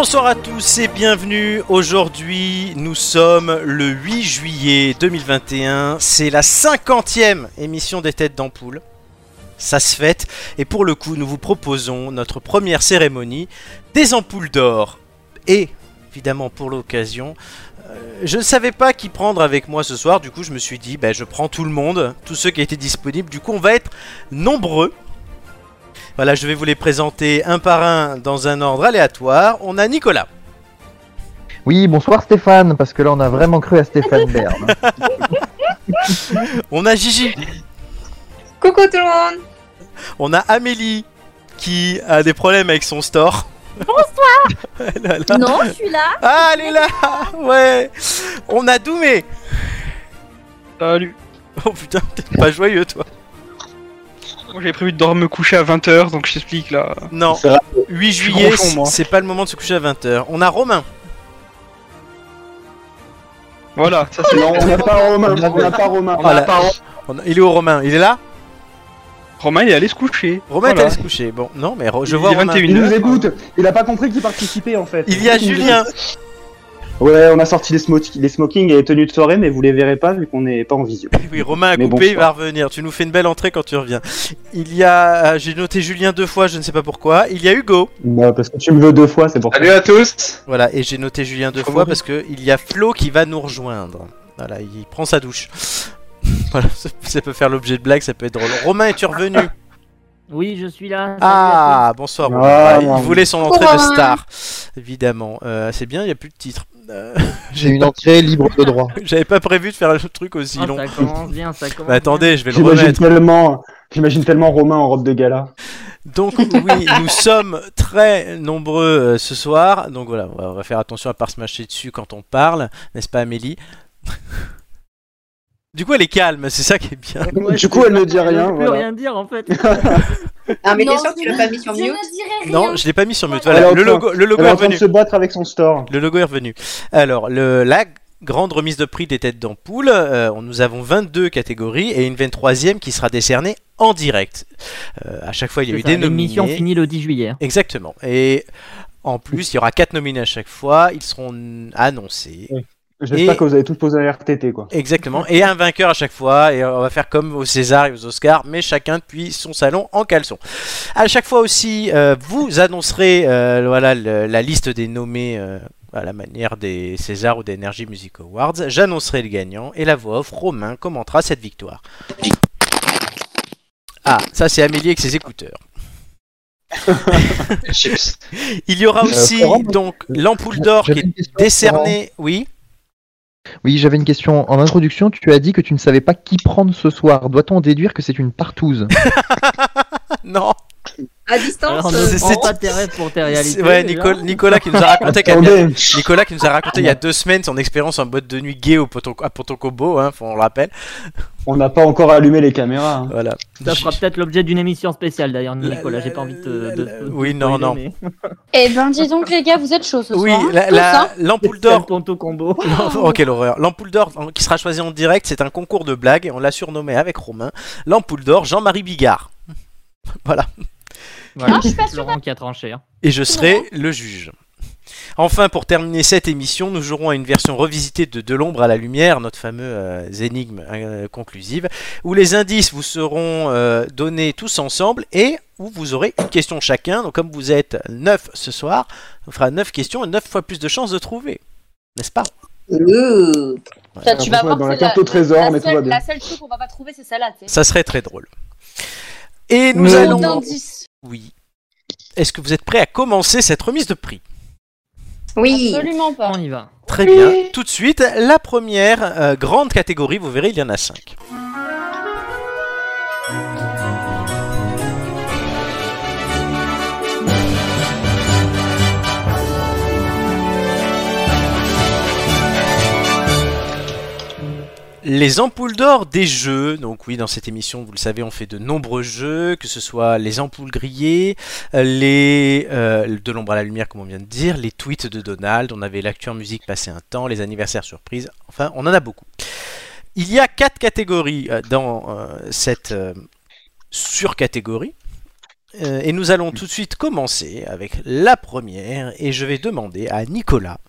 Bonsoir à tous et bienvenue. Aujourd'hui, nous sommes le 8 juillet 2021. C'est la cinquantième émission des Têtes d'Ampoule. Ça se fête. Et pour le coup, nous vous proposons notre première cérémonie des ampoules d'or. Et, évidemment, pour l'occasion, euh, je ne savais pas qui prendre avec moi ce soir. Du coup, je me suis dit, ben, je prends tout le monde, tous ceux qui étaient disponibles. Du coup, on va être nombreux. Voilà, je vais vous les présenter un par un dans un ordre aléatoire. On a Nicolas. Oui, bonsoir Stéphane, parce que là on a vraiment cru à Stéphane Bern. On a Gigi. Coucou tout le monde On a Amélie qui a des problèmes avec son store. Bonsoir Non, je suis là Ah, elle est là Ouais On a Doumé Salut. Oh putain, t'es pas joyeux toi Moi j'avais prévu de dormir me coucher à 20h donc je t'explique là. Non, C'est vrai. 8 suis juillet, c'est pas le moment de se coucher à 20h. On a Romain. Voilà, ça c'est Non, on n'a pas Romain, on n'a pas Romain. On Voilà. a pas- On a- Il est où Romain? Il est là? Romain il est allé se coucher. Romain est Voilà. allé se coucher. Bon, non, mais je Il vois est Romain. 21. Il nous écoute, il a pas compris qu'il participait en fait. Il y a Julien. Ouais, on a sorti les, smo- les smokings et les tenues de soirée, mais vous les verrez pas vu qu'on n'est pas en visio. Oui, Romain a Mais coupé, il bonsoir. va revenir. Tu nous fais une belle entrée quand tu reviens. Il y a, euh, j'ai noté Julien deux fois, je ne sais pas pourquoi. Il y a Hugo. Non, parce que tu me veux deux fois, c'est pour ça. Salut à tous Voilà, et j'ai noté Julien deux fois parce que il y a Flo qui va nous rejoindre. Voilà, il prend sa douche. voilà, ça, peut faire l'objet de blagues, ça peut être drôle. Romain, es-tu revenu? Oui, je suis là. Ah, bonsoir. Romain. Ah, Ouais, il voulait son entrée de star, évidemment. Euh, c'est bien, il n'y a plus de titre. Euh, J'ai une entrée libre de droit. J'avais pas prévu de faire un truc aussi tous. long. Ah, ça commence bien, ça commence Bah, attendez, je vais le remettre. tellement, j'imagine tellement Romain en robe de gala. Donc oui, nous sommes très nombreux euh, ce soir. Donc voilà, on va, on va faire attention à pas se mâcher dessus quand on parle, n'est-ce pas Amélie? Du coup, elle est calme, c'est ça qui est bien. Ouais, Du coup, elle ne dit elle rien, veut plus voilà. rien dire en fait. Ah mais Non, t'es sûr que tu je l'as pas mis sur je mute ne dirai rien. Non, je l'ai pas mis sur mute. Elle Voilà, le logo, le logo Elle est est en train de revenu. se battre avec son store. Le logo est revenu. Alors, le, la grande remise de prix des têtes d'ampoule, euh, nous avons 22 catégories et une 23e qui sera décernée en direct. Euh, à chaque fois, il y a eu ça, des L'émission nominés. finit le 10 juillet. Exactement. Et en plus, il y aura 4 nominés à chaque fois. Ils seront annoncés. J'espère Et- que vous avez tous posé un RTT, quoi. Exactement. Et un vainqueur à chaque fois. Et on va faire comme aux César et aux Oscars, mais chacun depuis son salon en caleçon. À chaque fois aussi, euh, vous annoncerez euh, voilà, le- la liste des nommés euh, à la manière des César ou des Energy Music Awards. J'annoncerai le gagnant et la voix off, Romain commentera cette victoire. Ah, ça c'est Amélie avec ses écouteurs. Il y aura aussi donc l'ampoule d'or qui est décernée. Oui. Oui, j'avais une question. En introduction, tu as dit que tu ne savais pas qui prendre ce soir. Doit-on déduire que c'est une partouze? Non. À distance Alors, euh, c'est- c'est- pas tes rêves pour tes réalités. Ouais. Nicole- Nicolas qui nous a raconté Nicolas qui nous a raconté il y a deux semaines son expérience en boîte de nuit gay au Poto- à Potocobo, hein, faut- on le rappelle. on n'a pas encore allumé les caméras. hein. Voilà. Ça fera peut-être l'objet d'une émission spéciale d'ailleurs, La- Nicolas. J'ai pas envie de oui, de non, non. mais- Eh ben, dis donc, les gars, vous êtes chauds ce Oui, soir. hein. la- hein. l'ampoule d'or. Ponto combo. Oh, quelle horreur. L'ampoule d'or qui sera choisie en direct, c'est un concours de blagues et on l'a surnommé avec Romain l'ampoule d'or Jean-Marie Bigard. voilà. Voilà, je suis pas sûre Laurent qui a tranché. hein. Et je serai le juge. Enfin, pour terminer cette émission, nous jouerons à une version revisitée de De l'ombre à la lumière, notre fameux euh, énigme euh, conclusive, où les indices vous seront euh, donnés tous ensemble et où vous aurez une question chacun. Donc, comme vous êtes 9 ce soir, on fera 9 questions et 9 fois plus de chances de trouver. N'est-ce pas? Euh, Ça, tu vas voir, dans la c'est carte au trésor, la mais tout seule- va bien. La seule truc qu'on va pas trouver, c'est celle-là, tu sais. Ça serait très drôle. Et nous Mais allons. d'indices. Oui. Est-ce que vous êtes prêts à commencer cette remise de prix? Oui Absolument pas. On y va. Très bien. Tout de suite, la première euh, grande catégorie, vous verrez, il y en a 5. Les ampoules d'or des jeux, donc oui, dans cette émission, vous le savez, on fait de nombreux jeux, que ce soit les ampoules grillées, euh, les euh, de l'ombre à la lumière, comme on vient de dire, les tweets de Donald, on avait l'actu en musique passé un temps, les anniversaires surprises, enfin, on en a beaucoup. Il y a quatre catégories euh, dans cette surcatégorie. et nous allons tout de suite commencer avec la première et je vais demander à Nicolas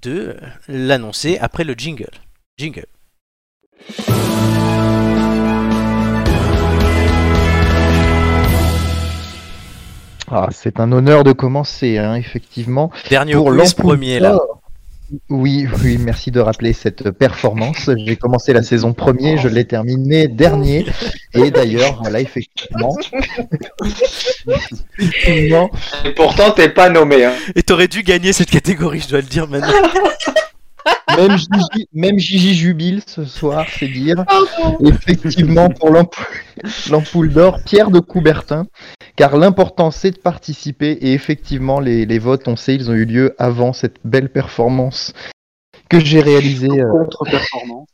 de l'annoncer après le jingle. Jingle. Ah, c'est un honneur de commencer, hein, effectivement. Dernier Pour l'ampoule premier là. Oui, oui, merci de rappeler cette performance. J'ai commencé la saison premier, je l'ai terminé dernier. Et d'ailleurs, voilà, effectivement. effectivement, Et pourtant, t'es pas nommé. Hein. Et t'aurais dû gagner cette catégorie, je dois le dire maintenant. Même Gigi, même Gigi jubile ce soir, c'est dire. Effectivement, pour l'ampoule d'or, Pierre de Coubertin. Car l'important, c'est de participer. Et effectivement, les, les votes, on sait, ils ont eu lieu avant cette belle performance que j'ai réalisée. euh, Contre-performance.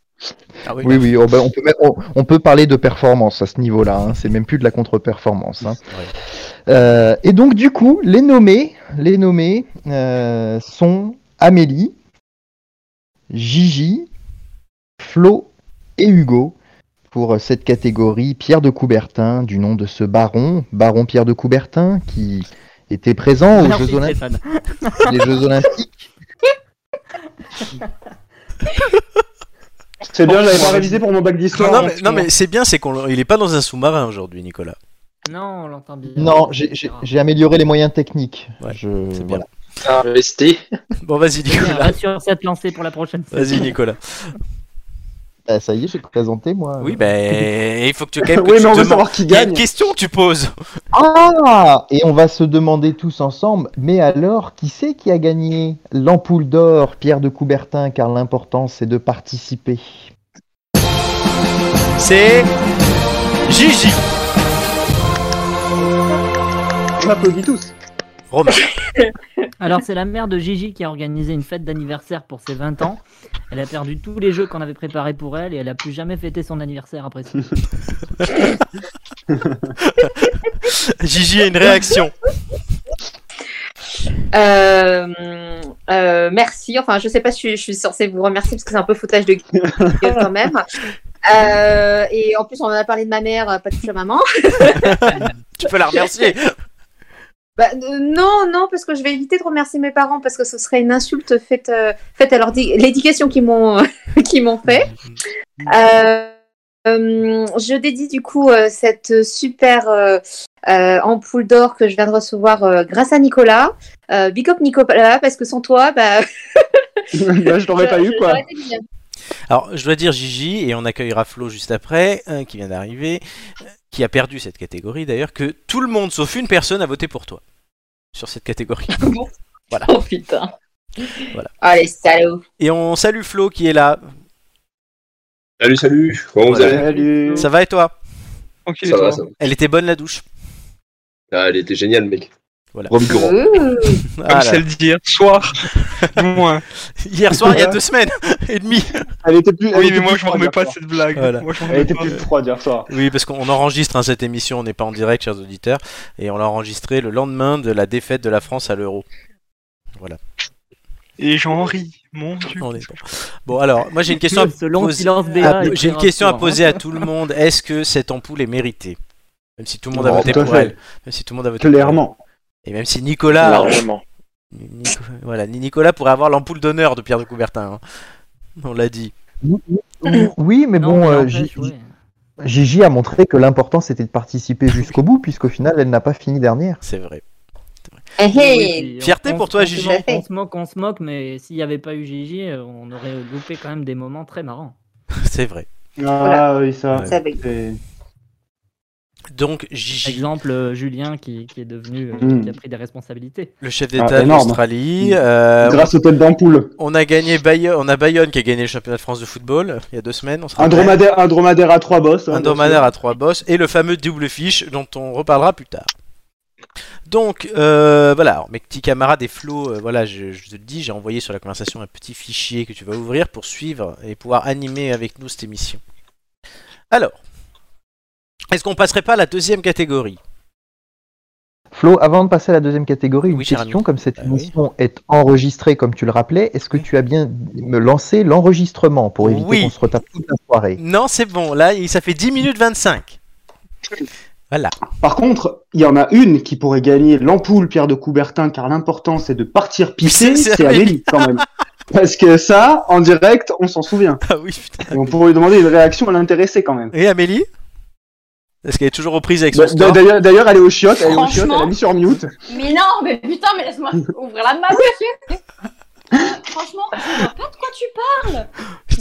Ah Oui, oui, oh, bah, on, peut même- on, on peut parler de performance à ce niveau-là. hein, C'est même plus de la contre-performance. hein. Euh, et donc, du coup, les nommés, les nommés euh, sont Amélie, Gigi, Flo et Hugo pour cette catégorie Pierre de Coubertin, du nom de ce baron, baron Pierre de Coubertin, qui était présent aux Jeux, Olympiques, Stéphane. les Jeux Olympiques. C'est bien, j'avais pas révisé pour mon bac d'histoire. Non, hein, mais, non, mais c'est bien, c'est qu'on il est pas dans un sous-marin aujourd'hui, Nicolas. Non, on l'entend bien. Non, j'ai- amélioré les moyens techniques. Ouais, Je- c'est bien. voilà. Investi. Bon, vas-y, Nicolas. sur cette lancée pour la prochaine Vas-y. Nicolas. Bah, ça y est, j'ai présenté moi. Oui, ben, il faut que tu, quand même que Oui, tu mais on veut savoir qui Il y a gagne. une question que tu poses. Ah Et on va se demander tous ensemble, mais alors, qui c'est qui a gagné? L'ampoule d'or, Pierre de Coubertin, car l'important c'est de participer. C'est Gigi. On applaudit tous. Romain. Alors, c'est la mère de Gigi qui a organisé une fête d'anniversaire pour ses 20 ans. Elle a perdu tous les jeux qu'on avait préparés pour elle et elle a plus jamais fêté son anniversaire après ça. Gigi a une réaction. Euh, euh, merci. Enfin, je sais pas si je, je suis censée vous remercier parce que c'est un peu foutage de gueule quand même. Euh, et en plus, on en a parlé de ma mère, pas de sa maman. Tu peux la remercier. Bah, euh, non, non, parce que je vais éviter de remercier mes parents parce que ce serait une insulte faite, euh, faite à leur l'éducation qu'ils m'ont qu'ils m'ont fait. Euh, euh, je dédie du coup euh, cette super ampoule d'or que je viens de recevoir euh, grâce à Nicolas. Euh, big up Nicolas, parce que sans toi, bah, Bah, je l'aurais pas eu, quoi. Alors, je dois dire Gigi, et on accueillera Flo juste après, euh, qui vient d'arriver, euh, qui a perdu cette catégorie d'ailleurs, que tout le monde sauf une personne a voté pour toi sur cette catégorie. Oh putain. Voilà. Allez, salaud. Et on salue Flo qui est là. Salut, salut. Comment vous Voilà. allez? Salut. Ça va et toi? Ok, Ça va, toi? ça va. Elle était bonne la douche. Ah, elle était géniale, mec. Voilà. Rome grand. Ouh. Ah Comme là. celle d'hier soir. Moins. Hier soir, il y a deux semaines et demie. Elle était plus. elle Oui, était mais moi plus je me remets pas de soir. cette blague. Voilà. Moi, je m'en Elle remets était pas. plus froide hier soir. Oui, parce qu'on enregistre hein, cette émission, on n'est pas en direct, chers auditeurs, et on l'a enregistré le lendemain de la défaite de la France à l'Euro. Et j'en ris. Mon dieu. On est bon. Bon, alors, moi j'ai une question à poser. J'ai une question à rassurant. poser à tout le monde. Est-ce que cette ampoule est méritée? Même si tout le monde a voté pour fait. elle. Même si tout le monde a voté pour Clairement. Et même si Nicolas, Largement. Nico- voilà, ni Nicolas pourrait avoir l'ampoule d'honneur de Pierre de Coubertin. hein. On l'a dit. Oui, mais Non, bon, mais euh. Gigi a montré que l'important c'était de participer jusqu'au bout, puisqu'au final elle n'a pas fini dernière. C'est vrai. Eh, hey. on- Fierté on- pour toi, on Gigi. On se moque, on se moque, mais s'il n'y avait pas eu Gigi, euh, on aurait loupé quand même des moments très marrants. C'est vrai. Ah oui, ça. Ouais. Donc Par Gigi, exemple, euh, Julien qui, qui est devenu, euh, Mm. qui a pris des responsabilités. le chef Ah, d'État énorme. d'Australie. euh, Grâce aux têtes d'ampoule. on a gagné Bayonne, on a Bayonne qui a gagné le championnat de France de football il y a deux semaines. On Un dromadaire, un dromadaire à trois bosses. hein, Un dromadaire à trois bosses et le fameux double fiche dont on reparlera plus tard. Donc euh, voilà, alors, mes petits camarades et Flo, euh, voilà, je, je te le dis, j'ai envoyé sur la conversation un petit fichier que tu vas ouvrir pour suivre et pouvoir animer avec nous cette émission. Alors, est-ce qu'on passerait pas à la deuxième catégorie? Flo, avant de passer à la deuxième catégorie, une Oui, question, comme cette Bah oui. émission est enregistrée, comme tu le rappelais, est-ce que tu as bien me lancé l'enregistrement pour éviter Oui. qu'on se retape toute la soirée? Non, c'est bon, là, ça fait 10 minutes 25. Voilà. Par contre, il y en a une qui pourrait gagner l'ampoule Pierre de Coubertin, car l'important c'est de partir pisser, C'est- Amélie quand même. Parce que ça, en direct, on s'en souvient. Ah oui, putain. Et on pourrait lui demander une réaction à l'intéresser quand même. Et Amélie? Est-ce qu'elle est toujours aux prises avec Bah, son store D'ailleurs, d'ailleurs, elle est au chiottes, elle est au chiottes, elle a mis sur mute. Mais non, mais putain, mais laisse-moi ouvrir la ma bouche. Franchement, je vois pas de quoi tu parles.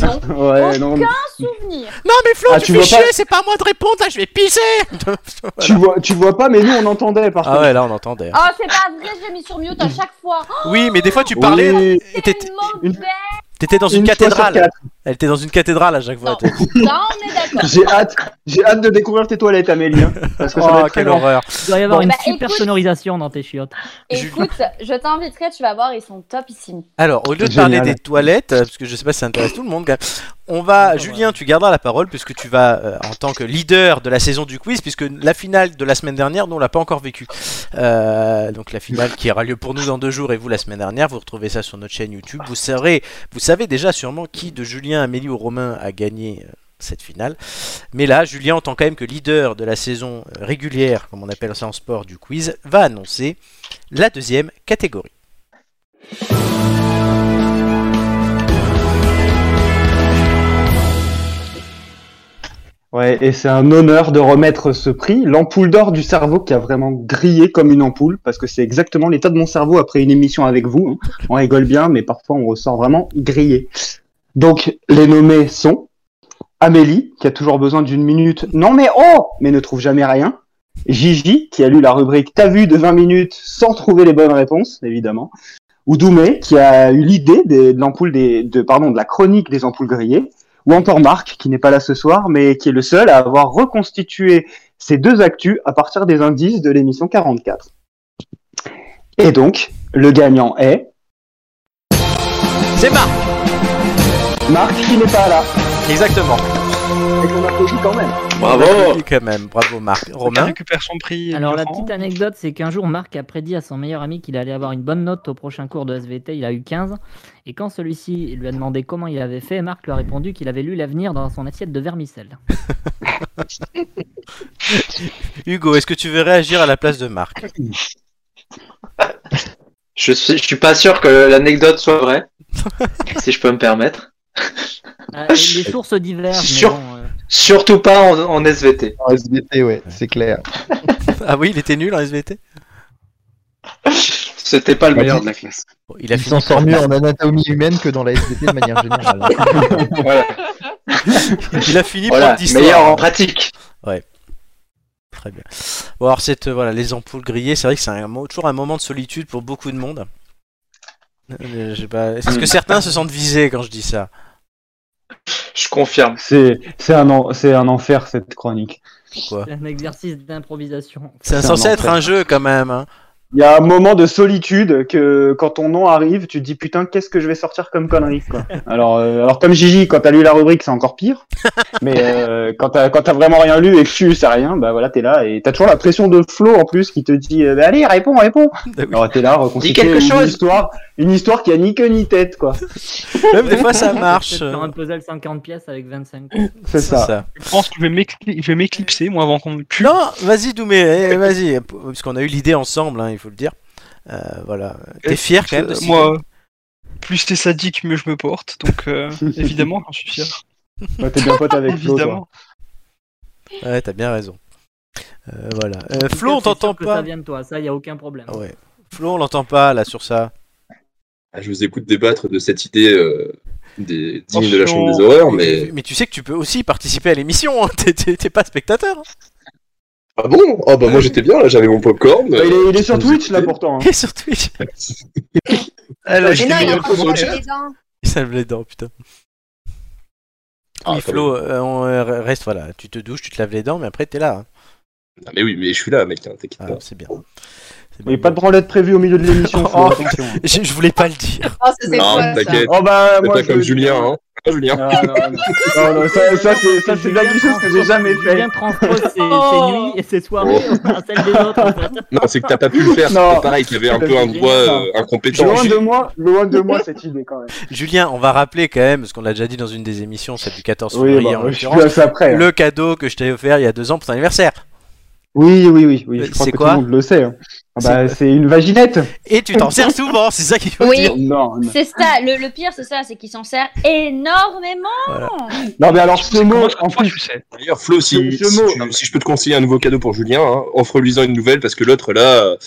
Non, Ouais, non, mais souvenir. Non mais Flo, Ah, tu tu fais vois chier, pas c'est pas à moi de répondre, là je vais pisser tu vois, tu vois pas, mais nous on entendait par Ah contre. ouais, là on entendait. Oh, c'est pas vrai, je l'ai mis sur mute à chaque fois. Oh, Oui, mais des fois tu parlais, Oui, et t'étais une- dans une, une fois sur cathédrale. Elle était dans une cathédrale à chaque fois. Non. Ça, on est d'accord. J'ai hâte, j'ai hâte de découvrir tes toilettes, Amélie. hein, parce que ça va Oh, être très quelle long. horreur. Il doit y avoir Bon, une bah, super écoute- sonorisation dans tes chiottes. Écoute, je t'inviterai, tu vas voir, ils sont topissimes. Alors, au lieu de Génial. parler des toilettes, euh, parce que je sais pas si ça intéresse tout le monde, on va, Julien, tu garderas la parole puisque tu vas, euh, en tant que leader de la saison du quiz, puisque la finale de la semaine dernière, nous on l'a pas encore vécu. Euh, donc la finale qui aura lieu pour nous dans deux jours et vous la semaine dernière, vous retrouvez ça sur notre chaîne YouTube. Vous saurez, vous savez déjà sûrement qui de Julien, Amélie ou Romain a gagné. euh, cette finale. Mais là, Julien, en tant quand même que leader de la saison euh, régulière, comme on appelle ça en sport, du quiz, va annoncer la deuxième catégorie. Ouais, et c'est un honneur de remettre ce prix, l'ampoule d'or du cerveau qui a vraiment grillé comme une ampoule, parce que c'est exactement l'état de mon cerveau après une émission avec vous. hein. On rigole bien, mais parfois on ressort vraiment grillé. Donc, les nommés sont Amélie, qui a toujours besoin d'une minute, non mais oh, mais ne trouve jamais rien. Gigi, qui a lu la rubrique T'as vu de 20 minutes sans trouver les bonnes réponses, évidemment. Ou Doumé, qui a eu l'idée de l'ampoule pardon, de la chronique des ampoules grillées ou encore Marc, qui n'est pas là ce soir, mais qui est le seul à avoir reconstitué ces deux actus à partir des indices de l'émission 44. Et donc, le gagnant est C'est Marc Marc, qui n'est pas là, Exactement. et qu'on applaudit quand même. Bravo quand même, bravo Marc. Romain récupère son prix. Alors la petite anecdote, c'est qu'un jour Marc a prédit à son meilleur ami qu'il allait avoir une bonne note au prochain cours de SVT, il a eu 15. Et quand celui-ci lui a demandé comment il avait fait, Marc lui a répondu qu'il avait lu l'avenir dans son assiette de vermicelle. Hugo, est-ce que tu veux réagir à la place de Marc je suis, je suis pas sûr que l'anecdote soit vraie, si je peux me permettre. Euh, les sources bon, euh, Surtout pas en, en SVT. En SVT, ouais, c'est clair. Ah oui, il était nul en SVT C'était pas le meilleur de la classe. Bon, Il a Il s'en sort mieux en anatomie humaine que dans la SVT de manière générale. Voilà, Il a fini voilà. d'histoire. meilleur en pratique. Très bien. Bon, alors, cette, euh, voilà, les ampoules grillées, c'est vrai que c'est toujours un moment de solitude pour beaucoup de monde. Euh, pas, Est-ce que certains se sentent visés quand je dis ça? Je confirme. C'est, un, en- c'est un enfer, cette chronique. C'est un exercice d'improvisation. C'est censé un être un jeu quand même. hein. Il y a un moment de solitude que quand ton nom arrive, tu te dis putain, qu'est-ce que je vais sortir comme connerie, quoi. Alors, euh, alors comme Gigi, quand t'as lu la rubrique, c'est encore pire. Mais euh, quand t'as quand t'as vraiment rien lu et que tu sais rien, bah voilà, t'es là et t'as toujours la pression de Flo en plus qui te dit, euh, bah, allez, réponds, réponds. Bah. Alors t'es là, quelque une chose. histoire, une histoire qui a ni queue ni tête, quoi. Même des fois ça marche. Euh, un puzzle 50 pièces avec 25. C'est ça. Je pense que je vais m'éclipser, moi, avant qu'on me tue. Non, vas-y Doumé, eh, vas-y, parce qu'on a eu l'idée ensemble, hein, il faut le dire. Euh, voilà. T'es fier quand même de Moi, plus t'es sadique, mieux je me porte. Donc, euh, évidemment, j'en suis fier. Ouais, t'es bien pote avec Flo, toi. Évidemment. Ouais, t'as bien raison. Euh, voilà. Euh, Flo, on t'entend que Ça pas. vient de toi, ça y a aucun problème. Ouais. Flo, on l'entend pas là sur ça. Ah, Je vous écoute débattre de cette idée euh, des dignes Oh, de la chambre des horreurs, mais. Mais tu sais que tu peux aussi participer à l'émission. hein. T'es pas spectateur. hein. Ah bon? Ah bah moi j'étais bien là, j'avais mon popcorn. Bah, il, est, il est sur Twitch là écoutez pourtant. hein. Et sur Twitch. Ah, là, Mais j'ai non, il est un en train sur de les dents. Il s'allume les dents, putain. Ah, oui, Flo, euh, on euh, reste, voilà. Tu te douches, tu te laves les dents, mais après t'es là. hein. Ah, mais oui, mais je suis là, mec, hein, t'inquiète Ah, pas. c'est bien. A pas de branlette prévue au milieu de l'émission. Oh. Je, je voulais pas le dire. Oh, Non, t'inquiète. Oh bah moi pas je comme Julien, hein. Ah, Julien. Ah, non, non, non, non, ça, ça c'est bien quelque chose que j'ai jamais fait. Julien transpose ses, Oh. nuits et ses soirées à celles des autres. Non, c'est que t'as pas pu le faire. Non. C'est pareil, t'avais un peu un droit euh, incompétent. Loin de moi, loin de moi cette idée quand même. Julien, on va rappeler quand même, parce qu'on l'a déjà dit dans une des émissions, celle du 14 Oui, février bah, en l'occurrence, après. le cadeau que je t'ai offert il y a deux ans pour ton anniversaire. Oui, oui, oui, oui. Euh, Je crois c'est que quoi tout le monde le sait. hein. Ah C'est bah, c'est une vaginette. Et tu t'en sers souvent, c'est ça qu'il faut Oui. dire. Non, non. C'est ça, le, le pire, c'est ça, c'est qu'il s'en sert énormément. Non, mais alors ce mot, en plus, tu sais D'ailleurs, Flo, si, si mot- tu- si je peux te conseiller un nouveau cadeau pour Julien, hein, offre-lui-en une nouvelle parce que l'autre là, euh,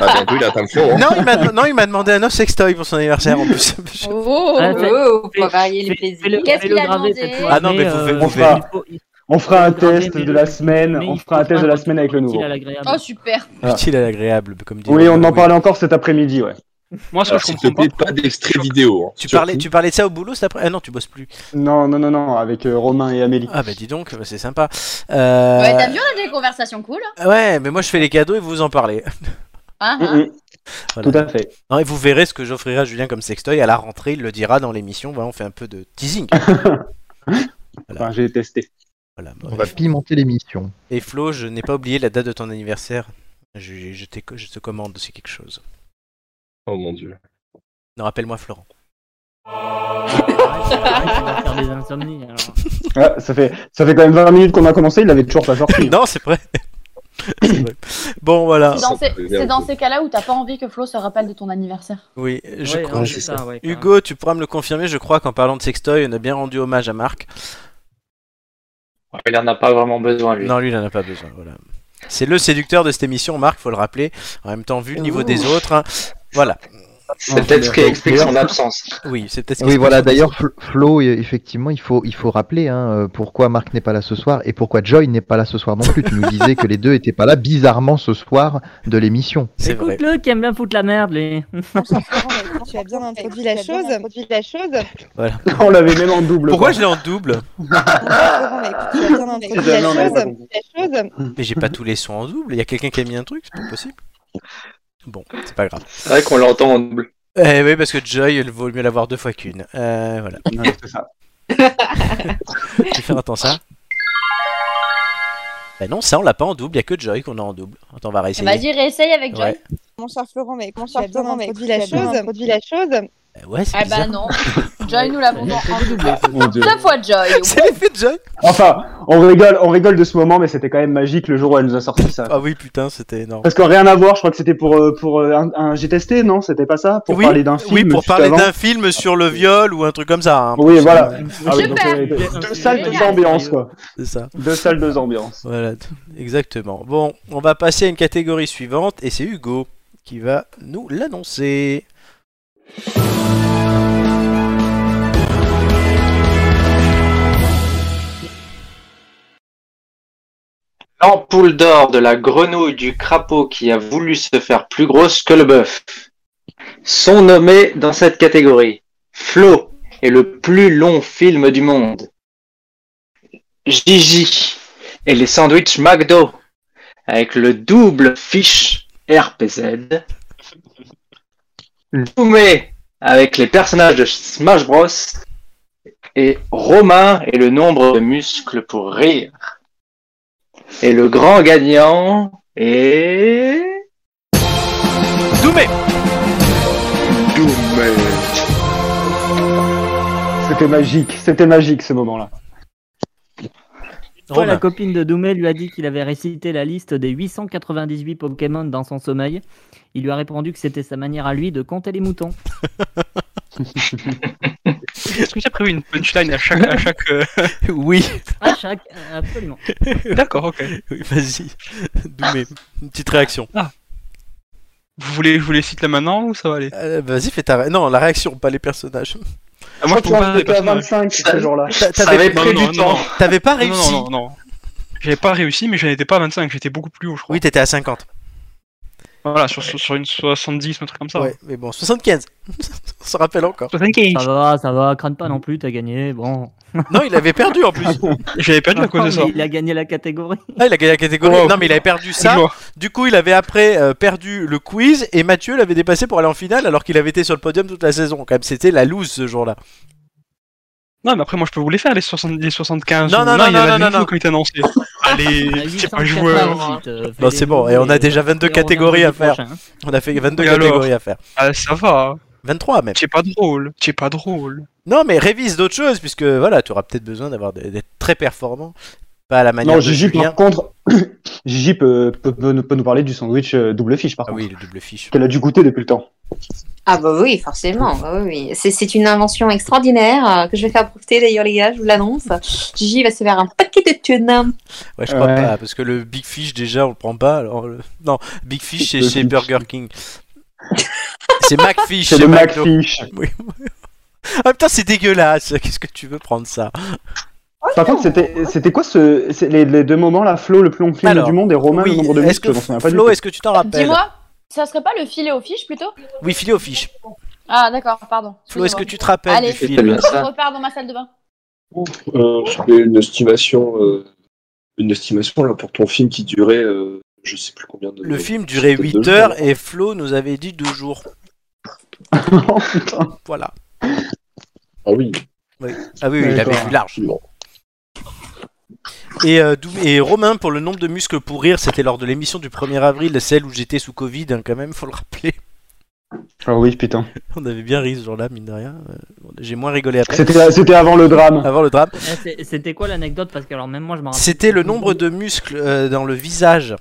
bah, bientôt il atteint le fond. hein. Non, il m'a non, il m'a demandé un autre sextoy pour son anniversaire en plus. Oh, Ah, fais- Oh, fais- faut varier les plaisirs. Qu'est-ce qu'il a demandé Ah non, mais vous faites- euh, vous on fera un test de la semaine. On fera un test de la semaine avec le nouveau. utile à l'agréable. Oh, super. Ah. Utile à l'agréable, comme dit. Oui, on en parlait encore cet après-midi, ouais. Moi, ce que Alors, je S'il te comprends plaît, pas. pas d'extrait vidéo. hein, Tu parlais, tu parlais de ça au boulot cet après Ah non, tu bosses plus. Non, non, non, non, avec euh, Romain et Amélie. Ah bah dis donc, bah, c'est sympa. Euh, Ouais, t'as vu, on a des conversations cool. ouais, mais moi je fais les cadeaux et vous en parlez. Hein. mm, Voilà. Tout à fait. Non, et vous verrez ce que j'offrirai à Julien comme sextoy à la rentrée, il le dira dans l'émission. Voilà, on fait un peu de teasing. Enfin, j'ai testé. Voilà. On va pimenter l'émission. Et Flo, je n'ai pas oublié la date de ton anniversaire. Je, je, t'ai- je te commande aussi quelque chose. Oh mon dieu. Non, rappelle-moi Florent. Ah, ça, fait, ça fait quand même 20 minutes qu'on a commencé, il avait toujours pas sorti. non, c'est vrai. Bon, voilà. C'est dans, ces, cas-là où t'as pas envie que Flo se rappelle de ton anniversaire. Oui, je Ouais, crois. hein, ça, ouais. Hugo, tu pourras me le confirmer, je crois qu'en parlant de sextoy, on a bien rendu hommage à Marc. Il en a pas vraiment besoin, lui. Non, lui, il en a pas besoin. Voilà. C'est le séducteur de cette émission, Marc, faut le rappeler. En même temps, vu le niveau des autres, hein, voilà. C'est peut-être ce qui explique son absence. Oui, c'est peut-être. ce qui Oui, voilà. D'ailleurs, Fl- Flo, e- effectivement, il faut, il faut rappeler hein, euh, pourquoi Marc n'est pas là ce soir et pourquoi Joy n'est pas là ce soir non plus. tu nous disais que les deux étaient pas là bizarrement ce soir de l'émission. c'est vrai. Écoute-le qui aime bien foutre la merde, les. Tu as bien introduit la chose. la chose. On l'avait même en double. Pourquoi quoi. je l'ai en double? Mais j'ai pas tous les sons en double. Il y a quelqu'un qui a mis un truc, c'est pas possible. Bon, c'est pas grave. C'est vrai qu'on l'entend en double. Eh oui, parce que Joy, il vaut mieux l'avoir deux fois qu'une. Euh, voilà. Ouais, c'est ça. Je vais faire attends ça. Bah non, ça on l'a pas en double, il y a que Joy qu'on a en double. Attends, on va réessayer. Vas-y, réessaye avec Joy. Ouais. Mon cher Florent, mais Mon cher Florent, mais la chose. Introduit la chose. Euh, ouais, c'est Ah bizarre. bah non. Joy, nous l'avons double. Mon Dieu. Deux fois Joy. C'est l'effet de Joy Enfin, on rigole, on rigole de ce moment, mais c'était quand même magique le jour où elle nous a sorti ça. Ah oui, putain, c'était énorme. Parce que rien à voir, je crois que c'était pour, euh, pour euh, un, un- J'ai testé, non C'était pas ça? Pour oui, parler d'un film oui, pour juste parler avant d'un film sur le viol ou un truc comme ça. hein. Oui, voilà. Ah oui, Super. donc, euh, deux, deux salles, deux Génial. ambiances, quoi. C'est ça. Deux salles, deux ambiances. Voilà, t- exactement. Bon, on va passer à une catégorie suivante et c'est Hugo qui va nous l'annoncer. L'ampoule d'or de la grenouille du crapaud qui a voulu se faire plus grosse que le bœuf sont nommés dans cette catégorie. Flo est le plus long film du monde. Gigi et les sandwichs McDo avec le double fiche RPZ. Loumé avec les personnages de Smash Bros. Et Romain et le nombre de muscles pour rire. Et le grand gagnant est... Doumé C'était magique, c'était magique ce moment-là. Toi, la copine de Doumé lui a dit qu'il avait récité la liste des 898 Pokémon dans son sommeil. Il lui a répondu que c'était sa manière à lui de compter les moutons. Est-ce que tu as prévu une punchline à chaque. À chaque euh, Oui, À chaque, euh, absolument. D'accord, ok. oui, vas-y. Doumé, une petite réaction. Vous voulez, je vous les cite là maintenant ou ça va aller? Euh, vas-y, fais ta Non, la réaction, pas les personnages. Ah, Moi, je je crois des était à personnages. 25 ce jour-là. T'avais pris du temps. t'avais pas réussi. non, non, non. J'avais pas réussi, mais j'en étais pas à 25, j'étais beaucoup plus haut, je crois. Oui, t'étais à 50. Voilà, sur, sur, sur une 70, un truc comme ça. Ouais, mais bon, 75. On se rappelle encore. 75. Ça va, ça va, crainte pas non plus, t'as gagné. Bon. Non, il avait perdu en plus. J'avais perdu à cause de ça. Il a gagné la catégorie. Ah, il a gagné la catégorie. Wow. Non, mais il avait perdu ça. Du coup, il avait après euh, perdu le quiz et Mathieu l'avait dépassé pour aller en finale alors qu'il avait été sur le podium toute la saison. Quand même, c'était la loose ce jour-là. Non, mais après, moi, je peux vous les faire, les, 60, les 75. Non, ou- non, il y non, a non, non, non. ont été annoncés. Allez, c'est pas 898, joueur. euh, fais Non, c'est bon, et on a déjà euh, 22 on catégories à faire. prochain, hein. On a fait 22 Et alors catégories à faire. Ah, ça va. 23 même. C'est pas drôle. C'est pas drôle. Non, mais révise d'autres choses puisque voilà, tu auras peut-être besoin d'avoir d'être très performant. Pas à la manière Non, de Gigi, par contre, Gigi peut, peut, peut nous- peut nous parler du sandwich euh, double fiche, par Ah contre. oui, le double fiche. Qu'elle a dû goûter depuis le temps. Ah bah oui, forcément. bah oui, oui. C'est, c'est une invention extraordinaire euh, que je vais faire profiter d'ailleurs les gars, je vous l'annonce. Gigi va se faire un paquet de thunes. Ouais, je crois Ouais. pas, parce que le Big Fish, déjà, on le prend pas. Alors, le- Non, Big Fish, c'est chez Big Burger King. C'est McFish. C'est le. McFish. Oui. ah putain, c'est dégueulasse. Qu'est-ce que tu veux prendre ça? Par contre, c'était c'était quoi ce, c'est les, les deux moments là, Flo, le plus long film Alors, du monde, et Romain, Oui, le nombre de est-ce muscles que dont on n'a pas du Flo, est-ce que tu t'en rappelles? Dis-moi, ça serait pas le filet aux fiches plutôt? Oui, filet aux fiches. Ah d'accord, pardon. Flo, est-ce que tu te rappelles Allez, du film bien Je repars dans ma salle de bain. Euh, C'était une estimation, euh, une estimation là pour ton film qui durait, euh, je sais plus combien de. Le film durait c'était 8 deux heures jours. et Flo nous avait dit 2 jours. Oh, putain. Voilà. Ah oui. Ah oui, oui, il avait vu large. Bon. Et, euh, et Romain, pour le nombre de muscles pour rire, c'était lors de l'émission du 1er avril, celle où j'étais sous Covid, hein, quand même, faut le rappeler. Ah oui, putain. On avait bien ri ce jour-là, mine de rien. Euh, J'ai moins rigolé après. C'était avant le drame. Avant le drame. C'était quoi l'anecdote? Parce que alors même moi je me rappelle. C'était le nombre de muscles euh, dans le visage.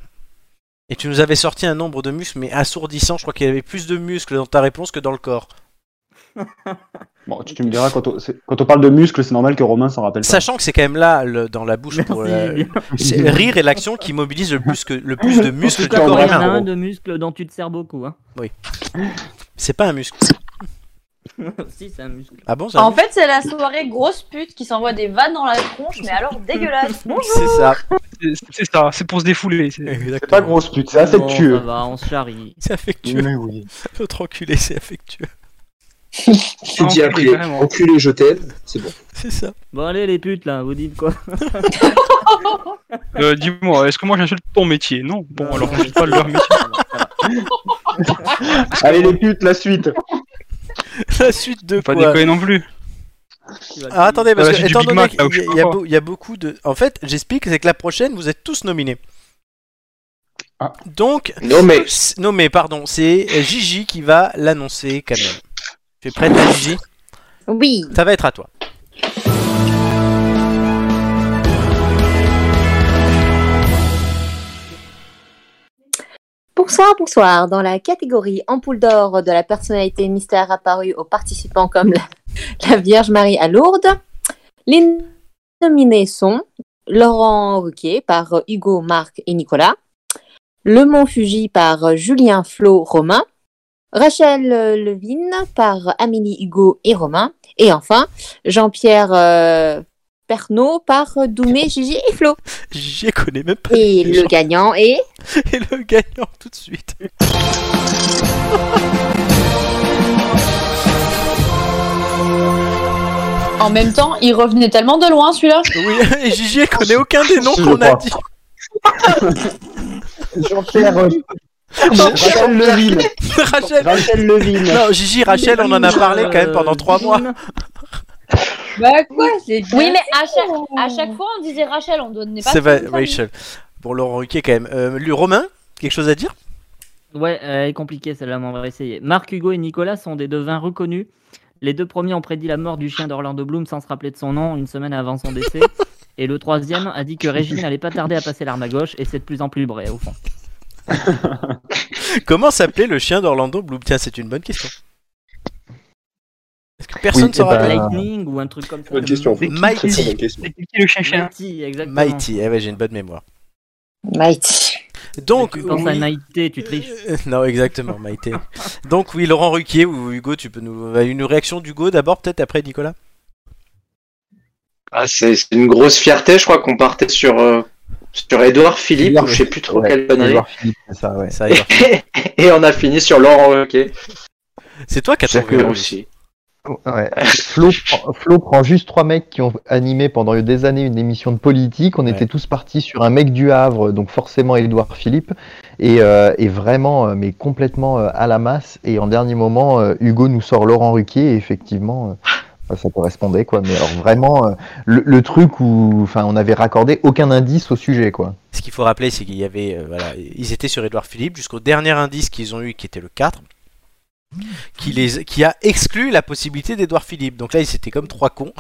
Et tu nous avais sorti un nombre de muscles, mais assourdissant. Je crois qu'il y avait plus de muscles dans ta réponse que dans le corps. Bon, tu, tu me diras, quand on, c'est- quand on parle de muscles, c'est normal que Romain s'en rappelle pas. Sachant que c'est quand même là, le- dans la bouche, pour euh, c'est- rire est l'action qui mobilise le plus, que, le plus de muscles tout du corps il y en a humain. un de muscles dont tu te sers beaucoup. Hein. C'est pas un muscle. si, c'est un muscle. Ah bon, En fait, c'est la soirée grosse pute qui s'envoie des vannes dans la tronche, mais alors dégueulasse. Bonjour. C'est ça. C'est- ça, c'est pour se défouler. c'est- pas grosse pute, c'est Bon, affectueux. ça va, on se charrie. C'est affectueux. Mais oui. L'autre enculé, c'est affectueux. C'est dit après, enculé, je t'aime, c'est bon. C'est ça. Bon, allez, les putes là, vous dites quoi? Euh, Dis-moi, est-ce que moi j'insulte ton métier? Non. Bon, alors j'insulte pas leur métier. Allez, les putes, la suite. La suite de Pas quoi déconner non plus. Ah, attendez, parce Ah, que étant donné qu'il y, a- y pas y beaucoup de. En fait, j'explique, c'est que la prochaine, vous êtes tous nominés. Ah. Donc, non mais pardon, c'est Gigi qui va l'annoncer quand même. Tu es prête, Gigi? Oui. Ça va être à toi. Bonsoir, bonsoir. Dans la catégorie ampoule d'or de la personnalité mystère apparue aux participants comme la, Vierge Marie à Lourdes, les nominés sont Laurent Ruquier par Hugo, Marc et Nicolas, Le Mont Fuji par Julien, Flo, Romain, Rachel Levine par Amélie, Hugo et Romain, et enfin Jean-Pierre euh, Pernaud par Doumé, Gigi et Flo. Gigi elle connaît même pas. Et le gens. gagnant est Et le gagnant tout de suite. En même temps, il revenait tellement de loin celui-là. Oui, et Gigi connaît aucun des noms qu'on a dit. Jean-Pierre. euh, Rachel Levine. Rachel. Rachel Levine. Non, Gigi, Rachel, on en a parlé quand même pendant trois mois. Bah quoi Oui, mais à chaque, à chaque fois on disait Rachel, on donnait pas. C'est vrai. Rachel. Bon, Laurent Ruquier quand même. Euh, lui, Romain, quelque chose à dire? Ouais, elle est compliquée celle-là, mais on va essayer. Marc, Hugo et Nicolas sont des devins reconnus. Les deux premiers ont prédit la mort du chien d'Orlando Bloom sans se rappeler de son nom une semaine avant son décès. Et le troisième a dit que Régine n'allait pas tarder à passer l'arme à gauche, et c'est de plus en plus vrai au fond. Comment s'appelait le chien d'Orlando Bloom? Tiens, c'est une bonne question. Est-ce que personne ne s'en eh ben, Lightning ou un truc comme ça. Bonne question. Mighty. Le chien-chien Mighty, exactement. Mighty, eh ouais, j'ai une bonne mémoire. Mighty. Donc, Tu penses à Maïté, tu triches. Euh, non, exactement, Maïté. Donc, oui, Laurent Ruquier ou Hugo, tu peux nous. euh, Une réaction d'Hugo d'abord, peut-être après Nicolas? Ah, c'est c'est une grosse fierté, je crois qu'on partait sur euh, sur Édouard Philippe ou je sais plus trop Ouais, quelle connerie. Édouard Philippe, c'est ça, ouais. Ça, Edouard. Et on a fini sur Laurent Ruquier C'est toi qui as trouvé aussi. Ouais. Flo, prend- Flo prend juste trois mecs qui ont animé pendant des années une émission de politique. On Ouais. était tous partis sur un mec du Havre, donc forcément Édouard Philippe, et, euh, et vraiment, euh, mais complètement euh, à la masse. Et en dernier moment, Hugo nous sort Laurent Ruquier, et effectivement, ça correspondait, quoi. Mais alors vraiment, le, le truc où, enfin, on avait raccordé aucun indice au sujet, quoi. Ce qu'il faut rappeler, c'est qu'il y avait. euh, voilà, ils étaient sur Édouard Philippe jusqu'au dernier indice qu'ils ont eu, qui était le 4. Qui, les, qui a exclu la possibilité d'Édouard Philippe. Donc là, ils étaient comme trois cons.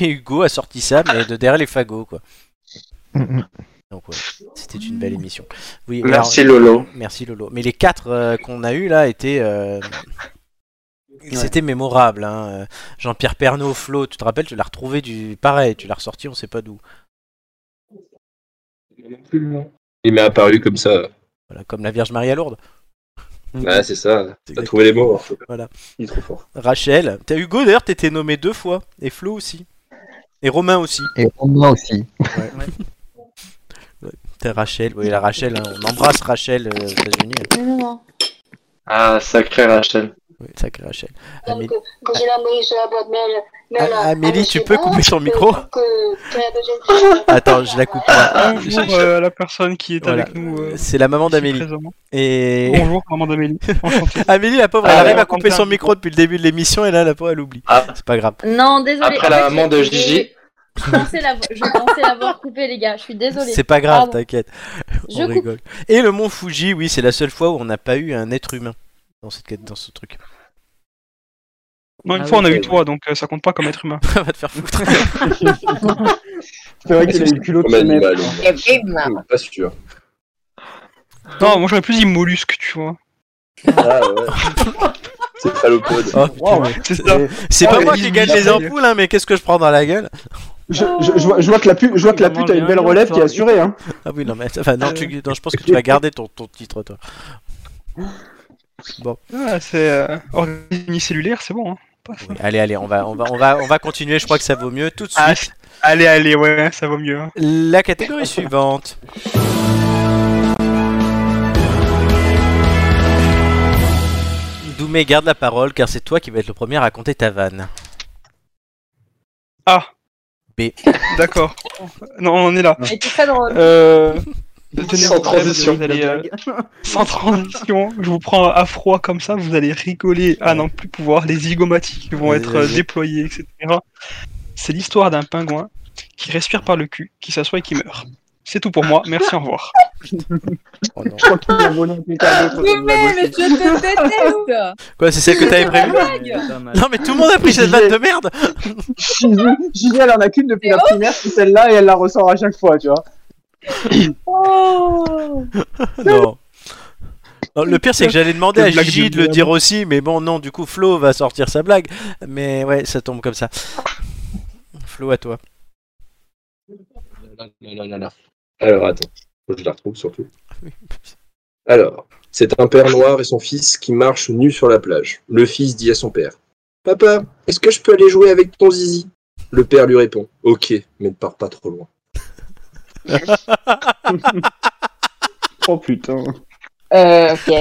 Et Hugo a sorti ça, mais de derrière les fagots, quoi. Donc ouais, c'était une belle émission. Oui, Merci alors- Lolo. Merci Lolo. Mais les quatre euh, qu'on a eu là étaient. euh, C'était mémorable. Hein. Jean-Pierre Pernaut, Flo, tu te rappelles, tu l'as retrouvé du. Pareil, tu l'as ressorti, on sait pas d'où. Il m'est apparu comme ça. Voilà, comme la Vierge Marie à Lourdes. Ouais, c'est ça. T'as trouvé les mots. Voilà. Il est trop fort. Rachel. T'as Hugo d'ailleurs, t'étais nommé deux fois. Et Flo aussi. Et Romain aussi. Et Romain aussi. T'as Rachel. Oui, la Rachel. hein. On embrasse Rachel euh, aux États-Unis. Ah, sacré Rachel. Oui, sacré Rachel. Donc, Amélie, que j'ai l'envoyé sur la boîte mail. mail Ah, à- Amélie, à tu peux couper ton que- micro Attends, je la coupe. Bonjour euh, à la personne qui est Voilà. avec nous. euh, C'est la maman d'Amélie. Et Bonjour, maman d'Amélie. Amélie, la pauvre, Ah, elle arrive ouais, à couper on son micro depuis le début de l'émission et là, la pauvre, elle oublie. Ah. C'est pas grave. Non, désolé. Après la maman de j'ai- Gigi. Je pensais l'avoir- je coupé, les gars. Je suis désolée. C'est pas grave, t'inquiète. Je On coupe. rigole. Et le mont Fuji, oui, c'est la seule fois où on n'a pas eu un être humain dans, cette, quête- dans ce truc. Non, une Ah fois, oui, on a eu vrai. toi, donc euh, ça compte pas comme être humain. Va te faire foutre. C'est vrai qu'il a eu le culot de animal. Pas sûr. Non, moi j'aurais plus dit mollusque, tu vois. Ah ouais. C'est phallopode. Oh, Wow. C'est Ah, pas mais moi qui gagne les ampoules, hein, mais qu'est-ce que je prends dans la gueule? Je, je- je vois, je vois que la pute, je vois que la pute a une belle relève qui est assurée. Hein. Ah oui, non, mais enfin, non, tu- non, je pense que tu vas garder ton, ton titre, toi. Bon, Ah, c'est euh, organisme unicellulaire, c'est bon. Hein. Pas ça. oui, allez, allez, on va, on, va, on, va, on va continuer, je crois que ça vaut mieux. Tout de Ah, suite, Allez, allez, ouais, ça vaut mieux. hein. la catégorie suivante. Doumé, garde la parole, car c'est toi qui vas être le premier à raconter ta vanne. Ah. B. D'accord. Non, on est là. Très drôle. Euh... tenez Sans transition. vous allez, euh, sans transition. Je vous prends à froid comme ça, vous allez rigoler à n'en plus pouvoir. Les zygomatiques vont être euh, déployés, etc. C'est l'histoire d'un pingouin qui respire par le cul, qui s'assoit et qui meurt. C'est tout pour moi. Merci, au revoir. Oh non. Je crois qu'il a volé quelqu'un d'autre. Mais, mais, mais je te déteste Quoi, c'est celle que t'avais prévue. Non, mais tout le monde a pris cette vanne de merde Gigi, elle en a qu'une depuis la primaire, c'est celle-là, et elle la ressort à chaque fois, tu vois. Oh Non. Non, le pire, c'est que j'allais demander à Gigi de le dire aussi, mais bon, non, du coup, Flo va sortir sa blague. Mais ouais, ça tombe comme ça. Flo, à toi. Alors attends, faut que je la retrouve surtout. Alors, c'est un père noir et son fils qui marchent nus sur la plage. Le fils dit à son père Papa, est-ce que je peux aller jouer avec ton zizi? Le père lui répond Ok, mais ne pars pas trop loin. Oh putain. Euh, ok.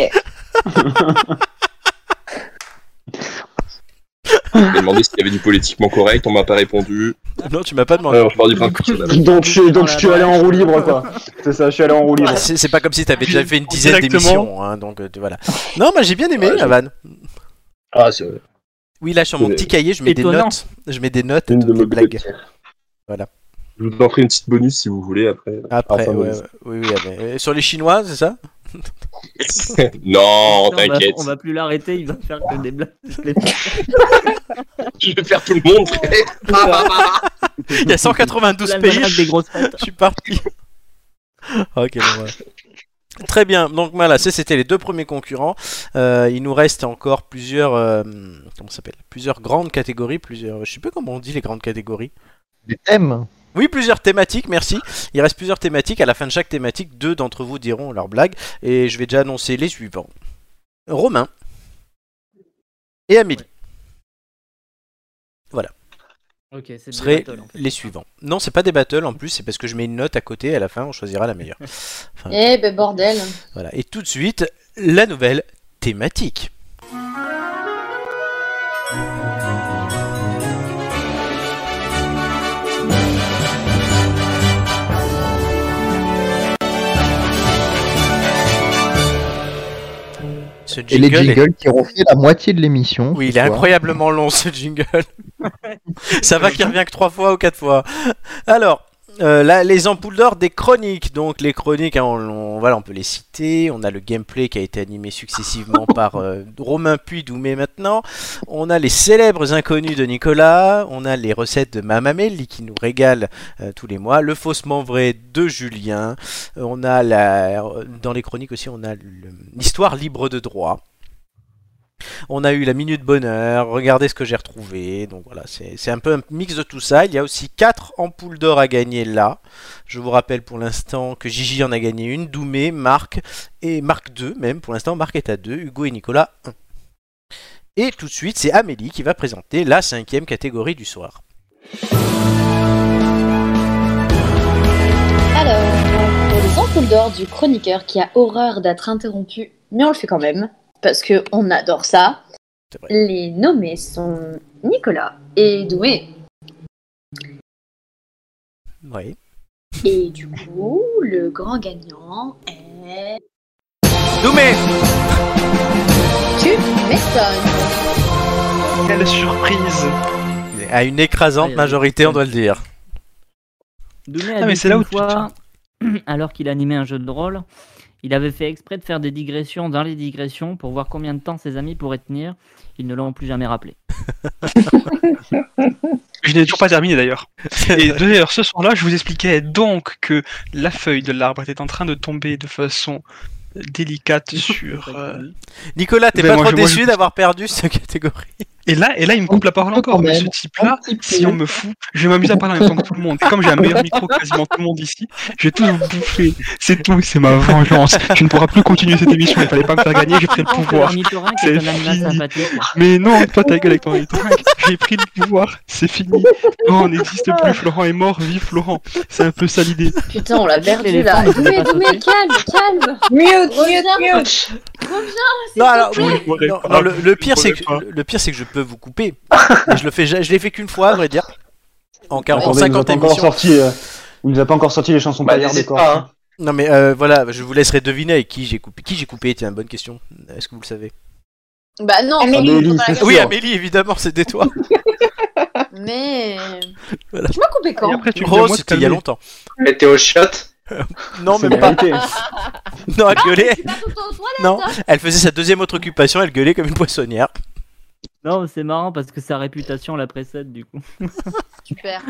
J'ai demandé s'il y avait du politiquement correct, on m'a pas répondu. Non, tu m'as pas demandé. Alors, je pars du principe que. Donc, je, donc je suis allé en roue libre, quoi. C'est ça, je suis allé en roue libre. Ah, C'est c'est pas comme si t'avais déjà fait une dizaine d'émissions, hein, donc euh, tu- voilà. Non, moi j'ai bien aimé Ouais, la j'ai- vanne. Ah, c'est vrai. Oui, là sur mon Euh, petit cahier, je mets des étonnant. notes. Je mets des notes Une de de mes blagues. blagues. Je vous en ferai une petite bonus si vous voulez après. Après, Enfin, ouais, ouais, oui, oui, mais, sur les Chinois, c'est ça? Non, on, va, t'inquiète. on va plus l'arrêter, il va faire que des blagues. Je vais faire tout le monde. frère. Il y a 192 pays. L'almanach des grosses têtes. Je suis parti. ok, bon, voilà. Très bien, donc voilà, ça c'était les deux premiers concurrents. Euh, il nous reste encore plusieurs, euh, comment ça s'appelle? Plusieurs grandes catégories, plusieurs, je sais pas comment on dit les grandes catégories. Des thèmes. Oui, plusieurs thématiques, merci. Il reste plusieurs thématiques. À la fin de chaque thématique, deux d'entre vous diront leur blague. Et je vais déjà annoncer les suivants. Romain et Amélie Ok, c'est des seraient battles, en fait. les suivants. Non, c'est pas des battles en plus, c'est parce que je mets une note à côté. À la fin, on choisira la meilleure. Enfin, Eh ben bordel. Voilà. Et tout de suite, la nouvelle thématique. Ce Et les jingle est- jingles qui auront fait la moitié de l'émission. Oui, il est soir. incroyablement long ce jingle. Ça va qu'il revient que trois fois ou quatre fois. Alors, euh, là, les ampoules d'or des chroniques. Donc les chroniques, hein, on, on- voilà, on peut les citer. On a le gameplay qui a été animé successivement par euh, Romain Puy Doumé maintenant. On a les célèbres inconnus de Nicolas. On a les recettes de Mamameli qui nous régale euh, tous les mois. Le faussement vrai de Julien. On a la, dans les chroniques aussi, on a l'histoire libre de droit. On a eu la minute bonheur, regardez ce que j'ai retrouvé. Donc voilà, c'est un peu un mix de tout ça. Il y a aussi 4 ampoules d'or à gagner là. Je vous rappelle pour l'instant que Gigi en a gagné une, Doumé, Marc et Marc 2 même. Pour l'instant, Marc est à 2, Hugo et Nicolas 1. Et tout de suite, c'est Amélie qui va présenter la cinquième catégorie du soir. Alors, les ampoules d'or du chroniqueur qui a horreur d'être interrompu, mais on le fait quand même, parce que on adore ça. Les nommés sont Nicolas et Doué. Oui. Et du coup, le grand gagnant est. Doumé Tu m'étonnes. Quelle surprise À une écrasante majorité, on doit le dire. Doumé a Ah, mais c'est là où tu te fois, alors qu'il animait un jeu de rôle, il avait fait exprès de faire des digressions dans les digressions pour voir combien de temps ses amis pourraient tenir. Ils ne l'ont plus jamais rappelé. Je n'ai toujours pas terminé d'ailleurs. Et d'ailleurs, ce soir-là, je vous expliquais donc que la feuille de l'arbre était en train de tomber de façon délicate sur. euh, Nicolas, t'es Ben, pas moi, trop je- moi, je- déçu d'avoir perdu cette catégorie? Et là, et là, il me coupe la parole encore. Mais ce type-là, si on me fout, je vais m'amuser à parler en même temps que tout le monde. Et comme j'ai un meilleur micro que quasiment tout le monde ici, je vais tout vous bouffer. C'est tout, c'est ma vengeance. Tu ne pourras plus continuer cette émission. Il fallait pas me faire gagner, j'ai pris le pouvoir. C'est fini. Mais non, toi ta gueule avec ton ornithorynque. J'ai pris le pouvoir, c'est fini. Non, on n'existe plus. Florent est mort, vive Florent. C'est un peu ça l'idée. Putain, on l'a perdu là. sauter. calme, calme. Mute, mute, mute. Non, alors, oui, non, le, pire c'est que pas. le pire c'est que je peux vous couper. Et je le fais, je l'ai fait qu'une fois, à vrai dire. En, 40, en Attendez, il nous a 50 pas encore émissions. sorti. euh, il nous a pas encore sorti les chansons Bah, paillardes n'hésite des pas, corps. hein. Non mais euh, voilà, je vous laisserai deviner avec qui j'ai coupé. Qui j'ai coupé Tiens, bonne question. Est-ce que vous le savez? Bah non, Amélie, c'est Amélie, pas c'est la. Oui, Amélie, évidemment, c'était toi. Mais. Voilà. Tu m'as coupé Et quand après, tu me dis à Rose, moi de c'était il y a longtemps. Mais t'es au shot Non, même pas. Non, elle gueulait. Non, hein. elle faisait sa deuxième autre occupation, elle gueulait comme une poissonnière. Non, c'est marrant parce que sa réputation la précède du coup. Super.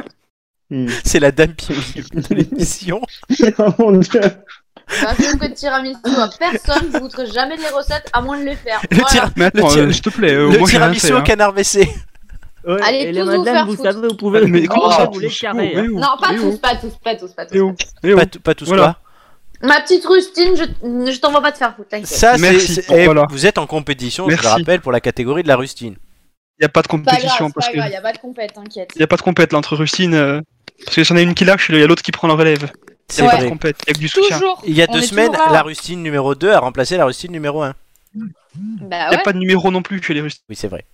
Hmm. C'est la dame Pierre de l'émission. Oh mon dieu. Bah, je fais de tiramisu à personne, je vous voudrais jamais les recettes à moins de les faire. Le, Voilà. tira- Mais attends, Le tir- euh, s'il te plaît, euh, le moi tiramisu fait. au hein. canard WC. Allez, et les tous vous faire vous foutre. savez, vous pouvez, Mais vous comment pouvez ça vous les tous carrer. Hein. Non, pas tous, pas tous, pas tous, pas tous. Mais où Mais où Pas, tout- pas tous Voilà. quoi. Ma petite rustine, je, je t'envoie pas te faire foutre, t'inquiète. Ça, c'est. Merci. c'est- eh, Voilà. Vous êtes en compétition, je Merci. le rappelle, pour la catégorie de la rustine. Il n'y a pas de Pas grave, compétition c'est parce pas que. grave, y a pas de compète, t'inquiète. Il n'y a pas de compète là entre Rustine. euh, Parce que en a une qui lâche, il y a l'autre qui prend la relève. Il C'est n'y a pas vrai. de compète, il y a que du soutien. Toujours. Il y a On deux est semaines, toujours là. la rustine numéro 2 a remplacé la rustine numéro 1. Bah Il n'y a ouais. pas de numéro non plus chez les Rustines. Oui, c'est vrai.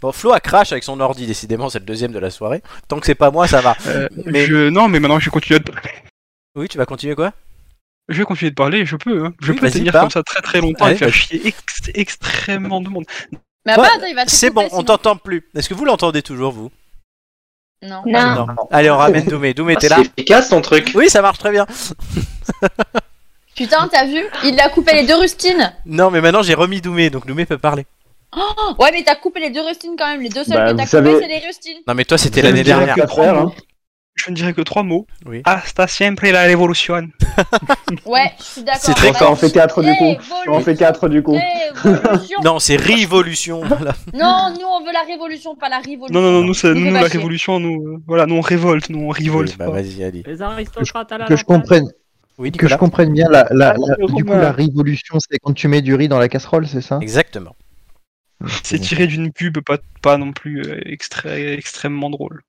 Bon, Flo a crash avec son ordi, décidément, c'est le deuxième de la soirée. Tant que c'est pas moi, ça va. Euh, Mais- je... Non, mais maintenant je vais continuer de Oui, tu vas continuer quoi? Je vais continuer de parler, je peux. hein. Je Oui, peux tenir comme ça très très longtemps Allez, et faire chier ex- extrêmement de monde. Mais après, Ouais, attends, il va te C'est bon, on t'entend plus. Est-ce que vous l'entendez toujours, vous? Non. Non. Allez, on ramène Doumé. Doumé, Ah, t'es là C'est efficace ton truc. Oui, ça marche très bien. Putain, t'as vu? Il a coupé les deux rustines. Non, mais maintenant j'ai remis Doumé, donc Doumé peut parler. Oh, ouais, mais t'as coupé les deux rustines quand même. Les deux seuls Bah, que t'as savez- coupés, c'est les rustines. Non, mais toi, c'était l'année dernière. faire, hein. Je ne dirais que trois mots. Oui. Hasta siempre la révolution. Ouais, je suis d'accord. C'est très. Ça en fait 4 du coup. En fait 4 du coup. Non, c'est Révolution. voilà. Non, nous on veut la révolution, pas la révolution. Non, non, non, nous, Nous nous, la révolution, nous, euh, voilà, nous on révolte, nous on révolte. Oui, bah vas-y, allez. Les aristocrates à la Que je comprenne, Oui, que je comprenne bien, la, la- la- Ah, du coup, la révolution, c'est quand tu mets du riz dans la casserole, c'est ça? Exactement. C'est tiré d'une pub, pas, pas non plus euh, extra- extrêmement drôle.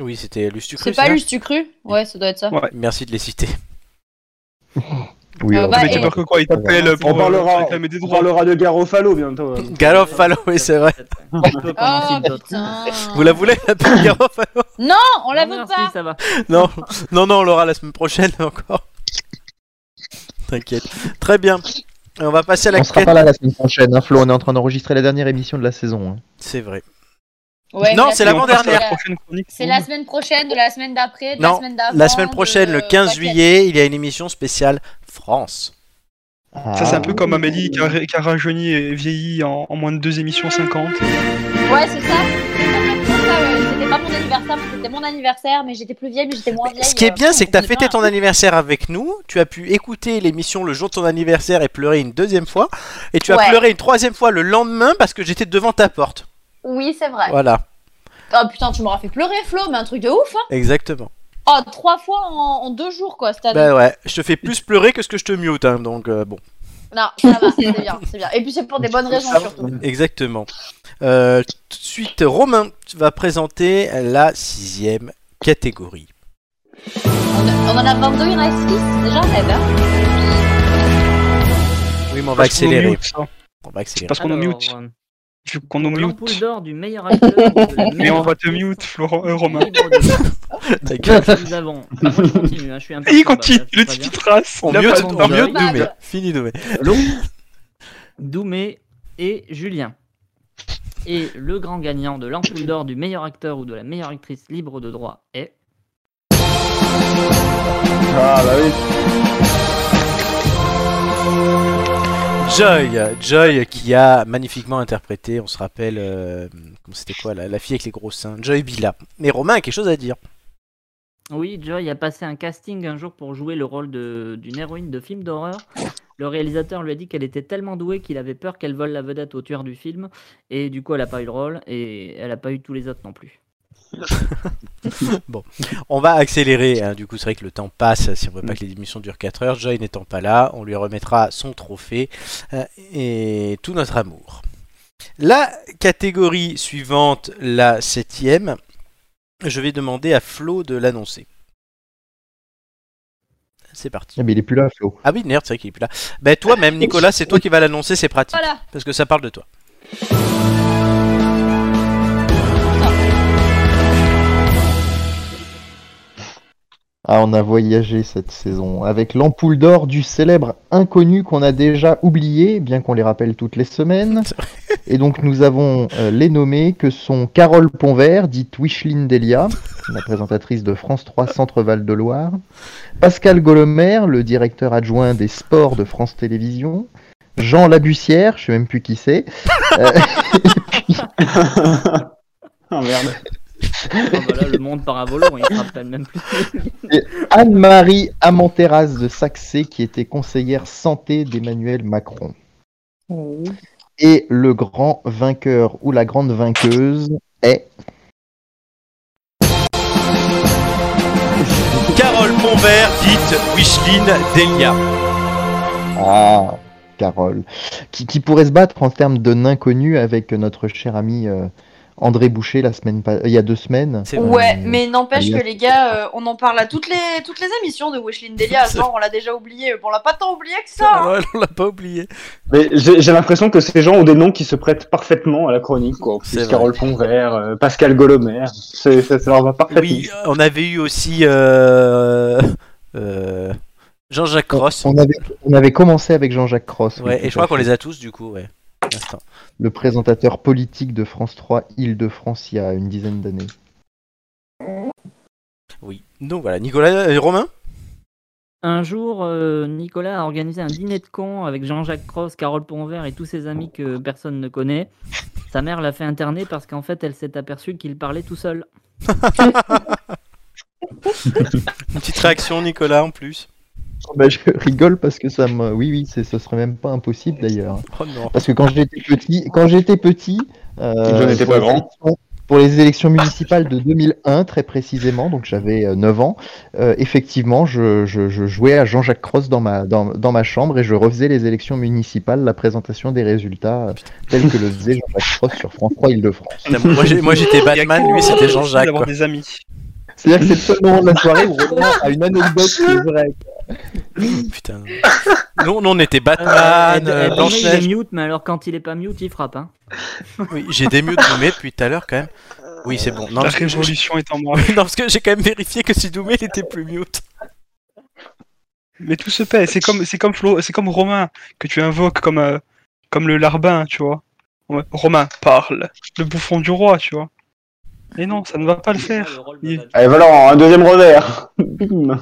Oui, c'était Lustucru. C'est pas juste tu cru Ouais, ça doit être ça. Ouais. Merci de les citer. Oui, Euh, alors, bah, mais tu et- peur que quoi, il t'appelle pour On parlera, euh, réclamer des on parlera de Garofalo bientôt. hein. Garofalo, oui, c'est vrai. On peut commencer Oh une autre. putain. Vous la voulez, la pub Garofalo? Non, on la Non, veut merci, pas. ça va. Non, non, non, on l'aura la semaine prochaine encore. T'inquiète. Très bien. On va passer à la on sera pas là la semaine prochaine, hein, Flo. On est en train d'enregistrer la dernière émission de la saison. hein. C'est vrai. Ouais, Non, mais c'est la l'avant-dernière. semaine prochaine chronique. C'est la semaine prochaine, de la semaine d'après, de la Non, semaine d'avant. la semaine prochaine, de- le 15 laquelle juillet, il y a une émission spéciale France. Ça, c'est un peu comme Amélie qui a, qui a rajeuni et vieilli en, en moins de deux émissions 50. Ouais, c'est ça. Pas mon anniversaire, c'était mon anniversaire, mais j'étais plus vieille, mais j'étais moins vieille. Ce qui est euh, bien, c'est que tu as fêté ton anniversaire avec nous, tu as pu écouter l'émission le jour de ton anniversaire et pleurer une deuxième fois, et tu as Ouais. pleuré une troisième fois le lendemain parce que j'étais devant ta porte. Oui, c'est vrai. Voilà, Oh putain, tu m'auras fait pleurer, Flo, mais un truc de ouf, hein. exactement. Oh, trois fois en, en deux jours, quoi, cette année. Bah ouais, je te fais plus pleurer que ce que je te mute, hein, donc euh, bon. Non, ça va, c'est bien, c'est bien. Et puis c'est pour des bonnes raisons, surtout. Exactement. Euh, tout de suite, Romain, tu vas présenter la sixième catégorie. On, on en a 22, il reste 6, déjà, eh ben. Oui, mais on va accélérer. ça. On va accélérer. Parce qu'on nous mute. euh, qu'on nous mute. d'or du meilleur acteur. de la Mais on va te mute, Florent, euh, Romain. Nous avons. Moi, je continue, hein, je suis un peu. Il continue, là, le petit trace. On mute, on. Doumé. Fini Doumé. Doumé et Julien. Et le grand gagnant de l'ampoule d'or du meilleur acteur ou de la meilleure actrice libre de droit est. Ah bah oui. Joy, Joy qui a magnifiquement interprété, on se rappelle, euh, comment c'était quoi, la, la fille avec les gros seins, Joy Bila. Mais Romain a quelque chose à dire. Oui, Joy a passé un casting un jour pour jouer le rôle de- d'une héroïne de film d'horreur. Le réalisateur lui a dit qu'elle était tellement douée qu'il avait peur qu'elle vole la vedette au tueur du film. Et du coup, elle n'a pas eu le rôle et elle n'a pas eu tous les autres non plus. On va accélérer, hein, du coup c'est vrai que le temps passe si on veut pas que les émissions durent 4 heures. Joy n'étant pas là, on lui remettra son trophée euh, et tout notre amour. La catégorie suivante, la septième, je vais demander à Flo de l'annoncer. C'est parti. Ah, mais il est plus là, Flo. Ah oui, merde, c'est vrai qu'il est plus là. Ben toi-même, Nicolas, c'est toi qui vas l'annoncer, c'est pratique. Voilà. Parce que ça parle de toi. Ah, on a voyagé cette saison avec l'ampoule d'or du célèbre inconnu qu'on a déjà oublié, bien qu'on les rappelle toutes les semaines. Et donc nous avons euh, les nommés que sont Carole Ponvert, dite Wicheline Delia, la présentatrice de France 3 Centre-Val de Loire, Pascal Golomer, le directeur adjoint des sports de France Télévisions, Jean Labussière, je sais même plus qui c'est, euh, Ah merde. Ah bah là, le monde par un volant, il se rappelle même plus. Anne-Marie Amanteras de Saxé, qui était conseillère santé d'Emmanuel Macron. Et le grand vainqueur ou la grande vainqueuse est Carole Ponvert, dite Wicheline Delia. Ah, Carole, qui, qui pourrait se battre en termes de nain connu avec notre cher ami euh, André Boucher la semaine pa- il y a deux semaines. Ouais, mais n'empêche que les gars, euh, on en parle à toutes les, toutes les émissions de Wishlin Delia. Genre, on l'a déjà oublié. Bon, on l'a pas tant oublié que ça. hein. Ouais, on l'a pas oublié. Mais j'ai l'impression que ces gens ont des noms qui se prêtent parfaitement à la chronique, quoi. Plus. Carole Ponvert, euh, Pascal Golomer, ça, ça leur va parfaitement. Oui, on avait eu aussi euh, euh, Jean-Jacques Cross. On avait, on avait commencé avec Jean-Jacques Cross. Ouais, et je crois qu'on les a tous du coup, ouais. Instant. Le présentateur politique de France 3 Île-de-France il y a une dizaine d'années. Oui. Donc voilà, Nicolas et Romain? Un jour, euh, Nicolas a organisé un dîner de cons avec Jean-Jacques Cross, Carole Ponvert et tous ses amis que personne ne connaît. Sa mère l'a fait interner parce qu'en fait, elle s'est aperçue qu'il parlait tout seul. Une petite réaction, Nicolas, en plus. Bah, je rigole parce que ça me. Oui, oui, c'est- ce serait même pas impossible d'ailleurs. Oh non. Parce que quand j'étais petit, quand j'étais petit, euh, Je n'étais pour pas les grand. élections- Pour les élections municipales de 2001, très précisément, donc j'avais euh, 9 ans, euh, effectivement, je, je- je jouais à Jean-Jacques Cross dans ma, dans, dans ma chambre et je refaisais les élections municipales, la présentation des résultats, euh, tels que le faisait Jean-Jacques Cross sur France 3 Île-de-France. Moi, j'étais Batman, lui c'était Jean-Jacques. d'avoir quoi. des amis. C'est-à-dire que c'est le seul moment de la soirée où a une anecdote qui est vraie. Putain. Nous, nous, on était Batman, euh, elle- il est Blanche-Neige. mute, mais alors quand il est pas mute, il frappe. Hein. Oui, j'ai des mutes Doumé depuis tout à l'heure quand même. Oui, c'est bon. Non, La parce que, révolution est en moi. non, parce que j'ai quand même vérifié que si Doumé il était plus mute. Mais tout se paie. C'est comme, c'est comme Flo, c'est comme Romain que tu invoques comme, euh, comme le larbin, tu vois. Ouais, Romain parle, le bouffon du roi, tu vois. Et non, ça ne va pas le faire. Allez, voilà, un deuxième revers. Bim.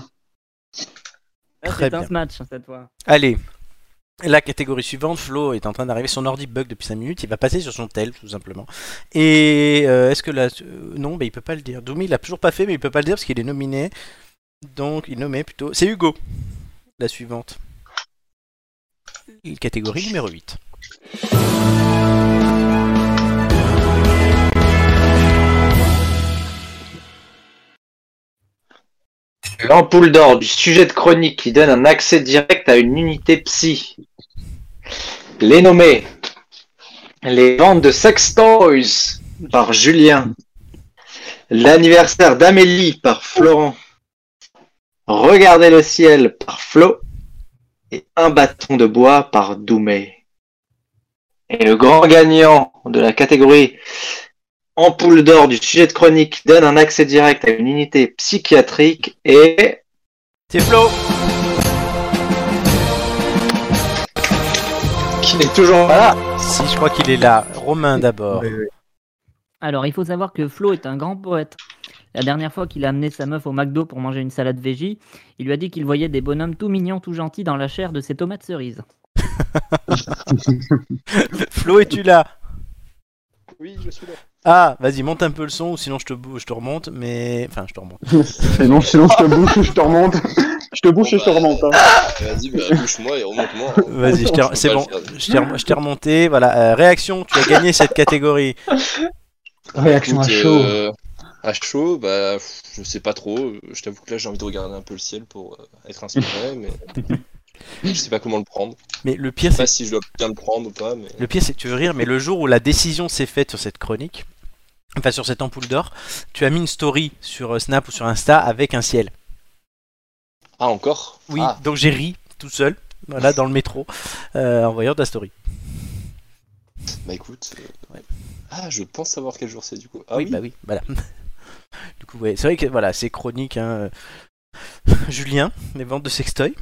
Très C'est un bien. match cette fois. Allez. La catégorie suivante, Flo est en train d'arriver, son ordi bug depuis 5 minutes, il va passer sur son tel tout simplement. Et euh, est-ce que là... euh, non, bah, il peut pas le dire. Doumi il l'a toujours pas fait, mais il peut pas le dire parce qu'il est nominé. Donc il nommé plutôt... C'est Hugo, la suivante. Catégorie numéro 8. L'ampoule d'or du sujet de chronique qui donne un accès direct à une unité psy. Les nommés. Les ventes de Sex Toys par Julien. L'anniversaire d'Amélie par Florent. Regardez le ciel par Flo. Et un bâton de bois par Doumé. Et le grand gagnant de la catégorie ampoule d'or du sujet de chronique donne un accès direct à une unité psychiatrique et C'est Flo qui n'est toujours pas là. Si, je crois qu'il est là. Romain d'abord. Alors, il faut savoir que Flo est un grand poète. La dernière fois qu'il a amené sa meuf au McDo pour manger une salade végé, il lui a dit qu'il voyait des bonhommes tout mignons, tout gentils dans la chair de ses tomates cerises. Flo, es-tu là? Oui, je suis là. Ah, vas-y, monte un peu le son, ou sinon je te, je te remonte, mais... Enfin, je te remonte. Sinon, sinon, je te bouche ou je te remonte. Je te bouche et je te remonte. hein. Vas-y, bah, bouge-moi et remonte-moi. Vas-y, je t'ai- Je c'est bon, je t'ai rem- je t'ai remonté, voilà. Euh, réaction, tu as gagné cette catégorie. Réaction à chaud. euh, à chaud, bah, je sais pas trop. Je t'avoue que là, j'ai envie de regarder un peu le ciel pour euh, être inspiré, mais je sais pas comment le prendre. Mais le pire, Je sais pas c'est si je dois bien le prendre ou pas, mais le pire, c'est que tu veux rire, mais le jour où la décision s'est faite sur cette chronique, enfin sur cette ampoule d'or, tu as mis une story sur euh, Snap ou sur Insta avec un ciel. ah encore? Oui, Ah, donc j'ai ri tout seul, voilà, dans le métro, euh, en voyant ta story. bah écoute. euh, Ah, je pense savoir quel jour c'est du coup. Ah oui, oui, bah oui, voilà. du coup, ouais, c'est vrai que voilà, c'est chronique. Hein. euh, Julien, les ventes de sextoy.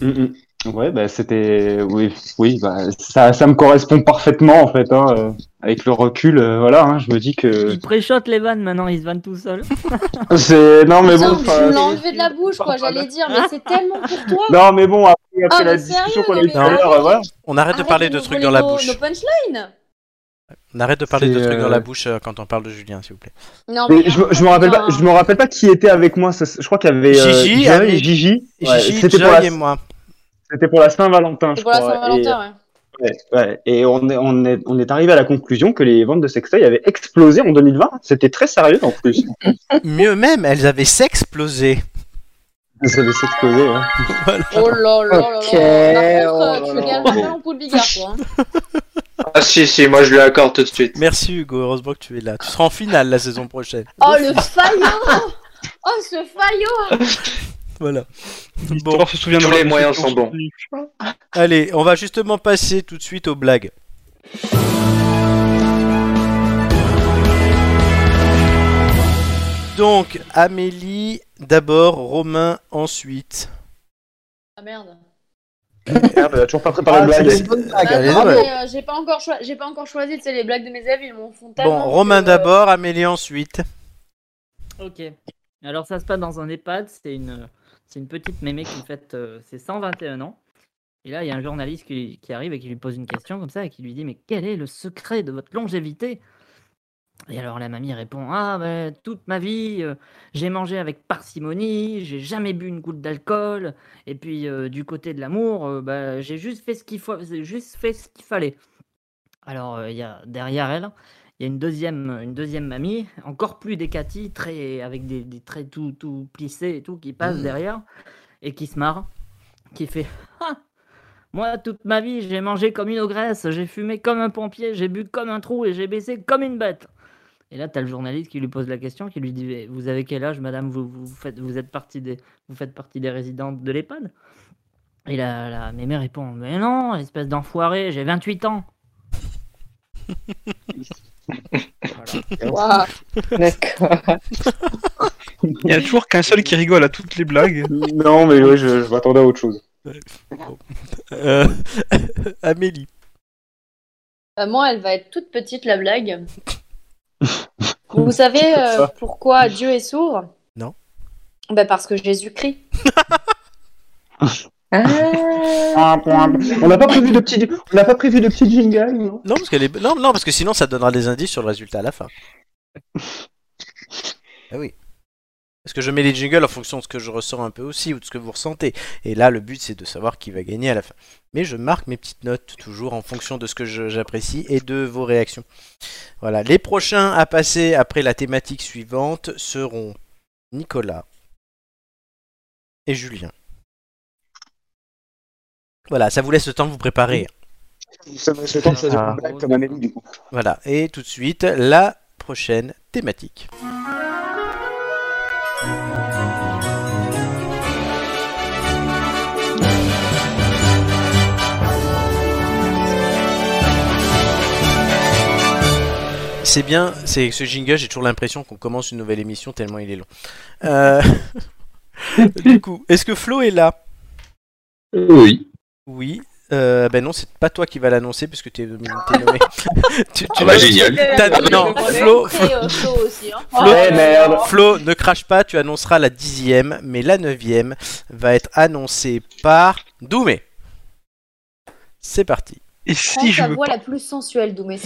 Mm, mm. Ouais, bah c'était. Oui, oui bah, ça, ça me correspond parfaitement en fait. Hein, euh, avec le recul, euh, voilà, hein, je me dis que. Il préchote les vannes maintenant, il se vanne tout seul. C'est. Non, mais bon. enfin, me l'as enlevé de la bouche, quoi, j'allais dire, mais c'est tellement pour toi. Non, mais bon, après, après Ah, la discussion qu'on a eue tout à l'heure, arrête. euh, voilà. On arrête de parler de trucs dans la bouche. Nos punchlines. On arrête de parler de trucs dans euh, la bouche euh, quand on parle de Julien, s'il vous plaît. Non, Mais mais je, me- je me rappelle pas, je me rappelle pas qui était avec moi. ça- je crois qu'il y avait euh, Gigi, Joy avec- et Gigi. Ouais, Gigi, c'était pour la, et moi. c'était pour la Saint-Valentin, je pour la crois. Saint-Valentin, ouais. Et, ouais, ouais. Et on est, on est, on est arrivé à la conclusion que les ventes de sextoy avaient explosé en 2020. C'était très sérieux en plus. Mieux même, elles avaient s'explosé. Ça avait explosé. Hein. Oh là là là Ok, là. Par oh contre, là euh, tu là. fais gagner pas l'ampoule bigard, toi. hein. Ah si si, moi je lui accorde tout de suite. Merci Hugo, heureusement que tu es là. Tu seras en finale la saison prochaine. Oh, le faillot Oh, ce faillot Voilà. Bon, se souviendra Tous les de moyens sont bons. allez, on va justement passer tout de suite aux blagues. Donc, Amélie d'abord, Romain ensuite. Ah merde. Merde, elle a toujours pas préparé Ah, le c'est blague. une bonne blague, elle est non, bonne. mais euh, j'ai pas encore choi- j'ai pas encore choisi, tu sais, les blagues de mes avis, ils m'en font Bon, tellement. Romain que, euh, d'abord, Amélie ensuite. Ok. Alors ça se passe dans un EHPAD, c'est une, c'est une petite mémé qui fête euh, ses 121 ans. Et là, il y a un journaliste qui, qui arrive et qui lui pose une question comme ça et qui lui dit Mais quel est le secret de votre longévité? Et alors la mamie répond Ah, ben, toute ma vie, euh, j'ai mangé avec parcimonie, j'ai jamais bu une goutte d'alcool. Et puis euh, du côté de l'amour, euh, bah, j'ai juste fait ce qu'il faut, juste fait ce qu'il fallait. Alors il y a derrière elle, il y a une deuxième, une deuxième mamie, encore plus décatie, très, avec des, des traits tout, tout plissés et tout, qui passe Mhm. derrière et qui se marre, qui fait Ah Moi, toute ma vie, j'ai mangé comme une ogresse, j'ai fumé comme un pompier, j'ai bu comme un trou et j'ai baissé comme une bête. Et là, tu as le journaliste qui lui pose la question, qui lui dit Mais Vous avez quel âge, madame? Vous, vous, faites, vous, êtes partie des, vous faites partie des résidentes de l'EHPAD? Et la, la mémé répond Mais non, espèce d'enfoiré, j'ai 28 ans. D'accord. Il y a toujours qu'un seul qui rigole à toutes les blagues. Non, mais oui, je, je m'attendais à autre chose. Euh, Amélie. Euh, moi, elle va être toute petite, la blague. Vous savez euh, pourquoi Dieu est sourd? Non. bah Parce que Jésus-Christ. On n'a pas prévu de petit, on n'a pas prévu de petit jingle, non? Non, parce qu'elle est... non, non, parce que sinon ça donnera des indices sur le résultat à la fin. ah oui. Parce que je mets les jingles en fonction de ce que je ressens un peu aussi ou de ce que vous ressentez. Et là, le but c'est de savoir qui va gagner à la fin. Mais je marque mes petites notes toujours en fonction de ce que j'apprécie et de vos réactions. Voilà. Les prochains à passer après la thématique suivante seront Nicolas et Julien. Voilà, ça vous laisse le temps de vous préparer. Ça me laisse le temps de choisir une blague comme Amélie, du coup. Voilà, et tout de suite, la prochaine thématique. C'est bien, c'est ce jingle, j'ai toujours l'impression qu'on commence une nouvelle émission tellement il est long. Euh, du coup, est-ce que Flo est là? Oui. Oui. Euh, ben non, c'est pas toi qui va l'annoncer puisque tu es nommé. tu, Ah bah, génial. Non, Flo, aussi. Hein. Flo, Ouais, merde. Flo, ne crache pas, tu annonceras la dixième, mais la neuvième va être annoncée par Doumé. C'est parti. Et Prends si je ta veux voix la plus sensuelle, Doumé.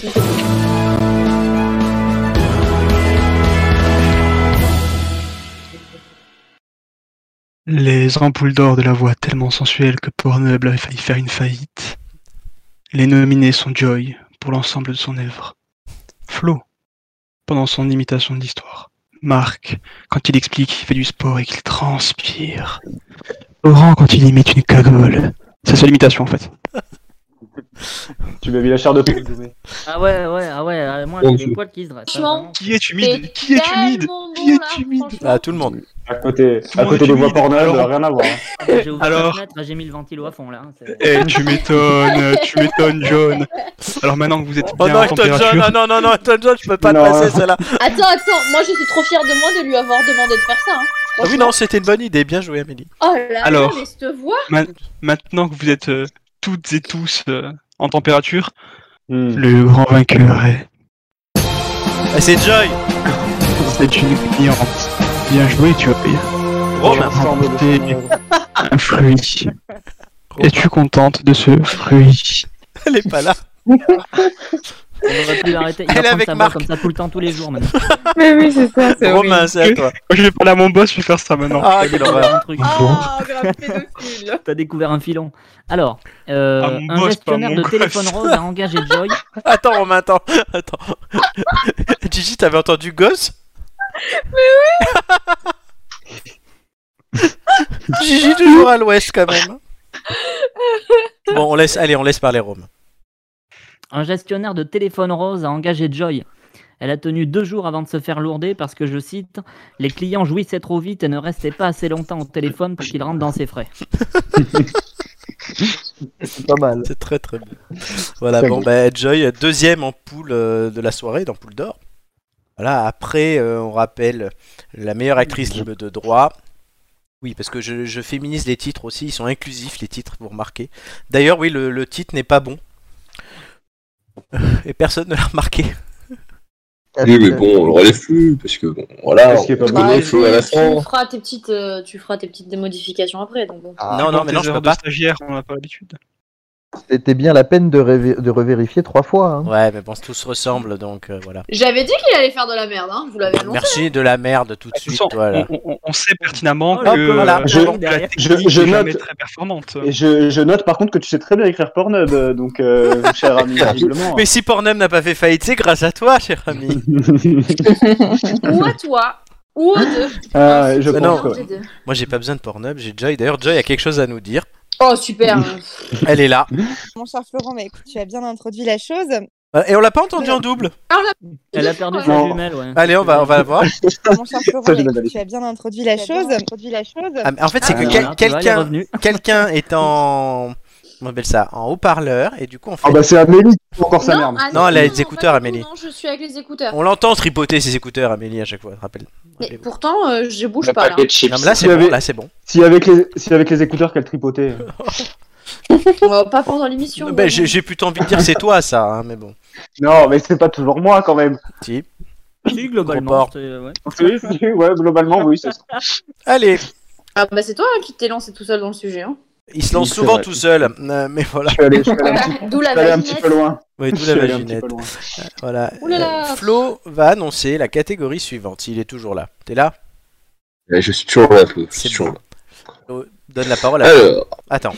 Les ampoules d'or de la voix tellement sensuelle que Pornhub avait failli faire une faillite. Les nominés sont Joy pour l'ensemble de son œuvre. Flo, pendant son imitation de l'histoire. Marc, quand il explique qu'il fait du sport et qu'il transpire. Laurent, quand il imite une cagole. C'est sa imitation en fait. Tu m'as vu la chair de poule. Ah ouais, ouais, ah ouais, euh, moi j'ai des poils qui se dressent. hein. Qui est humide Qui est humide Qui est humide. À tout le monde. À côté, à côté des voix. Pornhub, Alors- rien à voir. hein. Ah bah, J'ai ouvert Alors- la fenêtre, j'ai mis le ventilo à fond là. hein, c'est- Eh, tu m'étonnes, tu m'étonnes, John. Alors maintenant que vous êtes Oh bien non, en Elton John, température, non, non, non, Elton John, je peux pas te Non. passer celle-là. Attends, attends, moi je suis trop fière de moi de lui avoir demandé de faire ça. Hein. Ah oui, non, c'était une bonne idée, bien joué, Amélie. Oh là Alors. là, mais cette voix maintenant que vous êtes euh, toutes et tous euh, en température, Hmm. le grand vainqueur est, Ah, c'est Joy c'est une cliente. Bien joué, tu as Romain. remporté un fruit. Es-tu contente de ce fruit? Elle est pas là. On aurait pu l'arrêter. Il Elle est va prendre avec sa comme ça tout le temps, tous les jours maintenant. Mais oui, c'est ça, c'est Romain, horrible. c'est à toi. Moi, je vais parler à mon boss, je vais faire ça maintenant. Ah, quelle horreur. Un truc. Grave pédophile. T'as découvert un filon. Alors, euh, Ah, mon un boss, gestionnaire de téléphone gosse. rose a engagé Joy. Attends, Romain, attends. Attends. Gigi, t'avais entendu gosse? Mais oui Gigi, toujours à l'ouest quand même. Bon, on laisse, allez, on laisse parler Rome. Un gestionnaire de téléphone rose a engagé Joy. Elle a tenu deux jours avant de se faire lourder parce que, je cite, les clients jouissaient trop vite et ne restaient pas assez longtemps au téléphone pour qu'ils rentrent dans ses frais. C'est pas mal. C'est très très bien. Voilà, bon, bon. bah, Joy, deuxième en poule euh, de la soirée, dans poule d'or. Voilà, après, euh, on rappelle la meilleure actrice libre de droit. Oui, parce que je, je féminise les titres aussi, ils sont inclusifs les titres, vous remarquez. D'ailleurs, oui, le, le titre n'est pas bon. Et personne ne l'a remarqué. Oui, mais bon, on le relève plus, parce que bon, voilà, Parce qu'il est on pas Bah. Flo à la tu, fin. tu feras tes petites, euh, tu feras tes petites modifications après. Donc bon. Ah, non, non, mais non, je peux pas. de stagiaire, on n'a pas l'habitude. C'était bien la peine de, de revérifier trois fois. hein. Ouais, mais bon, tout se ressemble, donc euh, voilà. J'avais dit qu'il allait faire de la merde, hein. Vous l'avais annoncé. Merci de la merde tout de suite, façon, voilà. on, on- on sait pertinemment Oh, que voilà, je- que la technique je- je est jamais note- très performante. Et je, je note par contre que tu sais très bien écrire Pornhub, euh, donc euh, cher ami, visiblement. Mais si Pornhub n'a pas fait faillite, c'est grâce à toi, cher ami. Ou à toi, ou aux deux. Ah, je pense non. Moi, j'ai pas besoin de Pornhub, j'ai Joy. D'ailleurs, Joy a quelque chose à nous dire. Oh super. Elle est là. Mon cher Florent, mais écoute, tu as bien introduit la chose. Euh, Et on l'a pas entendu en double. Elle a perdu sa jumelle, ouais. Allez, on va, on va la voir. Mon cher Florent, Ça, je écoute, dit. tu as bien introduit la chose. Ah, mais en fait, c'est Ah, que voilà, quel- tu vois, elle est quelqu'un revenue. quelqu'un est en. Comment on appelle ça En haut-parleur, et du coup, on fait. Ah bah c'est Amélie qui fait encore sa merde. ah Non, elle a les pas du écouteurs, tout, Amélie. Non, je suis avec les écouteurs. On l'entend tripoter ses écouteurs, Amélie, à chaque fois, rappelle. Mais pourtant, euh, je bouge Le pas là. paquet de chips. Non, mais là, c'est bon, là, c'est bon. Si avec les, si avec les écouteurs qu'elle tripotait. Euh, pas pendant l'émission. Ben, j'ai non. j'ai plutôt envie de dire c'est toi, ça, hein, mais bon. Non, mais c'est pas toujours moi quand même. Si. Si, globalement. Report. c'est- ouais. Oui, oui, ouais, globalement, oui, c'est ça. Allez, Ah bah c'est toi hein, qui t'es lancé tout seul dans le sujet. Hein. Il se lance Oui, souvent vrai. tout seul, euh, mais voilà. Je suis allé, je suis allé un petit, peu loin. Oui, d'où la vaginette. loin. Voilà. Euh, Flo va annoncer la catégorie suivante. Il est toujours là. T'es là Ouais, Je suis toujours là, Flo. Je C'est suis toujours bon. là. Flo, Donne la parole à Alors, Attends.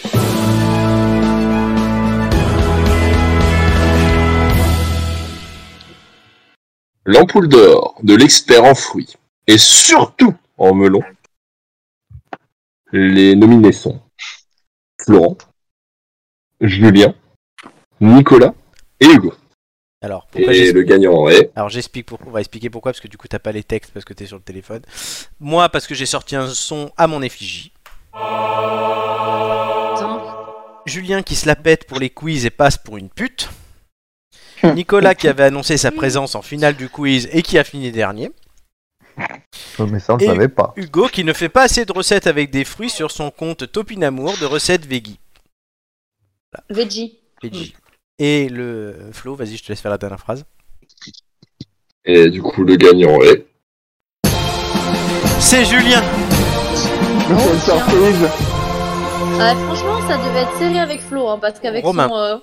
l'ampoule d'or de l'expert en fruits et surtout en melon. Les nominés sont Florent, Julien, Nicolas et Hugo. Alors, pourquoi Et le gagnant est Alors j'explique pourquoi. On va expliquer pourquoi parce que du coup t'as pas les textes parce que t'es sur le téléphone. Moi parce que j'ai sorti un son à mon effigie. Julien qui se la pète pour les quiz et passe pour une pute. Nicolas qui avait annoncé sa présence en finale du quiz et qui a fini dernier. Oh, Mais ça, on le Et- savait pas. Hugo qui ne fait pas assez de recettes avec des fruits sur son compte Topinamour de recettes veggie. Veggie. Veggie. Et le Flo, vas-y, je te laisse faire la dernière phrase. Et du coup, le gagnant est C'est Julien. Quelle surprise Ah, franchement, ça devait être serré avec Flo, hein, parce qu'avec Romain. son. euh,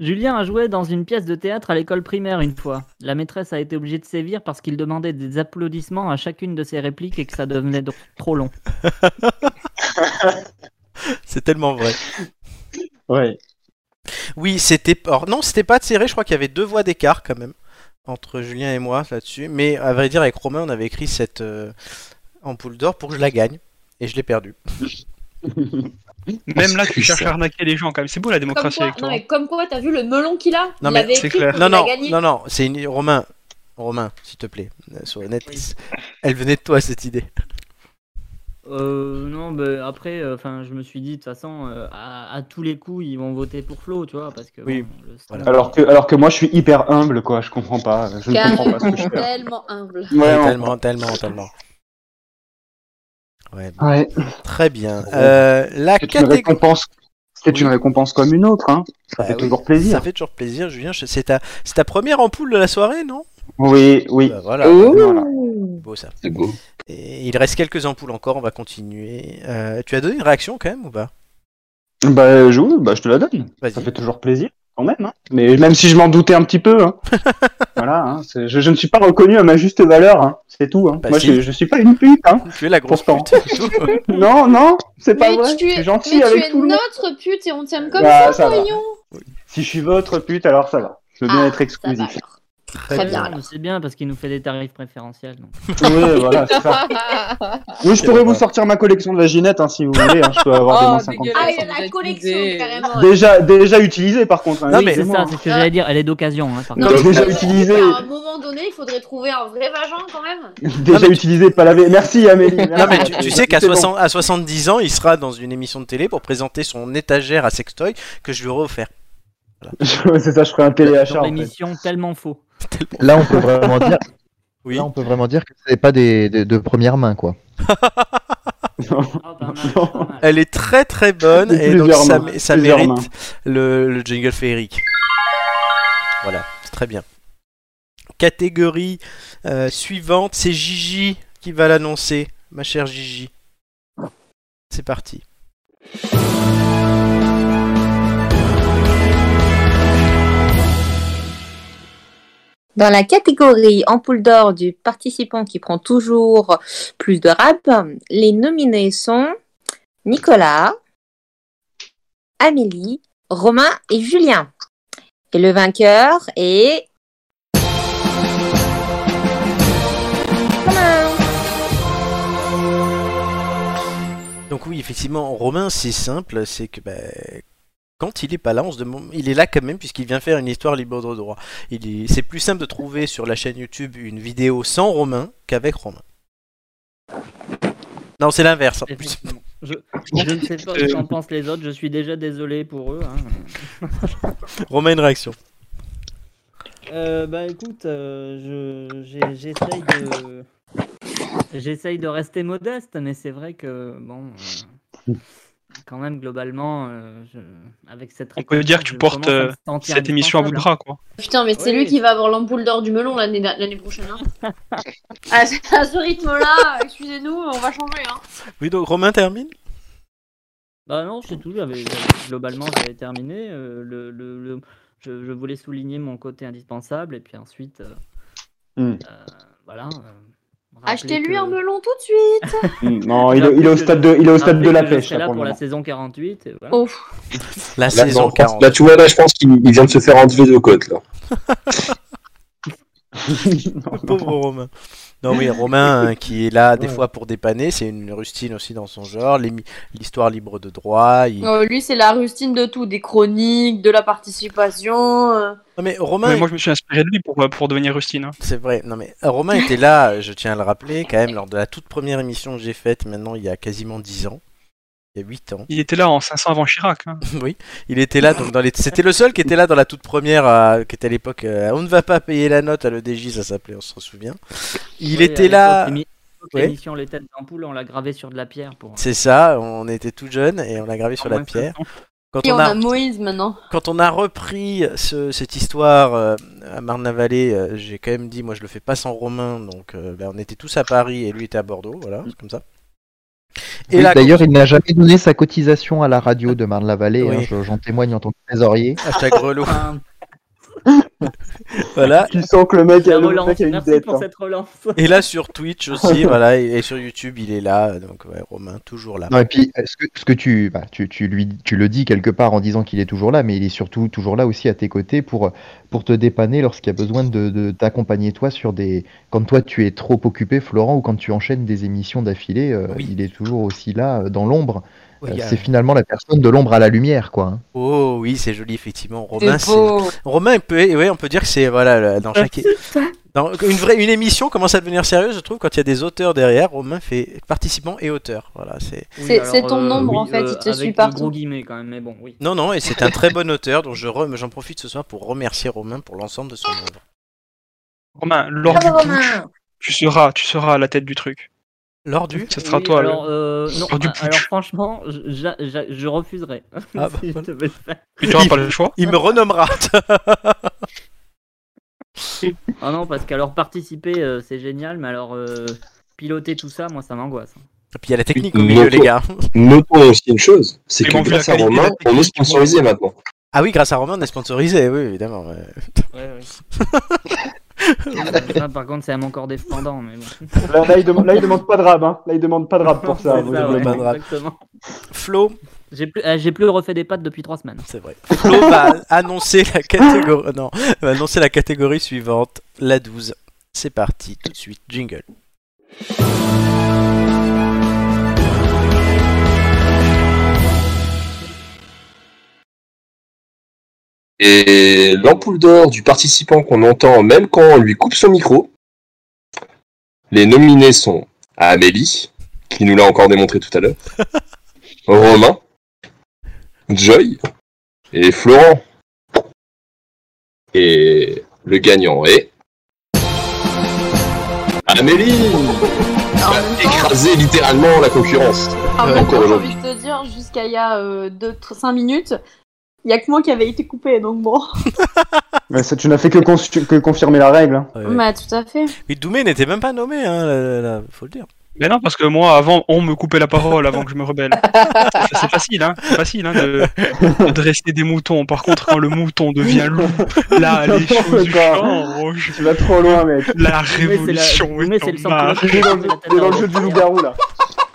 Julien a joué dans une pièce de théâtre à l'école primaire une fois. La maîtresse a été obligée de sévir parce qu'il demandait des applaudissements à chacune de ses répliques et que ça devenait donc trop long. C'est tellement vrai. Ouais. Oui, c'était. non, c'était pas serré. Je crois qu'il y avait deux voix d'écart quand même entre Julien et moi là-dessus. Mais à vrai dire, avec Romain, on avait écrit cette euh, ampoule d'or pour que je la gagne. Et je l'ai perdue. Même là, tu cherches ça. à arnaquer les gens quand même. C'est beau la Comme démocratie quoi, avec toi. non, mais comme quoi, t'as vu le melon qu'il a? Non, Il mais avait c'est écrit clair. qu'il Non, a non, gagné. non, non. C'est une... Romain. Romain, s'il te plaît, euh, sois honnête. Elle venait de toi cette idée. Euh, non, bah, après, euh, enfin, je me suis dit de toute façon, euh, à, à tous les coups, ils vont voter pour Flo, tu vois, parce que. Oui, bon, le voilà. stand- Alors que, alors que moi, je suis hyper humble, quoi. Je comprends pas. Je ne comprends pas ce que je fais. Tellement humble. Ouais, Ouais, on- tellement, tellement, tellement. Ouais, ouais. très bien. Euh, la C'est une catégorie. récompense. C'est Oui. une récompense comme une autre, hein. Ça Bah fait oui, toujours plaisir. Ça fait toujours plaisir, Julien. C'est ta... c'est ta première ampoule de la soirée, non? Oui, oui. Bah, Voilà, Voilà. beau ça. C'est beau. Et il reste quelques ampoules encore, on va continuer. Euh, tu as donné une réaction quand même ou pas? Bah, je, oui, bah, je te la donne. Ça fait toujours plaisir, quand même. Hein. Mais même si je m'en doutais un petit peu. Hein. voilà, hein, je, je ne suis pas reconnu à ma juste valeur. Hein. C'est tout. Hein. Bah, moi, si. je, je suis pas une pute. Hein. Tu es la grosse Pourtant. pute. non, non, c'est pas mais vrai. tu Je es, suis gentil mais tu es tout le monde. notre pute et on t'aime comme Bah, ça. Si je suis votre pute, alors ça va. Je veux bien Ah, être ça va exclusif. Très Très bien. C'est bien parce qu'il nous fait des tarifs préférentiels. donc. Oui, voilà, c'est ça. Oui, je pourrais vous sortir ma collection de vaginettes hein, si vous voulez. Hein, je peux avoir des Oh, moins 50. Ah, il y a la collection, carrément. Déjà, déjà utilisé par contre. hein, Non, mais- C'est ça, c'est ce que j'allais dire. Elle est d'occasion. Hein, par Non, contre. mais Déjà faut- utilisé. À un moment donné, il faudrait trouver un vrai vagin quand même. Déjà tu- utilisé, pas lavé. Merci Amélie. Non merci. mais tu, tu sais qu'à C'est bon. 60 à 70 ans, il sera dans une émission de télé pour présenter son étagère à sextoy que je lui aurais offert. C'est ça, je ferai un téléachat. Dans en fait. l'émission tellement. Là, on peut vraiment dire. Oui. Là, on peut vraiment dire que c'est pas des, des- de première main, quoi. Elle est très très bonne et donc ça, mérite le jingle féerique. Voilà, c'est très bien. Catégorie euh, suivante, c'est Gigi qui va l'annoncer, ma chère Gigi. C'est parti. Dans la catégorie ampoule d'or du participant qui prend toujours plus de rap, les nominés sont Nicolas, Amélie, Romain et Julien. Et le vainqueur est... Donc oui, effectivement, Romain, c'est simple, c'est que bah, quand il est pas là, on se demande, il est là quand même puisqu'il vient faire une histoire libre de droit. Il est, c'est plus simple de trouver sur la chaîne YouTube une vidéo sans Romain qu'avec Romain. Non, c'est l'inverse. en plus. Je, je ne sais pas ce qu'en pensent les autres, je suis déjà désolé pour eux. hein. Romain, une réaction. Euh, bah écoute, euh, je- j'ai- j'essaye de. J'essaye de rester modeste, mais c'est vrai que bon. euh, quand même, globalement, euh, je- avec cette On peut dire que tu portes euh, cette émission à bout de bras, quoi. Putain, mais c'est Oui. lui qui va avoir l'ampoule d'or du melon l'année l'année prochaine. Hein. à, ce- rythme-là, excusez-nous, on va changer. Hein. Oui, donc Romain termine? Bah non, c'est tout. j'avais- j'avais- globalement, j'avais terminé. euh, le, le- le- je, je voulais souligner mon côté indispensable et puis ensuite, euh, Hmm. euh, voilà. Achetez-lui que- un melon tout de suite. Hmm, Non, il est, il est au stade de, il est au stade de la pêche là, là pour la saison 48. Et voilà. Oh. La Là, saison non, 40. là, tu vois, là, je pense qu'il il vient de se faire enlever deux côtes, là. Pauvre Romain. Non, oui, Romain hein, qui est là des fois pour dépanner, c'est une rustine aussi dans son genre, l'histoire libre de droit. il- Euh, lui, c'est la rustine de tout, des chroniques, de la participation. euh. Non, mais Romain, Mais moi, je me suis inspiré de lui pour, pour devenir Rustine. hein. c'est vrai. Non, mais euh, Romain était là, je tiens à le rappeler, quand même, lors de la toute première émission que j'ai faite, maintenant il y a quasiment 10 ans. Il y a 8 ans. Il était là en 500 avant Chirac. hein. oui, il était là. Donc dans les... C'était le seul qui était là dans la toute première, euh, qui était à l'époque. euh, on ne va pas payer la note à l'EDJ, ça s'appelait, on se souvient. Il Oui, était là. L'émission Les Têtes d'Ampoule, on l'a gravé sur de la pierre pour. C'est ça, on était tout jeunes et on l'a gravé sur la pierre. 500. Quand Et on on a, a Moïse maintenant. quand on a repris ce- cette histoire euh, à Marne-la-Vallée, euh, j'ai quand même dit, moi je le fais pas sans Romain, donc euh, ben, on était tous à Paris et lui était à Bordeaux, voilà, c'est comme ça. Et Oui, là, D'ailleurs, il n'a jamais donné sa cotisation à la radio de Marne-la-Vallée. Oui. hein, je- J'en témoigne en tant que trésorier. hashtag voilà. Tu sens que le mec, le relance. a une Merci dette. pour hein. cette relance. Et là sur Twitch aussi, voilà, et, et sur YouTube il est là, donc ouais, Romain toujours là. Non, et puis, ce que, ce que tu, bah, tu, tu, lui, tu le dis quelque part en disant qu'il est toujours là, mais il est surtout toujours là aussi à tes côtés pour, pour te dépanner lorsqu'il y a besoin de, de t'accompagner toi sur des. Quand toi tu es trop occupé, Florent, ou quand tu enchaînes des émissions d'affilée, euh, Oui. il est toujours aussi là euh, dans l'ombre. Oui, Euh, a- C'est finalement la personne de l'ombre à la lumière, quoi. hein. Oh oui, c'est joli effectivement. Romain, C'est c'est beau. Romain, il peut, ouais, on peut dire que c'est voilà dans chaque dans une vraie une émission commence à devenir sérieuse, je trouve, quand il y a des auteurs derrière. Romain fait participant et auteur. Voilà, c'est Oui, C'est- alors, c'est ton euh, nombre, oui, en fait, euh, il te avec suit partout. gros guillemets quand même, mais bon, oui. non non et c'est un très bon auteur, donc je re- j'en profite ce soir pour remercier Romain pour l'ensemble de son œuvre. Romain, lors du coup, tu seras, tu seras à la tête du truc. Lors du Ce sera Oui, toi. alors, euh, non, lors du ah, alors franchement, je, refuserai. Ah, bah, je voilà. Mais tu n'auras pas le choix. Il me renommera. Ah non, parce qu'alors participer, euh, c'est génial, mais alors euh, piloter tout ça, moi, ça m'angoisse. Et puis il y a la technique au milieu, les gars. Notons aussi une chose, c'est que bon, grâce à Romain, on est sponsorisé maintenant. Ah oui, grâce à Romain, on est sponsorisé, oui, évidemment. ouais. Ouais, ça, par contre, c'est à mon corps défendant, mais bon. Là, là, il demande, là, il demande pas de rab. Hein. Là, il demande pas de rab pour ça. Vous ça, ouais, pas de. Flo, J'ai plus, euh, j'ai plus refait des pattes depuis trois semaines. c'est vrai. Flo va annoncer la catégorie. Non, va annoncer la catégorie suivante, la 12. C'est parti, tout de suite, jingle. Et l'ampoule d'or du participant qu'on entend même quand on lui coupe son micro. Les nominés sont Amélie, qui nous l'a encore démontré tout à l'heure, Romain, Joy et Florent. Et le gagnant est Amélie temps- écraser littéralement la concurrence. En j'ai aujourd'hui. envie de te dire, jusqu'à il y a 5 minutes, il y a que moi qui avait été coupé, donc bon. Mais ça, tu n'as fait que, confirmer la règle. hein. Ouais, ouais. Bah, tout à fait. Mais Doumé n'était même pas nommé, hein, là, là, faut le dire. Mais non, parce que moi, avant, on me coupait la parole avant que je me rebelle. C'est facile, hein. C'est facile, hein, de, de dresser des moutons. Par contre, quand le mouton devient loup, là, les N'importe choses changent. Tu vas trop loin, mec. La Mais la- révolution mais est le marche. Il est dans, le- est dans le jeu du loup-garou, là.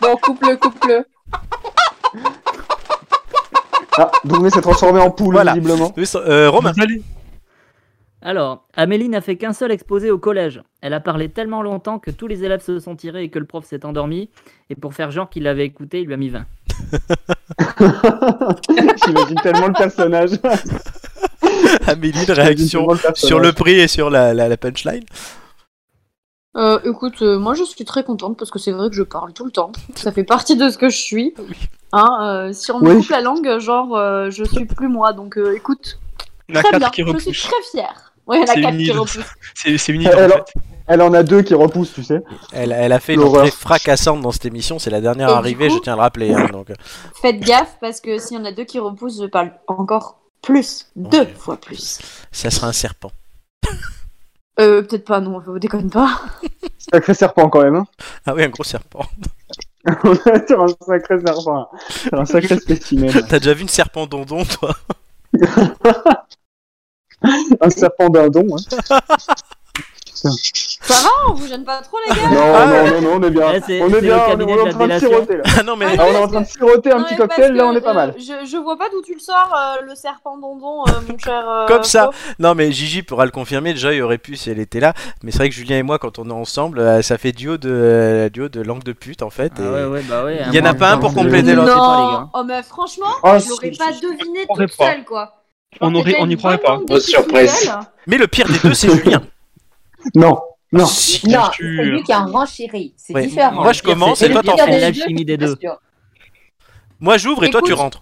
Bon, coupe-le, coupe-le. Ah, Doumé s'est transformé en poule, Voilà. visiblement. Euh, Romain. Allez- Alors, Amélie n'a fait qu'un seul exposé au collège. Elle a parlé tellement longtemps que tous les élèves se sont tirés et que le prof s'est endormi. Et pour faire genre qu'il l'avait écouté, il lui a mis 20. J'imagine tellement le personnage. Amélie, une réaction Tellement le personnage. sur le prix et sur la, la, la punchline. Euh, écoute, euh, moi je suis très contente parce que c'est vrai que je parle tout le temps. Ça fait partie de ce que je suis. Hein, euh, si on me Oui. coupe la langue, genre, euh, je suis plus moi. Donc euh, écoute, La très 4 bien. qui Je suis très fière. Ouais, la C'est 4 une qui repousse. C'est une idée, en fait. Elle en a deux qui repoussent, tu sais. Elle, elle a fait une entrée fracassante dans cette émission, c'est la dernière Et arrivée, coup- je tiens à le rappeler. hein, donc, Faites gaffe parce que s'il y en a deux qui repoussent, je parle encore plus. Deux fois plus. ça sera un serpent. Euh, peut-être pas, non, je vous déconne pas. Sacré serpent quand même. Hein. Ah oui, un gros serpent. Sur un sacré serpent. Un sacré spécimen. T'as déjà vu une serpent dondon, toi? Un serpent dindon. Hein. Ça va, on vous gêne pas trop, les gars Non, Ah, non, non, non, on est bien. Eh, c'est- on c'est est bien, on est, on est en train de siroter là. Ah non, mais. Ah, Ah, on est en train de siroter un Non, petit cocktail, là, on est pas euh, mal. je, je vois pas d'où tu le sors, euh, le serpent dondon, euh, mon cher. euh, Comme ça. Non, mais Gigi pourra le confirmer. Déjà, il aurait pu si elle était là. Mais c'est vrai que Julien et moi, quand on est ensemble, euh, ça fait duo de, euh, duo de langue de pute en fait. Ah et- ouais, ouais, bah ouais. Il y en a pas un pour compléter l'autre. Non, oh, mais franchement, Ah, je l'aurais pas deviné toute seule, quoi. On Genre, aurait- t'étais on y une croirait pas. surprise. Mais le pire des deux, c'est Julien. Non, non. Si, Non, c'est lui qui a renchéri. C'est Ouais, différent. moi, je commence c'est- et toi, t'en c'est fais. l'alchimie des deux. Moi, j'ouvre et toi, tu rentres.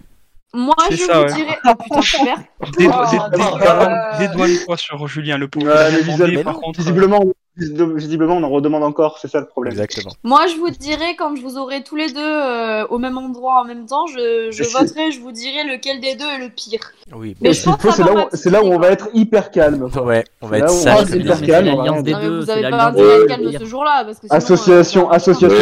Moi, je ça, vous ouais. dirais. Oh putain, super. Dé- Oh, euh, Dédouane-toi sur Julien, le pauvre. Ouais, demandé, visiblement- par contre, Visiblement, visiblement, on en redemande encore, c'est ça le problème. Exactement. Moi, je vous dirais, quand je vous aurai tous les deux euh, au même endroit en même temps, je, voterai, je vous dirai lequel des deux est le pire. Oui. Mais Et je s'il pense faut, c'est là, où- c'est là où on va être hyper calme. Ouais, on va être sage. va être c'est hyper calme. vous avez pas intérêt à calme ce jour-là. Association, association.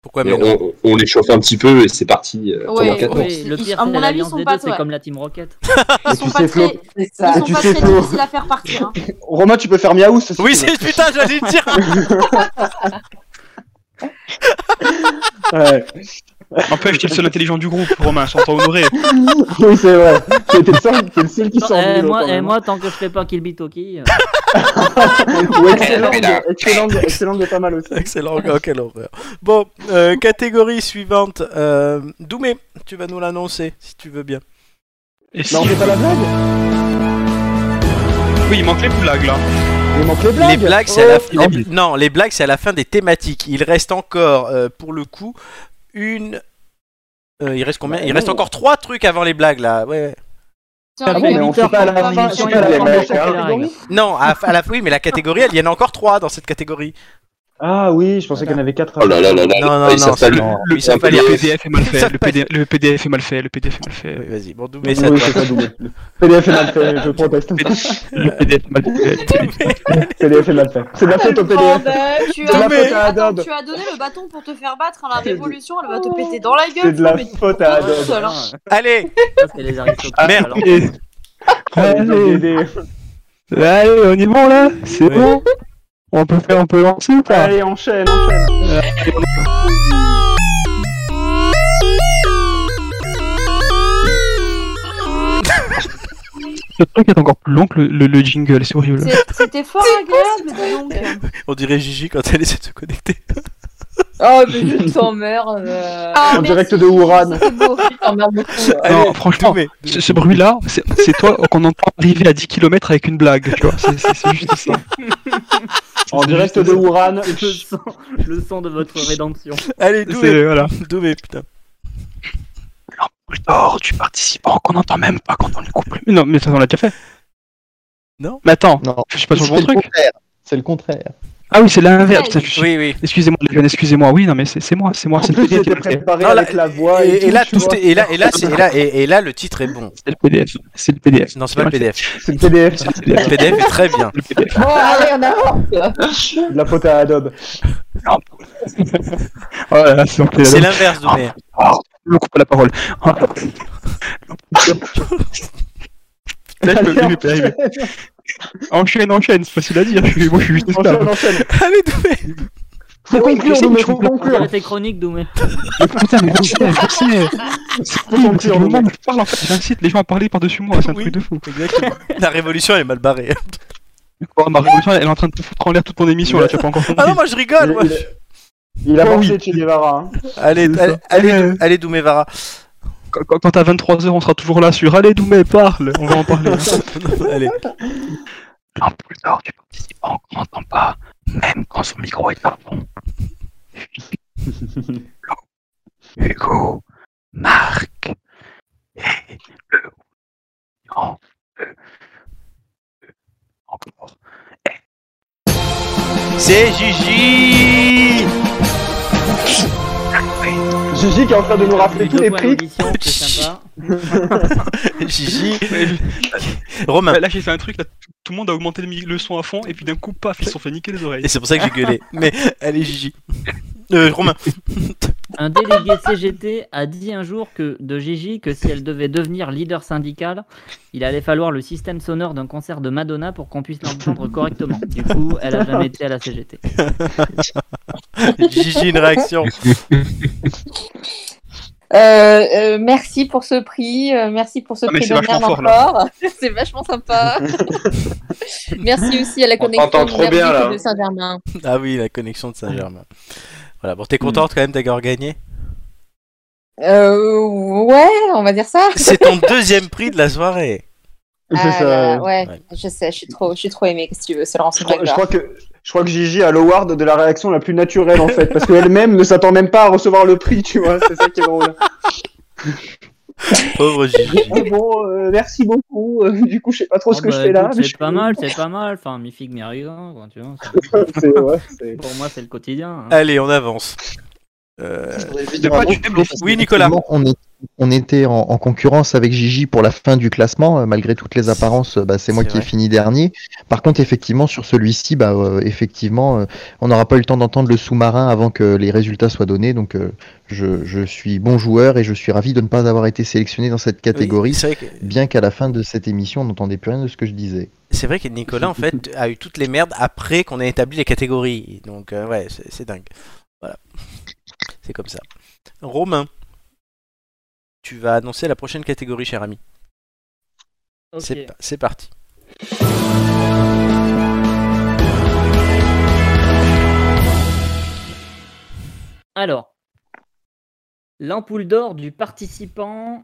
Pourquoi Mais on, on les chauffe un petit peu et c'est parti. euh, Ouais, pendant le pire, à c'est mon avis, ils sont pas- c'est ouais. comme la Team Rocket. Ils sont tu pas sais, très, Flo, ils et sont tu pas sais, très Flo. difficiles à faire partir. hein. Romain, tu peux faire miaou Oui, c'est putain, j'allais le dire. Ouais. N'empêche, t'es le seul intelligent du groupe, Romain, sans honoré. Oui, c'est vrai. T'es t'es le seul, le seul qui sort eh, moi, eh, moi, tant que je fais pas Kill Bitoki. Ou excellent, excellent, excellent, pas mal aussi. Excellent, oh, quelle horreur. Bon, euh, catégorie suivante. Euh, Doumé, tu vas nous l'annoncer si tu veux bien. Et si... Non, on fait pas la blague Oui, il manque les blagues là. Il manque les blagues. Les blagues, c'est à la Oh, les- non, les blagues, c'est à la fin des thématiques. Il reste encore, euh, pour le coup, une. euh, il reste combien? Il reste encore trois trucs avant les blagues là. Ouais. ouais. Ah les bon, gars, mais on fait pas à la on fait pas à la catégorie Non, à, à la oui, mais la catégorie, il y en a encore trois dans cette catégorie. Ah oui, je pensais qu'il y en avait quatre. Oh là là là là. Non, non, ils non, savent c'est pas le- non. le- savent pas. PDF est mal fait, le pas PDF, le PDF est mal fait, le PDF est mal fait. Oui, vas-y, bon, c'est à oui, ça, double. Le PDF est mal fait, je proteste. Le PDF est mal fait. PDF est mal fait. C'est de la faute au PDF. Tu C'est de la as, faute à Attends, Adobe. tu as donné le bâton pour te faire battre à la révolution, elle va te péter dans la gueule. C'est de la mais faute à hein. Allez, Ça, c'est les aristocrates. Merde. Allez, on est bon là C'est bon On peut faire, on peut lancer ou pas Allez, enchaîne, enchaîne. Le truc est encore plus long que le, le- le jingle, c'est horrible. C'était fort agréable, donc. on dirait Gigi quand elle essaie de se connecter. Oh, mais je t'emmerde. euh, Ah, En merci, direct de euh. Non, franchement, Doumé. ce, ce bruit-là, c'est toi qu'on entend arriver à 10 km avec une blague, tu vois. C'est juste ça. En direct de Wuhan. Le son, le son de votre rédemption. Allez, Doumé. C'est voilà. Doumé, putain. L'ampoule d'or du participant qu'on n'entend même pas quand on le coupe. Non, mais ça on l'a déjà fait. Non Mais attends, Non. je suis pas sur le C'est bon le truc. contraire. C'est le contraire. Ah oui, c'est l'inverse. Oui, oui. Excusez-moi, les jeunes, excusez-moi. Oui, non, mais c'est moi, c'est moi, c'est le plus, PDF. qui j'étais me le fait. préparé Non, là- avec la voix. Et, Et, et là, tu tout vois. est- et là, et là, c'est- et là, et, et là, le titre est bon. C'est le PDF. C'est le PDF. Non, c'est pas le PDF. C'est le PDF. Le PDF. Le PDF est très bien. Le PDF. Bon, allez, on avance. De la faute à Adobe. Oh c'est l'inverse, Doumé. Oh, je me coupe la parole. Oh. Là, je peux- arriver. Enchaîne, enchaîne, c'est facile à dire. Je suis, moi, je suis juste esclave. Enchaîne, enchaîne. Allez, Doumé. Faut conclure, je faut conclure. Arrête tes chroniques, Doumé. Mais Putain, mais je sais, je sais. Je parle en fait. J'incite les gens à parler par-dessus moi, c'est un Oui. truc de fou. Exactement. La révolution, elle est mal barrée. Quoi, ma révolution, elle est en train de te foutre en l'air toute ton émission là, tu as pas encore compris. Ah non, moi je rigole. Moi. Il, a pensé oui. Che Guevara. Hein. Allez, allez, allez, Doumé Vara. Quand, quand, à 23h, on sera toujours là sur Allez, Doumé, parle, on va en parler. allez. L'ampoule d'or du participant qu'on n'entend pas, même quand son micro est à fond. Hugo, Marc et le en- le- le- encore. C'est Gigi Gigi qui est en train de nous rappeler tous les prix. Gigi Romain. Bah, là, j'ai fait un truc, là, tout, le monde a augmenté le son à fond, et puis d'un coup, paf, ils se sont fait niquer les oreilles. Et c'est pour ça que j'ai gueulé. Mais allez, Gigi. Euh, Romain. Un délégué CGT a dit un jour que de Gigi que si elle devait devenir leader syndical, il allait falloir le système sonore d'un concert de Madonna pour qu'on puisse l'entendre correctement. Du coup, elle a jamais été à la CGT. Gigi, une réaction. Euh, euh, merci pour ce prix, euh, merci pour ce Ah, prix là. encore. c'est vachement sympa. merci aussi à la On connexion t'entend trop bien, merdique là. de Saint-Germain. Ah oui, la connexion de Saint-Germain. Voilà, bon, t'es contente quand même d'avoir gagné? Euh, ouais, on va dire ça. C'est ton deuxième prix de la soirée. C'est Ah ça, là, ouais. ouais, je sais, je suis trop, je suis trop aimée. Que tu veux, c'est Laurence Je crois, je crois que je crois que Gigi a l'award de la réaction la plus naturelle en fait, parce qu'elle-même ne s'attend même pas à recevoir le prix, tu vois. C'est ça qui est drôle. Pauvre Gigi. Ah bon, euh, merci beaucoup. Euh, du coup, je sais pas trop ce Oh, que bah, je fais là. mais C'est pas mal, c'est pas mal. Enfin, mi figue, mi quoi, tu vois. ouais, Pour moi, c'est le quotidien. hein. Allez, on avance. Euh, De quoi tu Oui, Nicolas. Effectivement, On, est- on était en, en concurrence avec Gigi pour la fin du classement, euh, malgré toutes les apparences, euh, bah, c'est moi qui ai fini dernier. Par contre, effectivement, sur celui-ci, bah, euh, effectivement, euh, on n'aura pas eu le temps d'entendre le sous-marin avant que les résultats soient donnés. Donc, euh, je, je suis bon joueur et je suis ravi de ne pas avoir été sélectionné dans cette catégorie, Oui, que bien qu'à la fin de cette émission, on n'entendait plus rien de ce que je disais. c'est vrai que Nicolas en fait a eu toutes les merdes après qu'on ait établi les catégories. Donc ouais, c'est c'est dingue. Voilà. C'est comme ça. Romain, tu vas annoncer la prochaine catégorie, cher ami. C'est pa- C'est parti. Alors, l'ampoule d'or du participant.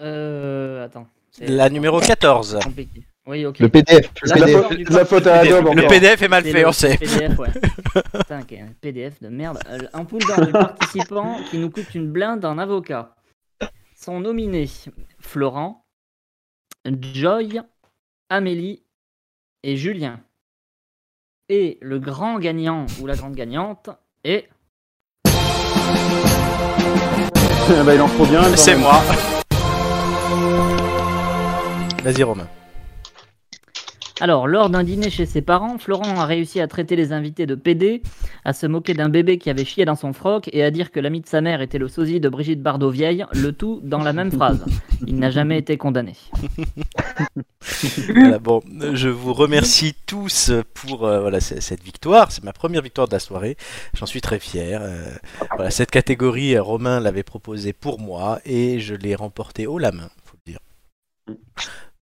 Euh, attends. La numéro 14. compliqué. Oui, ok. Le PDF, le La PDF. faute du La faute à Le. PDF est mal fait, on sait. PDF, ouais. Putain, quel PDF de merde. Euh, Un pool d'or du participant qui nous coûte une blinde en avocat. Sont nominés Florent, Joy, Amélie et Julien. Et le grand gagnant ou la grande gagnante est. Ah bah, il en faut bien. C'est moi. Vas-y, Romain. Alors, lors d'un dîner chez ses parents, Florent a réussi à traiter les invités de PD, à se moquer d'un bébé qui avait chié dans son froc et à dire que l'ami de sa mère était le sosie de Brigitte Bardot vieille, le tout dans la même phrase. Il n'a jamais été condamné. Voilà, bon, je vous remercie tous pour euh, cette victoire. C'est ma première victoire de la soirée. J'en suis très fier. Euh, voilà, cette catégorie, euh, Romain l'avait proposée pour moi et je l'ai remportée haut la main.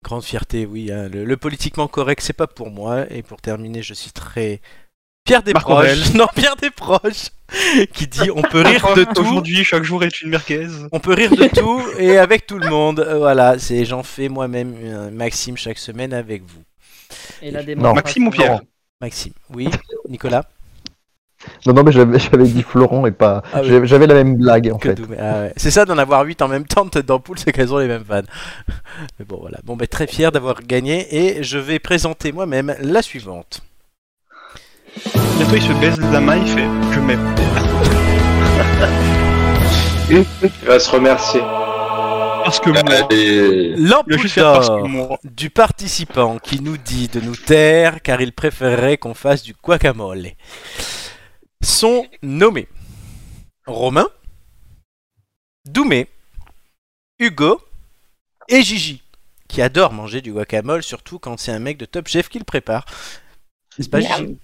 Grande fierté, oui. hein. Le, le politiquement correct, c'est pas pour moi. Et pour terminer, je citerai Pierre. Desproges. Non, Pierre Desproges, qui dit on peut rire de tout. Aujourd'hui, chaque jour est une merguez. On peut rire de tout et avec tout le monde. Euh, Voilà, c'est j'en fais moi-même un Maxime chaque semaine avec vous. Et la Maxime ou Pierre Maxime, oui. Nicolas Non, non, mais j'avais dit Florent et pas. Ah oui. j'avais- la même blague en Que fait. Ah ouais. C'est ça d'en avoir 8 en même temps de têtes d'ampoule, c'est qu'elles ont les mêmes fans. Mais bon, voilà. Bon, ben, très fier d'avoir gagné et je vais présenter moi-même la suivante. Il se baise la main, il fait Je m'aime. Il va se remercier. Parce que L'ampoule du participant qui nous dit de nous taire car il préférerait qu'on fasse du guacamole sont nommés Romain, Doumé, Hugo et Gigi, qui adore manger du guacamole, surtout quand c'est un mec de Top Chef qui le prépare. N'est-ce pas, Gigi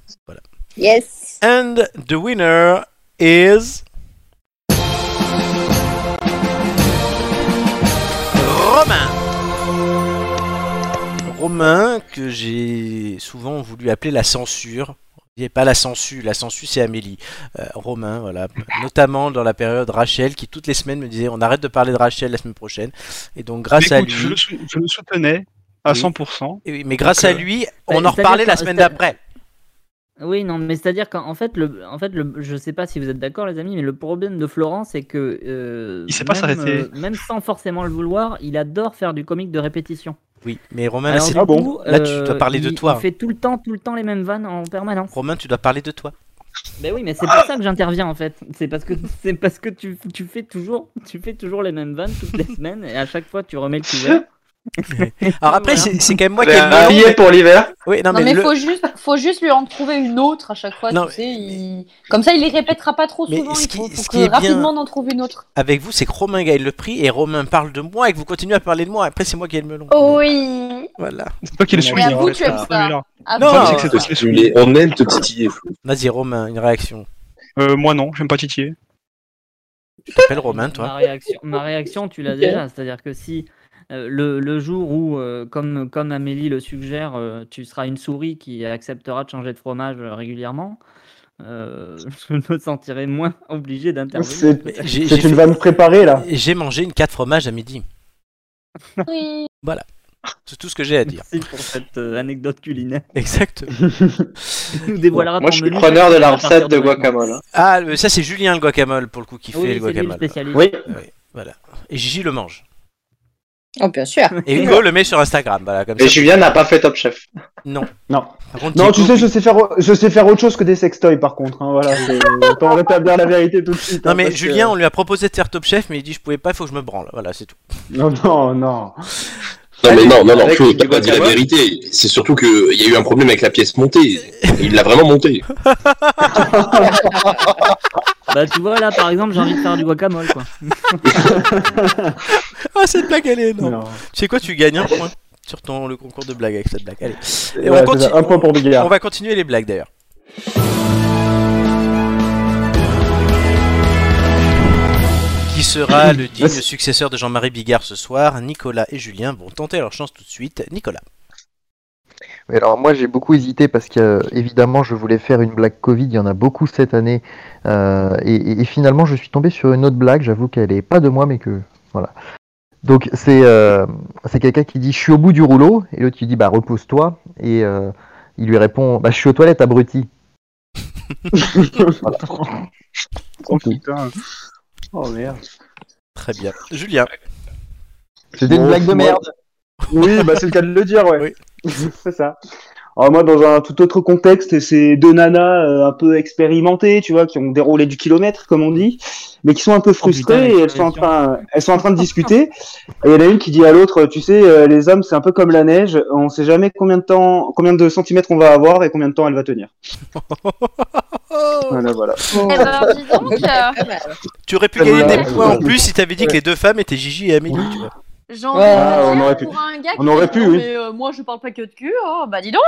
Yes. And the winner is. Romain Romain, que j'ai souvent voulu appeler la censure. Il n'y a pas la censure, la censure c'est Amélie. Euh, Romain, voilà. Notamment dans la période Rachel, qui toutes les semaines me disait on arrête de parler de Rachel la semaine prochaine. Et donc grâce à lui. je, le sou- je le soutenais à Oui. 100%. Et oui, mais grâce Donc, à euh, lui, bah, on en reparlait la que- semaine d'après. Oui, non, mais c'est-à-dire qu'en fait, le, en fait le, je sais pas si vous êtes d'accord, les amis, mais le problème de Florent, c'est que. euh, Il sait pas même, s'arrêter. euh, même sans forcément le vouloir, il adore faire du comique de répétition. Oui, mais Romain, là, Ah bon coup, là, tu euh, dois parler de il- toi. Il fait tout le temps, tout le temps les mêmes vannes en permanence. Romain, tu dois parler de toi. Ben oui, mais c'est pour ça que j'interviens en fait. C'est parce que c'est parce que tu, tu fais toujours tu fais toujours les mêmes vannes toutes les semaines et à chaque fois tu remets le couvert. Alors après, Voilà. c'est quand même moi qui ai le un billet pour l'hiver. Oui, non, Non, mais, mais, le- faut, juste, faut juste lui en trouver une autre à chaque fois, Non, tu sais. il- Comme ça, il les répétera pas trop Mais souvent. ce Il qui- faut, ce faut qui que est bien- rapidement on en trouve une autre. avec vous, c'est que Romain gagne le prix et Romain parle de moi et que vous continuez à parler de moi. Après, c'est moi qui ai le melon. Oh oui. Voilà. C'est toi qui le avoue, en fait, tu aimes c'est ça. celui-là. Non, que qui On aime te titiller. Vas-y, Romain, une réaction. Euh, moi non, j'aime pas titiller. Tu t'appelles Romain, Ma toi réaction, ma réaction, tu l'as déjà. C'est-à-dire que si euh, le, le jour où, euh, comme, comme Amélie le suggère, euh, tu seras une souris qui acceptera de changer de fromage euh, régulièrement, euh, je me sentirai moins obligé d'intervenir. C'est une fait- vanne préparée là. J'ai mangé une 4 fromages à midi. Oui. C'est tout ce que j'ai à dire. Merci pour cette euh, anecdote culinaire. Exact. Tu nous dévoileras Moi, je suis preneur de la recette de guacamole. hein. Ah, ça c'est Julien le guacamole pour le coup qui fait le c'est lui le guacamole. spécialiste. Oui. Oui, voilà. Et Gigi le mange. Oh, bien sûr. Et Hugo le met sur Instagram. Voilà, comme Mais ça. Julien n'a pas fait Top Chef. Non. Non. Contre, Non, tu sais, je sais faire, je sais faire autre chose que des sextoys par contre. Hein, voilà, autant rétablir la vérité tout de suite. Non hein, mais parce que- Julien, on lui a proposé de faire Top Chef, mais il dit je pouvais pas, il faut que je me branle. Voilà, c'est tout. Non, non, non. Non, mais non, non, non, Flo, t'as pas dit la vérité. C'est surtout qu'il y a eu un problème avec la pièce montée. Il l'a vraiment montée. Bah tu vois là par exemple j'ai envie de faire du guacamole quoi. Ah cette blague elle est énorme. Non. Tu sais quoi, tu gagnes un point sur ton le concours de blagues avec cette blague. Allez. Et Ouais, on, c'est ça, continue- un point pour Bigard. on va continuer les blagues d'ailleurs. Qui sera le digne successeur de Jean-Marie Bigard ce soir? Nicolas et Julien vont tenter leur chance tout de suite. Nicolas. Mais alors moi j'ai beaucoup hésité parce que euh, évidemment je voulais faire une blague Covid, il y en a beaucoup cette année euh, et, finalement je suis tombé sur une autre blague, j'avoue qu'elle est pas de moi mais que voilà. Donc c'est euh, c'est quelqu'un qui dit je suis au bout du rouleau et l'autre qui dit bah repose-toi et euh, il lui répond bah je suis aux toilettes abruti. Voilà. Oh putain. Oh merde. Très bien. Julien. C'était une blague de merde. Oui, bah c'est le cas de le dire, ouais. Oui. c'est ça. Alors moi, dans un tout autre contexte, c'est deux nanas euh, un peu expérimentées, tu vois, qui ont déroulé du kilomètre, comme on dit, mais qui sont un peu frustrées putain, et elles sont en train, elles sont en train de discuter. Et il y en a une qui dit à l'autre, tu sais, euh, les hommes, c'est un peu comme la neige, on sait jamais combien de temps, combien de centimètres on va avoir et combien de temps elle va tenir. Voilà, voilà. Eh ben, dis donc, euh, Tu aurais pu Ça gagner des l'a- points en plus si t'avais dit que les deux femmes étaient Gigi et Amélie. Tu vois. Ouais, ah, on dire, aurait pu. un gars On qui aurait dit, pu, oui. Mais euh, moi, je parle pas que de cul. Oh, bah dis donc.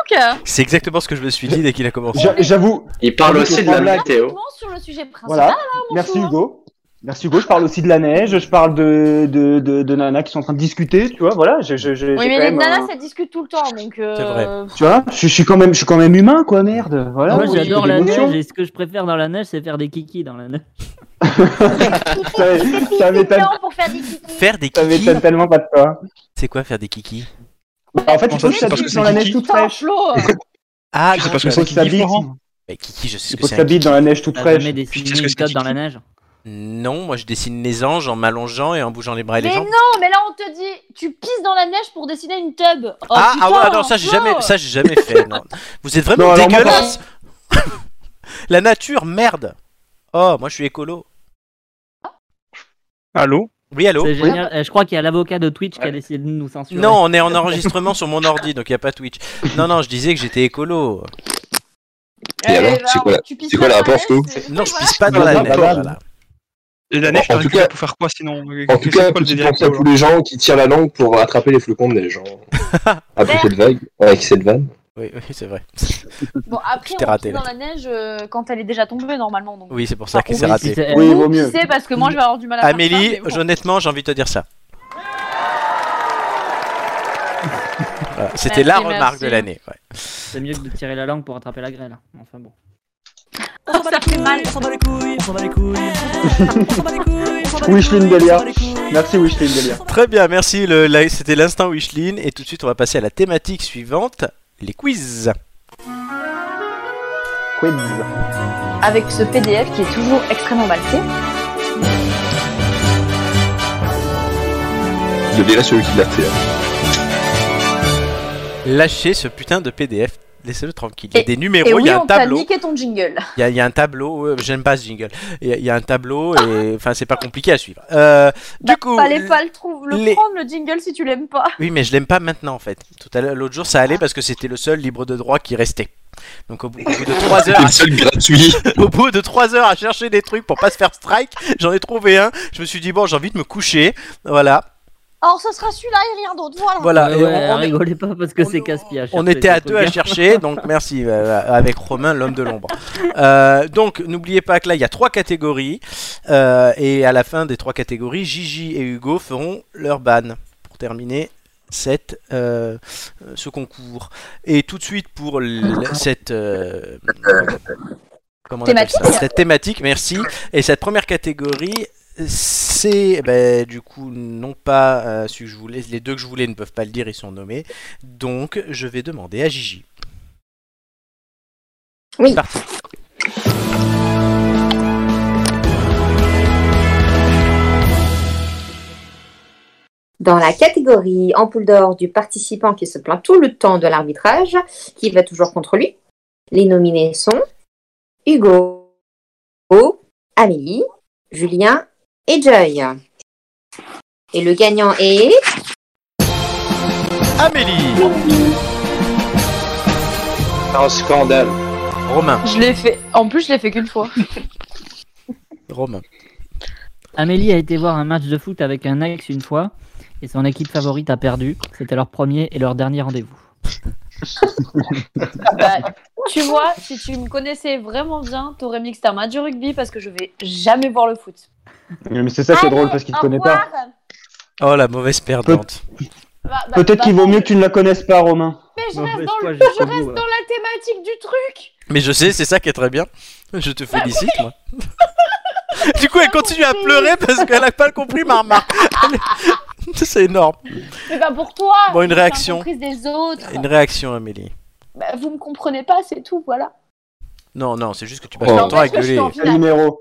C'est exactement ce que je me suis dit dès qu'il a commencé. J'a- J'avoue, Il parle aussi de la météo. Exactement sur le sujet principal. voilà. mon Merci chou, hein. Hugo. Merci Hugo. Je parle aussi de la neige. Je parle de de de, de nanas qui sont en train de discuter. Tu vois, voilà. Je, je, je, Oui, mais quand les même nanas, un- ça discute tout le temps, donc. euh, C'est vrai. Tu vois, je, je suis quand même, je suis quand même humain, quoi, merde. Voilà. Moi j'adore la émotions. neige et ce que je préfère dans la neige c'est faire des kikis dans la neige. Ça, ça pour faire des kikis. Faire des ça kikis. m'étonne tellement pas de toi. C'est quoi faire des kikis? Bah, en fait, il faut Bon, que ça, ça c'est parce bite que dans c'est la neige toute fraîche. Ah, Tu sais pas ce que Il faut c'est que ça Kiki, Mais Kiki, je sais ce que c'est. ça un bite dans la neige toute fraîche. Tu sais ce que c'est dans la neige Non, moi je dessine les anges en m'allongeant et en bougeant les bras et les Mais jambes. non, mais là, on te dit, tu pisses dans la neige pour dessiner une tub. Oh, ah, putain, ah ouais, non, ça j'ai jamais, ça j'ai jamais fait. non. Vous êtes vraiment Non, alors moi, dégueulasse. La nature, merde. Oh, moi je suis écolo. Allô? Oui, allô? Génial. Euh, Je crois qu'il y a l'avocat de Twitch qui a décidé de nous censurer. Non, on est en enregistrement sur mon ordi, donc il y a pas Twitch. Non, non, je disais que j'étais écolo. Et Eh alors, ben, c'est quoi la- quoi le la rapport, neige, c'est- Non, je pisse pas dans la neige. Et la neige, En tout cas- pour faire quoi sinon En tout cas, petit pensée à tous les gens qui tirent la langue pour attraper les flocons de neige. hein. Après cette vague, avec cette vanne. Oui, oui, c'est vrai. Bon, après, on raté, dans la neige euh, quand elle est déjà tombée, normalement. Donc. Oui, c'est pour ça c'est oui, raté. C'est- Oui, Ou vaut mieux. pisser, parce que moi, je vais avoir du mal à faire ça, Amélie, bon. honnêtement, j'ai envie de te dire ça. Voilà, C'était la remarque merci. de l'année. ouais. C'est mieux que de tirer la langue pour attraper la grêle. Enfin bon. Oh, ça fait mal. Wishline Delia. Merci Wishline Delia. Très bien, merci. C'était l'instant Wishlin. Et tout de suite, on va passer à la thématique suivante les quiz. Quiz. Avec ce PDF qui est toujours extrêmement mal fait. Je dirais celui qui l'a fait. hein. Lâchez ce putain de PDF. Laissez-le tranquille. Il y a Et- des Et numéros, il oui, y a un on t'a tableau. niqué ton jingle. Il y, a, il y a un tableau, euh, j'aime pas ce jingle. Il y, a- il y a un tableau et enfin c'est pas compliqué à suivre. Euh, du Bah, coup, fallait pas le, trou- le les- prendre le jingle si tu l'aimes pas. oui mais je l'aime pas maintenant en fait. Tout à l'heure, l'autre jour ça allait parce que c'était le seul libre de droit qui restait. Donc au bout, au bout de 3 heures, gratuit. au bout de 3 heures à chercher des trucs pour pas se faire strike, j'en ai trouvé un. Je me suis dit bon j'ai envie de me coucher, voilà. Alors, ce sera celui-là et rien d'autre. Voilà. Et ouais, on- on- rigolez pas parce que c'est casse-pied. On était à deux à chercher, donc merci euh, avec Romain, l'homme de l'ombre. Euh, donc n'oubliez pas que là il y a trois catégories euh, et à la fin des trois catégories, Gigi et Hugo feront leur ban pour terminer cette, euh, euh, ce concours. Et tout de suite pour cette euh, comment on appelle ça? Thématique. cette thématique, merci. Et cette première catégorie, c'est ben, du coup non pas euh, celui que je voulais, les deux que je voulais ne peuvent pas le dire, ils sont nommés. Donc je vais demander à Gigi. Oui. Parti. Dans la catégorie ampoule d'or du participant qui se plaint tout le temps de l'arbitrage, qui va toujours contre lui, les nominés sont Hugo, Amélie, Julien et Joy. Et le gagnant est Amélie Un scandale. Romain. Je l'ai fait. En plus, je l'ai fait qu'une fois. Romain. Amélie a été voir un match de foot avec un ex une fois et son équipe favorite a perdu. C'était leur premier et leur dernier rendez-vous. Bah, tu vois, si tu me connaissais vraiment bien, t'aurais mis que c'était un match de rugby parce que je vais jamais voir le foot. Mais c'est ça qui est drôle parce qu'il te connaît pas. Oh la mauvaise perdante. Bah, bah, Peut-être bah, qu'il vaut mieux que tu ne la connaisses pas, Romain. Mais je reste, dans, le... je reste dans la thématique du truc. Mais je sais, c'est ça qui est très bien. Je te félicite, moi. du coup, elle continue à pleurer parce qu'elle a pas compris ma remarque. C'est énorme. Mais bah pour toi. Bon, une c'est réaction. comprise des autres. Une réaction, Amélie. Bah, vous me comprenez pas, c'est tout, voilà. Non, non, c'est juste que tu passes Oh. ton temps je suis gueuler. en finale. Calimero.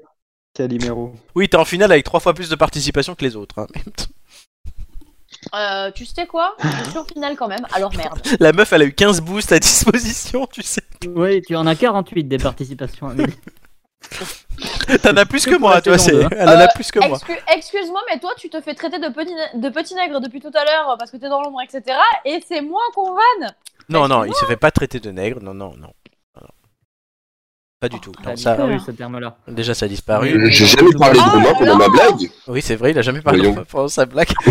Calimero. Oui, t'es en finale avec trois fois plus de participation que les autres. hein. Euh, tu sais quoi? Je suis en finale quand même, alors merde. La meuf, elle a eu 15 boosts à disposition, tu sais. Oui, tu en as 48 des participations, Amélie. T'en as plus que moi, toi. c'est- hein. Elle en a Euh, plus que moi. Excu- Excuse-moi, mais toi, tu te fais traiter de petit, de petit nègre depuis tout à l'heure parce que t'es dans l'ombre, etc. Et c'est moi qu'on vanne. Non, non, il se fait pas traiter de nègre. Non, non, non. Pas du tout. Ça a Non, ça, disparu ce terme-là. déjà, ça a disparu. J'ai jamais parlé de Oh là pendant ma blague. Oui, c'est vrai, il a jamais parlé Voyons. pendant sa blague.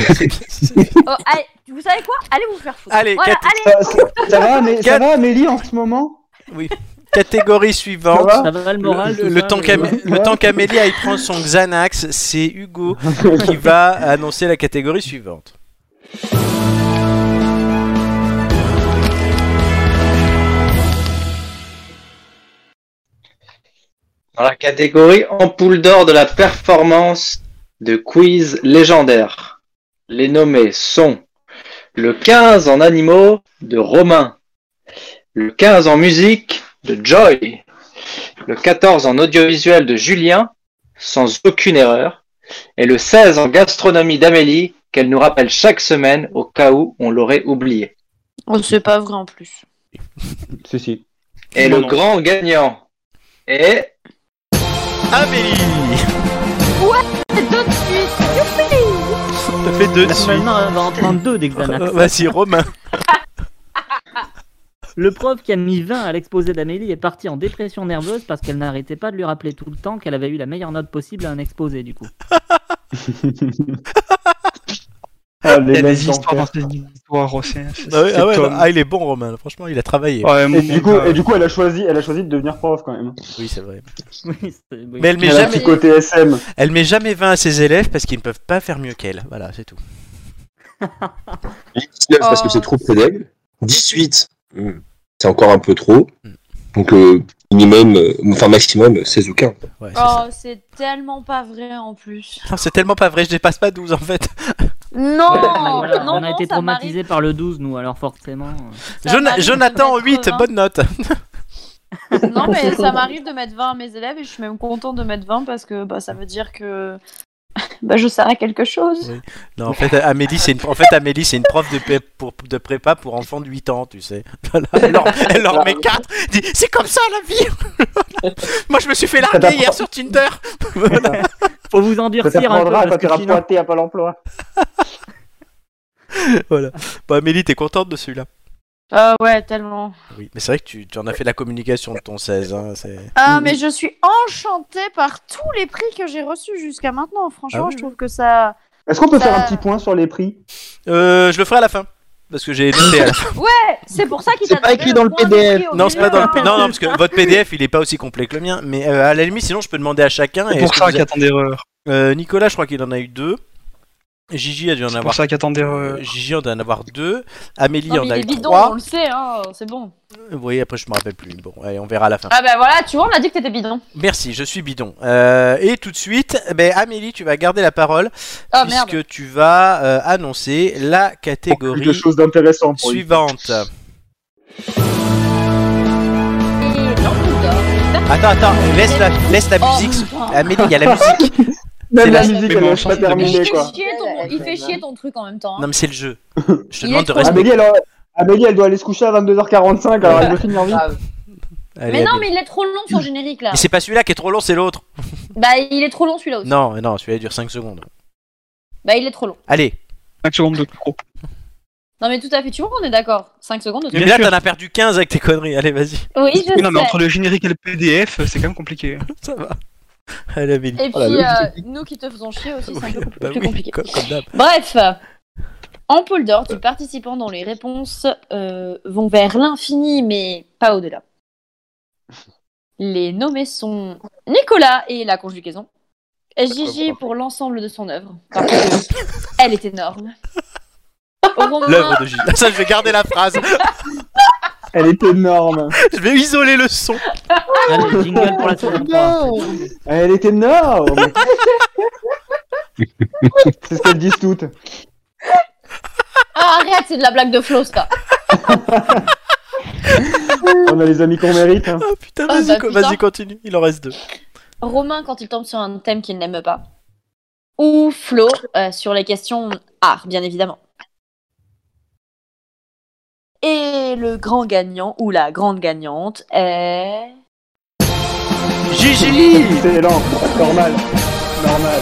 Oh, allez, vous savez quoi? Allez vous faire foutre. Allez, voilà, allez. Ça, ça- ça va, ça Amélie, en ce moment? Oui. Catégorie suivante. Ça va? Le moral Le, le temps le temps qu'Amélie aille prendre son Xanax, c'est Hugo qui va annoncer la catégorie suivante. Dans la catégorie ampoule d'or de la performance de quiz légendaire, les nommés sont le 15 en animaux de Romain, le 15 en musique de Joy, le 14 en audiovisuel de Julien, sans aucune erreur, et le 16 en gastronomie d'Amélie, qu'elle nous rappelle chaque semaine au cas où on l'aurait oublié. Oh, c'est pas vrai en plus. Si. Et Non, le non. grand gagnant est Amélie Tout de suite. T'as fait deux de suite. Normalement, elle va en prendre deux d'Exanax. Euh, Vas-y, Romain. Le prof qui a mis 20 à l'exposé d'Amélie est parti en dépression nerveuse parce qu'elle n'arrêtait pas de lui rappeler tout le temps qu'elle avait eu la meilleure note possible à un exposé, du coup. Ah, Il les y a mecs des histoires dans d'enfer. ces histoires aussi. hein. C'est- Ah, ouais, ah ouais, ah, il est bon, Romain. Franchement, il a travaillé. Ouais, Et du, coup, gars. et du coup, elle a choisi, elle a choisi de devenir prof quand même. Oui, c'est vrai. Oui. Mais elle met Elle a un jamais, petit côté SM. elle met jamais 20 à ses élèves parce qu'ils ne peuvent pas faire mieux qu'elle. Voilà, c'est tout. 19 parce que Oh. c'est trop près d'elle. 18, hmm, c'est encore un peu trop. Hmm. Donc euh, minimum, euh, enfin maximum 16 ou 15. Ouais, c'est ça. Oh, c'est tellement pas vrai en plus. C'est tellement pas vrai, je dépasse pas 12 en fait. Non, Ouais, voilà, non, on a non, été traumatisés par le 12, nous, alors forcément. euh. Jona- Jonathan, mettre 8, 20. bonne note. Non, mais ça m'arrive de mettre 20 à mes élèves et je suis même contente de mettre 20 parce que bah, ça veut dire que bah je sers à quelque chose. Oui. Non, en fait, Amélie, c'est une, en fait, Amélie, c'est une prof de, pré- pour, de prépa pour enfants de 8 ans, tu sais. Elle leur, elle leur met 4. Dit, c'est comme ça la vie. Moi, je me suis fait larguer hier sur Tinder. Voilà. Faut vous Ça endurcir un peu. parce quand tu sinon- à Pôle emploi. voilà. Bon, Amélie, t'es contente de celui-là? Ah ouais, tellement. Oui. Mais c'est vrai que tu, tu en as fait la communication de ton 16. Hein, c'est... Ah, mais je suis enchantée par tous les prix que j'ai reçus jusqu'à maintenant. Franchement, Ah oui, je trouve que ça. Est-ce qu'on peut faire un petit point sur les prix? Euh, je le ferai à la fin. Parce que j'ai noté à la fin. Ouais, c'est pour ça qu'il C'est t'a pas donné écrit dans le point de PDF. prix au Non, c'est pas dans le milieu. Non, non, parce que votre PDF, il est pas aussi complet que le mien. Mais euh, à la limite, sinon, je peux demander à chacun. C'est et pour est-ce que ça vous qu'il y a tant d'erreurs. Euh, Nicolas, je crois qu'il en a eu deux. Gigi a dû en C'est avoir. pour ça a tant d'erreurs. Gigi en a en avoir deux. Amélie Non, en a eu est bidon, trois. on le sait, hein, c'est bon. Oui, après je me rappelle plus. Bon, allez, on verra à la fin. Ah bah voilà, tu vois, on a dit que t'étais bidon. Merci, je suis bidon. Euh, et tout de suite, ben, Amélie, tu vas garder la parole Ah merde. puisque tu vas euh, annoncer la Quelque catégorie chose d'intéressant suivante. Attends, attends, laisse la, laisse la Oh, musique. Amélie, il y a la musique. Même la la- musique, Mais elle laisse pas de fait, quoi. chier ton... il fait chier ton truc en même temps. hein. Non, mais c'est le jeu. Je te Il demande est de trop- respecter. Amélie, elle, Amélie, elle doit aller se coucher à 22h45, alors elle veut finir vite. Allez, Mais non, Amélie. mais il est trop long son générique là. Mais c'est pas celui-là qui est trop long, c'est l'autre. Bah il est trop long celui-là aussi. Non, non, celui-là il dure 5 secondes. Bah il est trop long. Allez. 5 secondes de trop. Non mais tout à fait, tu vois, on est d'accord. 5 secondes. Mais Bien là, sûr. t'en as perdu 15 avec tes conneries. Allez, vas-y. Oui, je Oui, non, mais entre le générique et le PDF, c'est quand même compliqué. Ça va. Allez, Amélie. Et Oh, puis euh, nous qui te faisons chier aussi, c'est un peu bah plus oui, compliqué. comme, comme d'hab. Bref, ampoule d'or du participant dont les réponses euh, vont vers l'infini, mais pas au-delà. Les nommés sont Nicolas et la conjugaison. Gigi pour l'ensemble de son œuvre, parce que elle est énorme. L'œuvre de Gilles. Ça, je vais garder la phrase. Elle est énorme. Je vais isoler le son. Allez, jingle pour la saison 3. Elle est énorme. c'est ce qu'elles disent toutes. Ah, arrête, c'est de la blague de Flo, ça. On a les amis qu'on mérite. hein. Oh putain, Ah, vas-y, bah, co- putain. vas-y, continue. Il en reste deux. Romain quand il tombe sur un thème qu'il n'aime pas. Ou Flo euh, sur les questions art, bien évidemment. Et le grand gagnant ou la grande gagnante est. Gigi Excellent. Normal. Normal.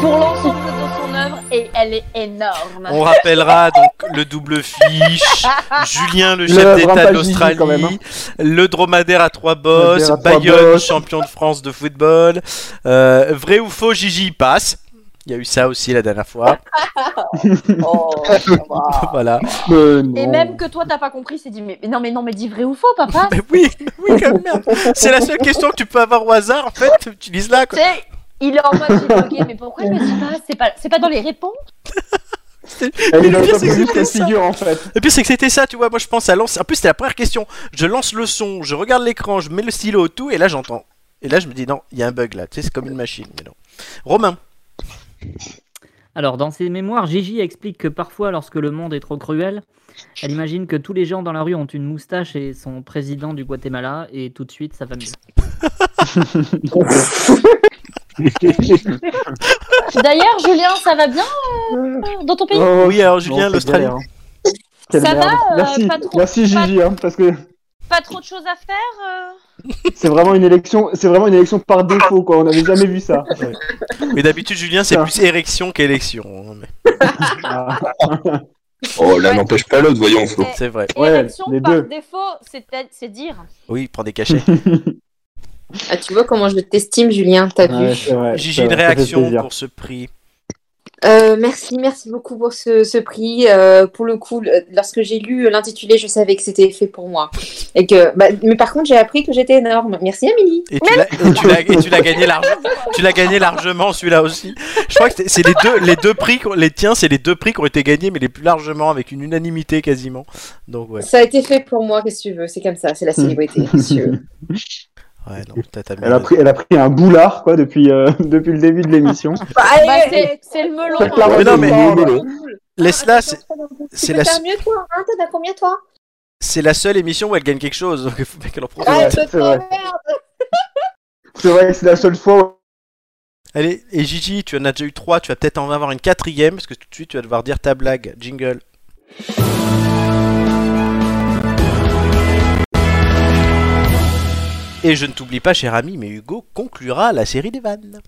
Pour l'ensemble de son œuvre, et elle est énorme. On rappellera donc le double fiche, Julien le chef d'État de l'Australie, hein. le dromadaire à trois bosses, trois Bayonne champion de France de football, euh, vrai ou faux Gigi il passe. Il y a eu ça aussi la dernière fois. Oh, voilà. Et même que toi t'as pas compris, c'est dit mais, mais non mais non mais dis vrai ou faux papa. Mais oui, oui quand même. C'est la seule question que tu peux avoir au hasard en fait. Utilise-la Tu quoi. sais, il est en mode j'ai bugué, mais pourquoi je me dis pas C'est pas c'est pas dans les réponses. Elle est dans Le le pire, c'est que juste c'était qu'elle ça. figure en fait. Et puis c'est que c'était ça, tu vois. Moi je pense à lancer. En plus c'était la première question. Je lance le son, je regarde l'écran, je mets le stylo tout et là j'entends. Et là je me dis non, il y a un bug là. Tu sais c'est comme une machine. Mais non. Romain. Alors, dans ses mémoires, Gigi explique que parfois, lorsque le monde est trop cruel, elle imagine que tous les gens dans la rue ont une moustache et sont président du Guatemala, et tout de suite, ça va mieux. D'ailleurs, Julien, ça va bien euh, dans ton pays? Oh, Oui alors Julien l'Australie. Quelle Ça va, euh, Merci, pas trop- merci Gigi, hein, parce que Pas trop de choses à faire euh? C'est vraiment une élection, c'est vraiment une élection par défaut quoi. On n'avait jamais vu ça. Mais d'habitude Julien c'est plus érection qu'élection. hein, mais Ah. Oh, l'un n'empêche pas l'autre, voyons, Flo. C'est vrai. Ouais, Érection les par deux. défaut, c'est c'est dire. Oui, prends des cachets. Ah, tu vois comment je t'estime, Julien, t'as vu c'est vrai, c'est une vrai, ça fait réaction plaisir. pour ce prix. Euh, merci, merci beaucoup pour ce, ce prix. Euh, pour le coup, lorsque j'ai lu l'intitulé, je savais que c'était fait pour moi. Et que, bah, mais par contre, j'ai appris que j'étais énorme. Merci, Amélie. Et tu l'as gagné largement. Tu l'as gagné largement celui-là aussi. Je crois que c'est- les deux les deux prix qu'on- les tiens, c'est les deux prix qui ont été gagnés mais les plus largement avec une unanimité quasiment. Donc ouais. Ça a été fait pour moi, qu'est-ce que tu veux? C'est comme ça, c'est la célébrité. Ouais, non, Elle a pris, elle a pris un boulard quoi depuis euh, depuis le début de l'émission. Bah, Bah, c'est c'est le melon. Hein. Mais non, mais- le melon. Laisse-la, c'est c'est c'est la... la faire mieux, toi hein combien, toi? C'est la seule émission où elle gagne quelque chose. Donc il faut bien qu'elle en profite. Ah, Ouais, je c'est te vrai. merde C'est vrai c'est la seule fois. Allez, et Gigi, tu en as déjà eu trois, tu vas peut-être en avoir une quatrième, parce que tout de suite tu vas devoir dire ta blague. Jingle. Et je ne t'oublie pas, cher ami, mais Hugo conclura la série des vannes.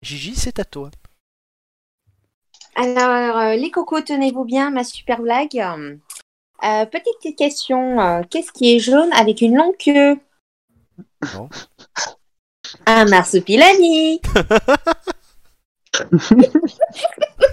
Gigi, c'est à toi. Alors, euh, les cocos, tenez-vous bien, ma super blague. Euh, petite question, euh, qu'est-ce qui est jaune avec une longue queue? Non. Un marsupilami.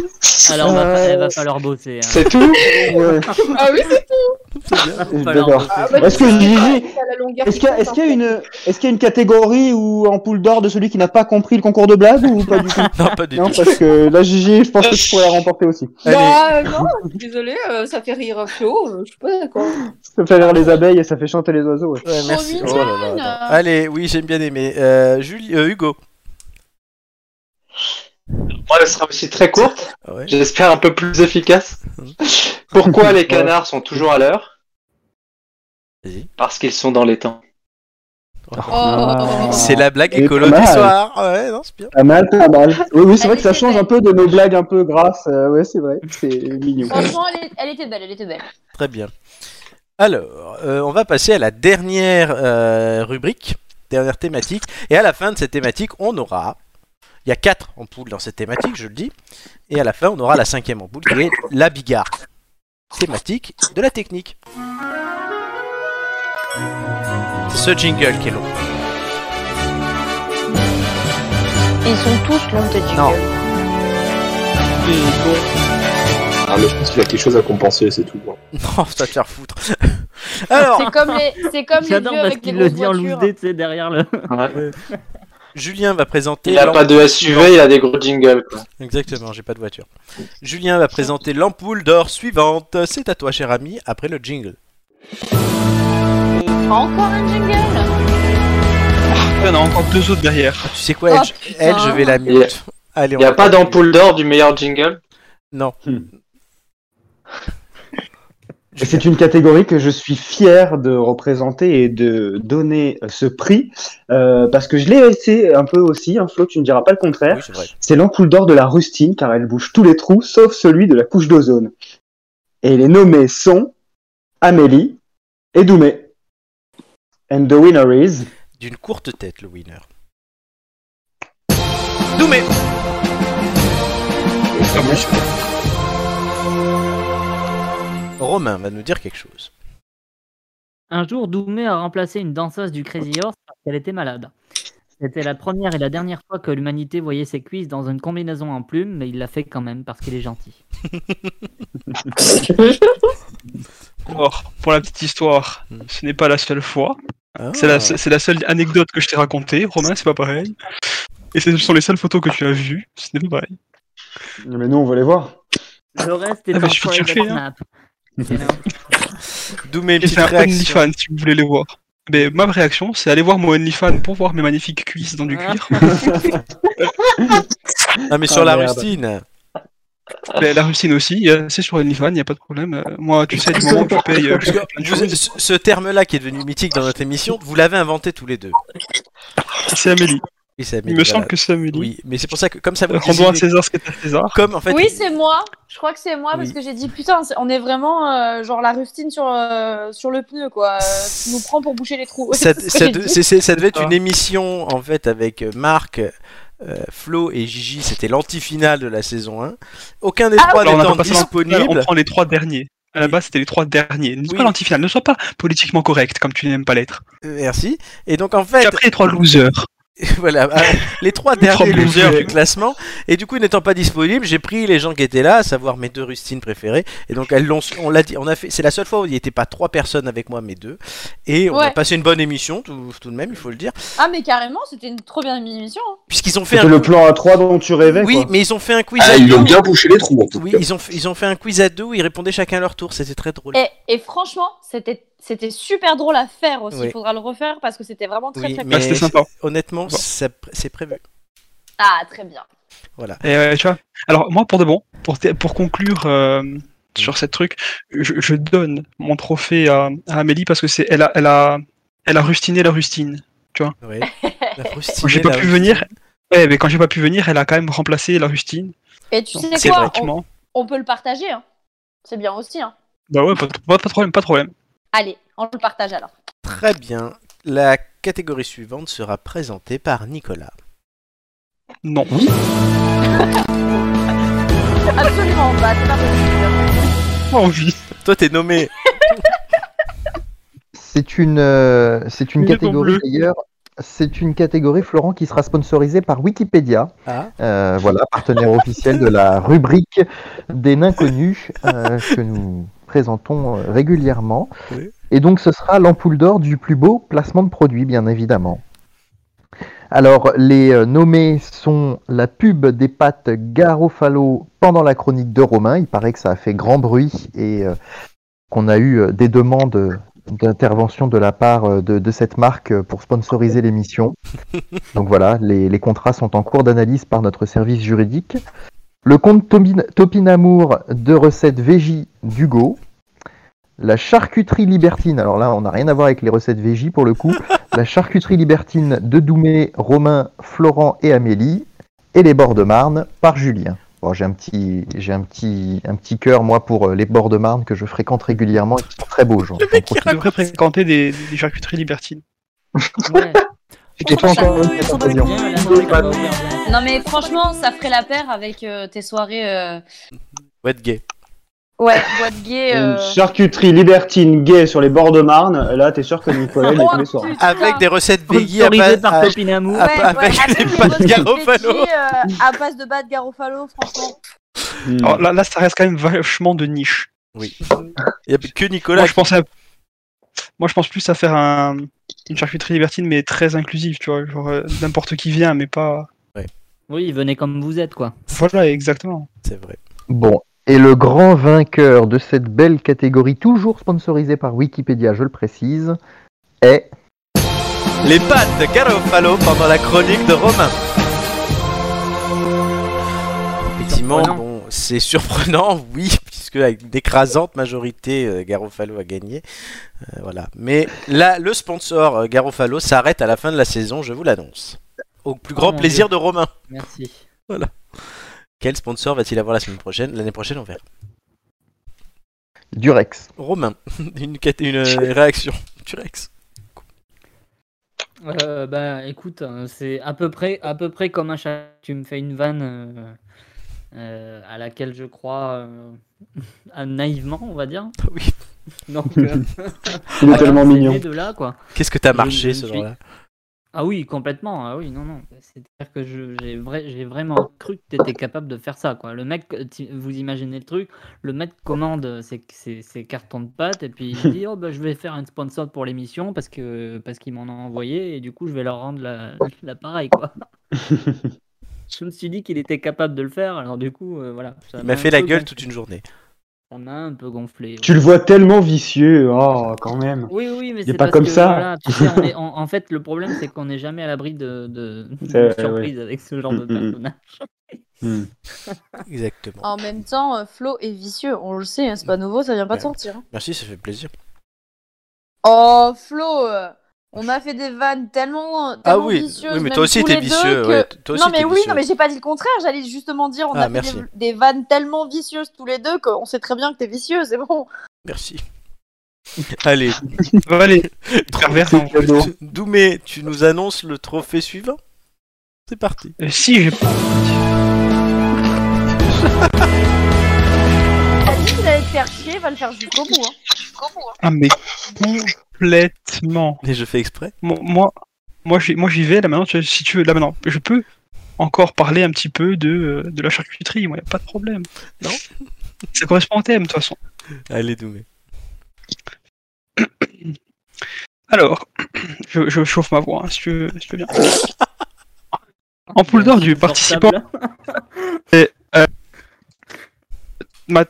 Alors, va, Euh, il va falloir bosser. hein. C'est tout Ouais. ah oui, c'est tout. D'accord. Ah, bah, Est-ce la qu'il y, a- une, est-ce qu'il y a une catégorie ou en poule d'or de celui qui n'a pas compris le concours de blagues ou pas du tout? Non, pas du Non, tout. parce que là, Gigi, je pense que tu pourrais la remporter aussi. Bah euh, non, je désolée, euh, ça fait rire Flo, euh, je suis pas d'accord. Ça fait rire les abeilles et ça fait chanter les oiseaux. ouais. ouais, merci. Oh là là, non. Allez, oui, j'aime bien aimé. Euh, Julie, euh, Hugo. Moi, elle sera aussi très courte. Ouais. J'espère un peu plus efficace. Pourquoi les canards sont toujours à l'heure? Vas-y. Parce qu'ils sont dans les temps. Oh. C'est la blague est écolo du mal. soir. Ouais, non, c'est bien. Pas mal, pas mal. Oui, oui, c'est Elle vrai que ça change belle. un peu de nos blagues un peu grasses. euh, ouais, c'est vrai. C'est mignon. Franchement, elle, est- elle était belle, elle était belle. Très bien. Alors, euh, on va passer à la dernière euh, rubrique, dernière thématique. Et à la fin de cette thématique, on aura. Il y a quatre ampoules dans cette thématique, je le dis. Et à la fin, on aura la cinquième ampoule qui est la bigarre. Thématique de la technique. C'est ce jingle qui est long. Ils sont tous longs, de Non. Ah, mais je pense qu'il a quelque chose à compenser, c'est tout. Non, ça va te faire foutre. Alors, C'est comme les, c'est comme les vieux parce avec des qu'il le dit en loose tu sais, derrière le. Julien va présenter. Il a pas de SUV, il a des gros jingles. Quoi. Exactement, j'ai pas de voiture. Julien va présenter l'ampoule d'or suivante. C'est à toi, cher ami, après le jingle. Encore un jingle Il y en a encore deux autres derrière. Tu sais quoi, Oh, elle, je- putain. elle, je vais la Il y a- mute. Allez, Il n'y a pas d'ampoule d'or du meilleur jingle? Non. Et c'est une catégorie que je suis fier de représenter et de donner ce prix euh, parce que je l'ai essayé un peu aussi. Hein, Flo, tu ne diras pas le contraire. Oui, c'est vrai. C'est l'ampoule d'or de la rustine car elle bouge tous les trous sauf celui de la couche d'ozone. Et les nommés sont Amélie et Doumé. And the winner is D'une courte tête, le winner. Doumé Romain va nous dire quelque chose. Un jour, Doumé a remplacé une danseuse du Crazy Horse parce qu'elle était malade. C'était la première et la dernière fois que l'humanité voyait ses cuisses dans une combinaison en plumes, mais il l'a fait quand même parce qu'il est gentil. Alors, pour la petite histoire, ce n'est pas la seule fois. Ah. C'est la, seule anecdote que je t'ai racontée. Romain, c'est pas pareil. Et ce sont les seules photos que tu as vues. Ce n'est pas pareil. Mais nous on va les voir. Le reste est Ah bah, hein. Snap. C'est Doumé, une Et petite c'est un réaction. OnlyFans si vous voulez les voir. Mais ma réaction, c'est aller voir mon OnlyFans pour voir mes magnifiques cuisses dans du cuir. Ah, mais sur Ah, la merde. rustine. Mais la rustine aussi, euh, c'est sur OnlyFans, il n'y a pas de problème. Euh, Moi, tu sais, du moment que je paye, euh, je Parce fais que plein de vous- ce, ce terme-là qui est devenu mythique dans notre émission, vous l'avez inventé tous les deux. C'est Amélie. Oui, Il me semble voilà. que c'est Amélie. Oui, mais c'est pour ça que comme ça vous Rendons à César ce qui est à César. comme en fait Oui, c'est moi. Je crois que c'est moi parce que j'ai dit putain, on est vraiment euh, genre la rustine sur, euh, sur le pneu quoi. Euh, tu nous prends pour boucher les trous. ça, devait être Ah. une émission en fait avec Marc, euh, Flo et Gigi. C'était l'anti-finale de la saison 1. Aucun des Ah, trois n'étant disponible. On prend les trois derniers. À la base, c'était les trois derniers. Ne sois Oui. pas l'antifinale, ne sois pas politiquement correct comme tu n'aimes pas l'être. Merci. Et donc en fait, Puis après, les trois losers. voilà, euh, les trois derniers losers du classement. Et du coup, n'étant pas disponibles, j'ai pris les gens qui étaient là, à savoir mes deux rustines préférées. Et donc elles l'ont, on l'a dit, on a fait, c'est la seule fois où il n'y était pas trois personnes avec moi, mais deux. Et on a passé une bonne émission, tout, tout de même, il faut le dire, Ah mais carrément, c'était une trop bien émission. hein. puisqu'ils ont fait un. le plan A3 dont tu rêvais. Oui, quoi. mais ils ont fait un quiz Ah, à ils deux. ont bien bouché les trous en tout Oui, cas. ils ont, fait- ils ont fait un quiz à deux où ils répondaient chacun à leur tour. C'était très drôle. Et, et franchement, c'était c'était super drôle à faire aussi. Il Oui. faudra le refaire parce que c'était vraiment très Oui, très mais Ah, sympa. honnêtement, Bon. c'est prévu. Ah très bien. Voilà. Et euh, tu vois, alors moi pour de bon, pour, pour conclure euh, sur cette truc, je, je donne mon trophée à, à Amélie parce que c'est elle a elle a elle a rustiné la rustine. Ouais. La rustine, J'ai pas la pu rustine. venir. Ouais, mais quand j'ai pas pu venir, elle a quand même remplacé la Rustine. Et tu sais C'est quoi on, on peut le partager. Hein. C'est bien aussi. Hein. Bah ouais, pas, pas- pas de problème, pas de problème. Allez, on le partage alors. Très bien. La catégorie suivante sera présentée par Nicolas. Non. Absolument pas, c'est pas possible. Envie. Toi, t'es nommé. C'est une, euh, c'est une catégorie d'ailleurs. C'est une catégorie, Florent, qui sera sponsorisée par Wikipédia. Ah. Euh, voilà, partenaire officiel de la rubrique des nains connus euh, que nous présentons euh, régulièrement. Oui. Et donc, ce sera l'ampoule d'or du plus beau placement de produit, bien évidemment. Alors, les euh, nommés sont la pub des pâtes Garofalo pendant la chronique de Romain. Il paraît que ça a fait grand bruit et euh, qu'on a eu des demandes d'intervention de la part de, de cette marque pour sponsoriser l'émission. Donc voilà, les, les contrats sont en cours d'analyse par notre service juridique. Le compte Topin- Topinamour de recettes Végie d'Hugo. La charcuterie libertine, alors là on n'a rien à voir avec les recettes Végie pour le coup. La charcuterie libertine de Doumé, Romain, Florent et Amélie. Et les bords de Marne par Julien. Bon, j'ai un petit, j'ai un petit, un petit cœur moi pour euh, les bords de Marne que je fréquente régulièrement et qui sont très beaux. Tu devrais fréquenter des, des charcuteries libertines. Ouais. J'ai pas encore Non mais franchement, ça ferait la paire avec euh, tes soirées. euh, Ouais, de gay. Ouais, boîte gay. Une euh, charcuterie libertine gay sur les bords de Marne, là t'es sûr que Nicolas il est tous les soirs. Avec des recettes veggie à, base- par à- Topinamour. à- Ouais, ouais, avec avec des pâtes recettes Garofalo. euh, à base de bas de Garofalo, franchement. Hmm. Alors là, là, ça reste quand même vachement de niche. Oui. Il n'y a que Nicolas. Moi, je pensais à- Moi, je pense plus à faire un... une charcuterie libertine, mais très inclusive, tu vois. Genre, euh, n'importe qui vient, mais pas. Oui, venez comme vous êtes, quoi. Voilà, exactement. C'est vrai. Bon, et le grand vainqueur de cette belle catégorie, toujours sponsorisée par Wikipédia, je le précise, est Les pâtes de Garofalo pendant la chronique de Romain. Effectivement, bon, c'est surprenant, oui, puisque avec d'écrasante majorité, euh, Garofalo a gagné. Euh, voilà. Mais là, le sponsor euh, Garofalo s'arrête à la fin de la saison, je vous l'annonce. Au plus grand mon plaisir de Romain. Merci. Quel sponsor va-t-il avoir la semaine prochaine L'année prochaine, on verra. Durex. Romain, une, euh, réaction. Durex. Euh, bah écoute, euh, c'est à peu près à peu près comme un chat. Tu me fais une vanne euh, euh, à laquelle je crois euh, ah, naïvement, on va dire. Oui. Donc, euh, Il est tellement mignon. né de là, quoi. Qu'est-ce que t'as marché je ce suis- jour-là Ah oui, complètement. Ah oui, non, non. C'est-à-dire que j'ai vrai, j'ai vraiment cru que tu étais capable de faire ça, quoi. Le mec, euh, vous imaginez le truc, le mec commande ses, ses, ses cartons de pâtes et puis il dit, oh bah je vais faire un sponsor pour l'émission parce que parce qu'ils m'en ont envoyé et du coup je vais leur rendre la- l'appareil, quoi. je me suis dit qu'il était capable de le faire, alors du coup, euh, voilà. ça Il m'a fait la gueule toute une journée. Ça m'a un peu gonflé. Tu le vois tellement vicieux, oh quand même. Oui, oui, mais C'est pas parce comme que, ça. voilà, tu sais, on est- on- en fait, le problème, c'est qu'on n'est jamais à l'abri de, de, surprises avec ce genre de Mm, mm, mm. personnage. Exactement. En même temps, euh, Flo est vicieux, on le sait, hein, c'est pas nouveau, ça vient pas de sortir. hein. Merci, ça fait plaisir. Oh Flo, euh, on m'a fait des vannes tellement, tellement Ah oui, vicieuses. oui, mais toi aussi, t'es vicieux, que- ouais, toi aussi, non mais oui, vicieux. non mais j'ai pas dit le contraire. J'allais justement dire, on Ah, a fait merci. des, des vannes tellement vicieuses tous les deux qu'on sait très bien que t'es vicieux, c'est bon. Merci. Allez, Allez, pervers. hein. Doumé, tu nous annonces le trophée suivant? C'est parti. Euh, si, j'ai T'as dit qu'il allait te faire chier, va le faire jusqu'au bout. Hein. Ah, mais complètement. Et je fais exprès Moi, moi, moi, j'y moi, j'y vais là maintenant. tu- Si tu veux, là maintenant, je peux encore parler un petit peu de, euh, de la charcuterie. Moi, y a pas de problème. Non. Ça correspond au thème, de toute façon. Allez, Doumé. Alors, je, je chauffe ma voix, hein, si, tu veux, si tu veux bien. En poule d'or du participant. Et, euh, ma-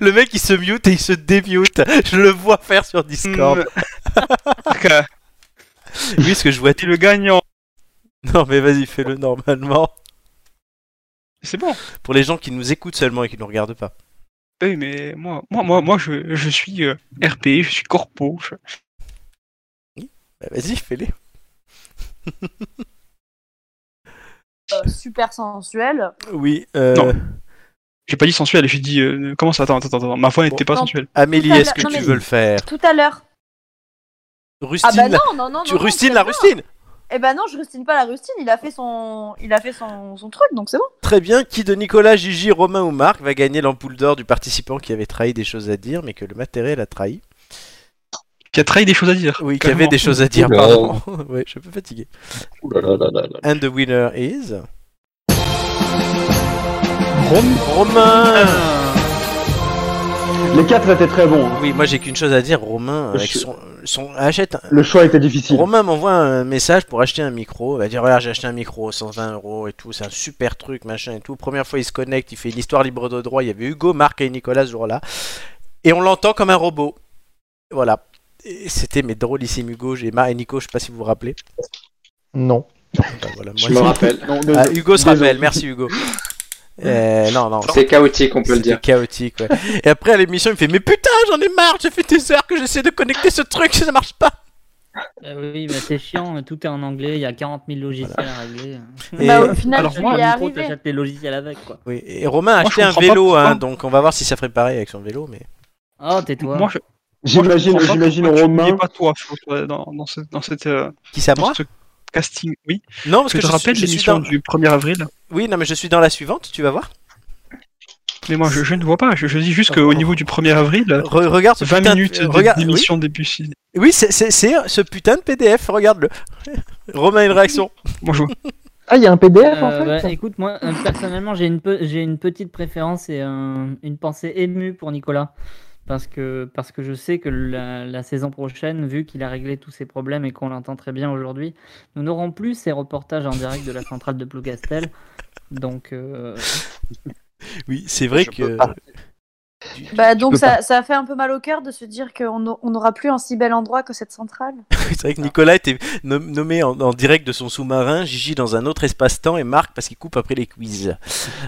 le mec il se mute et il se démute. Je le vois faire sur Discord. que- Oui, ce que je vois. et le gagnant. Non, mais vas-y, fais-le normalement. C'est bon. Pour les gens qui nous écoutent seulement et qui nous regardent pas. Oui, mais moi, moi, moi, moi je, je suis euh, RP, je suis corpo. je- Bah, vas-y, fais-les. euh, super sensuel. Oui. euh, Non. J'ai pas dit sensuel, j'ai dit. euh, comment ça Attends, attends, attends. Ma voix n'était pas Non. sensuelle. Amélie, Tout à est-ce que tu mais- veux le faire Tout à l'heure. Rustine, Ah bah la- non, non, non. tu non, c'est la rustine Eh ben non, je rustine pas la rustine. Il a fait son, il a fait son, son truc, donc c'est bon. Très bien. Qui de Nicolas, Gigi, Romain ou Marc va gagner l'ampoule d'or du participant qui avait trahi des choses à dire, mais que le matériel a trahi? Qui a trahi des choses à dire. Oui, qui avait des choses à dire, Oula. pardon. oui, je suis un peu fatigué. Ouh là là là là là. And the winner is? Rome Romain Les quatre étaient très bons. hein. Oui, moi j'ai qu'une chose à dire. Romain, avec son. son achète. un- Le choix était difficile. Romain m'envoie un message pour acheter un micro. Il va dire Regarde, j'ai acheté un micro, 120 euros et tout. C'est un super truc, machin et tout. Première fois, il se connecte, il fait une histoire libre de droit. Il y avait Hugo, Marc et Nicolas ce jour-là. Et on l'entend comme un robot. Voilà. Et C'était mes drôlissimes Hugo j'ai Marc et Nico, je sais pas si vous vous rappelez. Non. Bah, voilà, moi, Je me c'est- rappelle. Non, Ah. Hugo se Désolé. rappelle, merci Hugo. Euh, non, non, C'est chaotique, on peut le dire. chaotique. Ouais. Et après à l'émission, il me fait Mais putain, j'en ai marre, j'ai fait des heures que j'essaie de connecter ce truc, ça marche pas. Euh, oui, mais c'est chiant, tout est en anglais, il y a 40 000 logiciels à régler. Et- Bah, au final, alors moi, Micro, t'achètes les logiciels avec, quoi. Oui, et Romain a Moi, acheté un vélo, hein, donc on va voir si ça ferait pareil avec son vélo. Mais Oh, tais-toi. Moi. J'imagine, je j'imagine Romain. pas toi, dans, dans, ce- dans cette, euh, qui ça dans moi? ce casting. Oui. Non, parce que je, suis l'émission dans... du 1er avril Oui, non, mais je suis dans la suivante, tu vas voir. Mais moi, je, je ne vois pas. Je, je dis juste qu'au niveau du 1er avril, Re- regarde ce 20 putain de- minutes euh, de- regarde, oui. d'émission Debussy. Oui, c'est ce putain de PDF, regarde-le. Romain, une réaction. Je... Ah, il y a un PDF en Euh, fait bah, écoute, moi, euh, personnellement, j'ai une, pe- une petite préférence et un- une pensée émue pour Nicolas. Parce que, parce que je sais que la, la saison prochaine, vu qu'il a réglé tous ses problèmes et qu'on l'entend très bien aujourd'hui, nous n'aurons plus ces reportages en direct de la centrale de Plougastel. Donc, euh, Oui, c'est vrai Je que. Bah donc ça, ça a fait un peu mal au cœur de se dire qu'on n'a- on n'aura plus un si bel endroit que cette centrale. C'est vrai que Nicolas était nom- nommé en, en direct de son sous-marin, Gigi dans un autre espace-temps et Marc parce qu'il coupe après les quiz.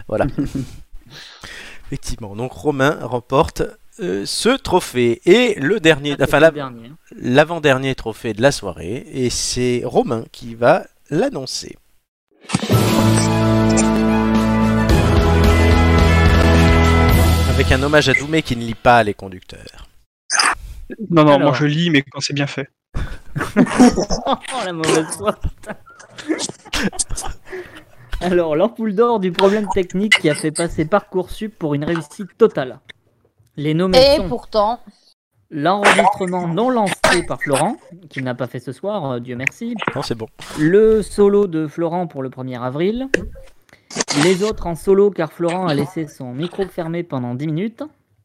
Voilà. Effectivement. Donc Romain remporte euh, ce trophée et le dernier, ah, enfin la- hein. l'avant-dernier trophée de la soirée et c'est Romain qui va l'annoncer. Avec un hommage à Doumé qui ne lit pas les conducteurs. Non, non, Alors. moi je lis, mais quand c'est bien fait. Oh, la mauvaise foi. Alors, l'ampoule d'or du problème technique qui a fait passer Parcoursup pour une réussite totale. Les nommés Et sont pourtant, l'enregistrement non lancé par Florent, qu'il n'a pas fait ce soir, euh, Dieu merci. Non, c'est bon. Le solo de Florent pour le 1er avril. Les autres en solo car Florent a laissé son micro fermé pendant 10 minutes,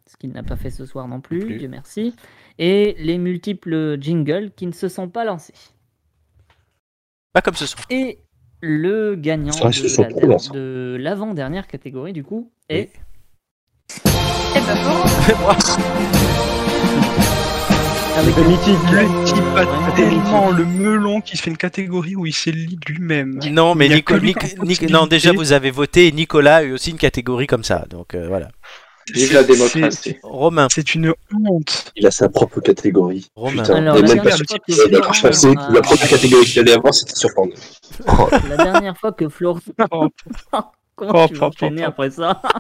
ce qu'il n'a pas fait ce soir non plus, plus. Dieu merci. Et les multiples jingles qui ne se sont pas lancés. Pas comme ce soir. Et le gagnant Ça, ils de se sont la- trop lancés. de l'avant-dernière catégorie, du coup, est. eh ben, C'est mythique. Le type a Vraiment tellement le melon qui se fait une catégorie où il s'élit lui-même. Non, mais Nico- non, déjà vous avez voté et Nicolas a eu aussi une catégorie comme ça. Donc euh, voilà. Vive la C'est- démocratie. Romain, C'est une honte. Il a sa propre catégorie. Romain. Putain, Alors, il la même pas passé. a- La première catégorie qu'il allait avoir, c'était surprendre. la dernière fois que Florent. Oh, Comment Oh, tu vas oh, oh. après ça?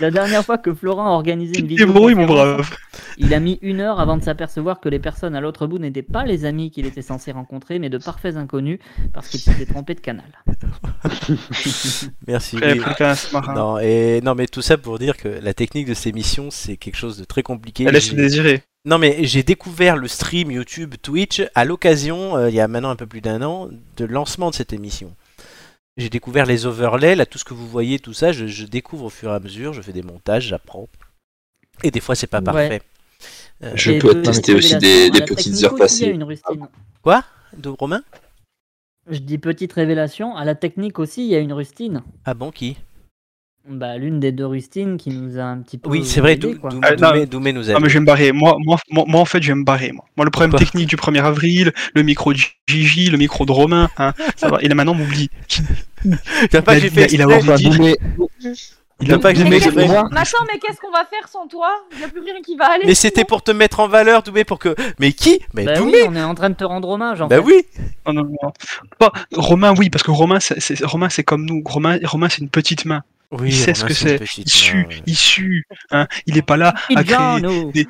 La dernière fois que Florent a organisé une vidéo, débrouilles, mon brave. il a mis une heure avant de s'apercevoir que les personnes à l'autre bout n'étaient pas les amis qu'il était censé rencontrer, mais de parfaits inconnus, parce qu'il s'était trompé de canal. merci. Oui. Non, et, non, mais tout ça pour dire que la technique de ces missions, c'est quelque chose de très compliqué. Elle laisse J'ai- désirer. Non, mais j'ai découvert le stream YouTube, Twitch, à l'occasion, euh, il y a maintenant un peu plus d'un an, de lancement de cette émission. J'ai découvert les overlays, là, tout ce que vous voyez, tout ça, je, je découvre au fur et à mesure, je fais des montages, j'apprends. Et des fois, c'est pas Ouais. parfait. Euh, Je peux attester aussi des, petites heures aussi, il y a passées. une rustine. Quoi? De Romain? Je dis petite révélation, à la technique aussi, il y a une rustine. Ah bon, qui? Bah, l'une des deux rustines qui nous a un petit peu. Oui, c'est vrai, non. Doumé, nous a Ah mais je vais me barrer. Moi, moi, moi, moi, en fait, je vais me barrer. Moi, moi le problème Pourquoi technique du 1er avril, le micro de Gigi, le micro de Romain, hein, ça va. Il a maintenant m'oublie. T'as pas il que a- j'ai fait il a- il a dire- Doumé, Il veut pas que Mais. Mais attends, mais qu'est-ce qu'on va faire sans toi? Il n'y a plus rien qui va aller. Mais c'était pour te mettre en valeur, Doumé, pour que. Mais qui? Mais Bah oui, Doumé on est en train de te rendre hommage. En Bah fait. oui Non, non, non. Pas- Romain, oui, parce que Romain, c'est, c'est- Romain, c'est comme nous. Romain, Romain, c'est une petite main. Oui, il sait ce que c'est Il sue, il sue. Hein. Il est pas là à créer. Des-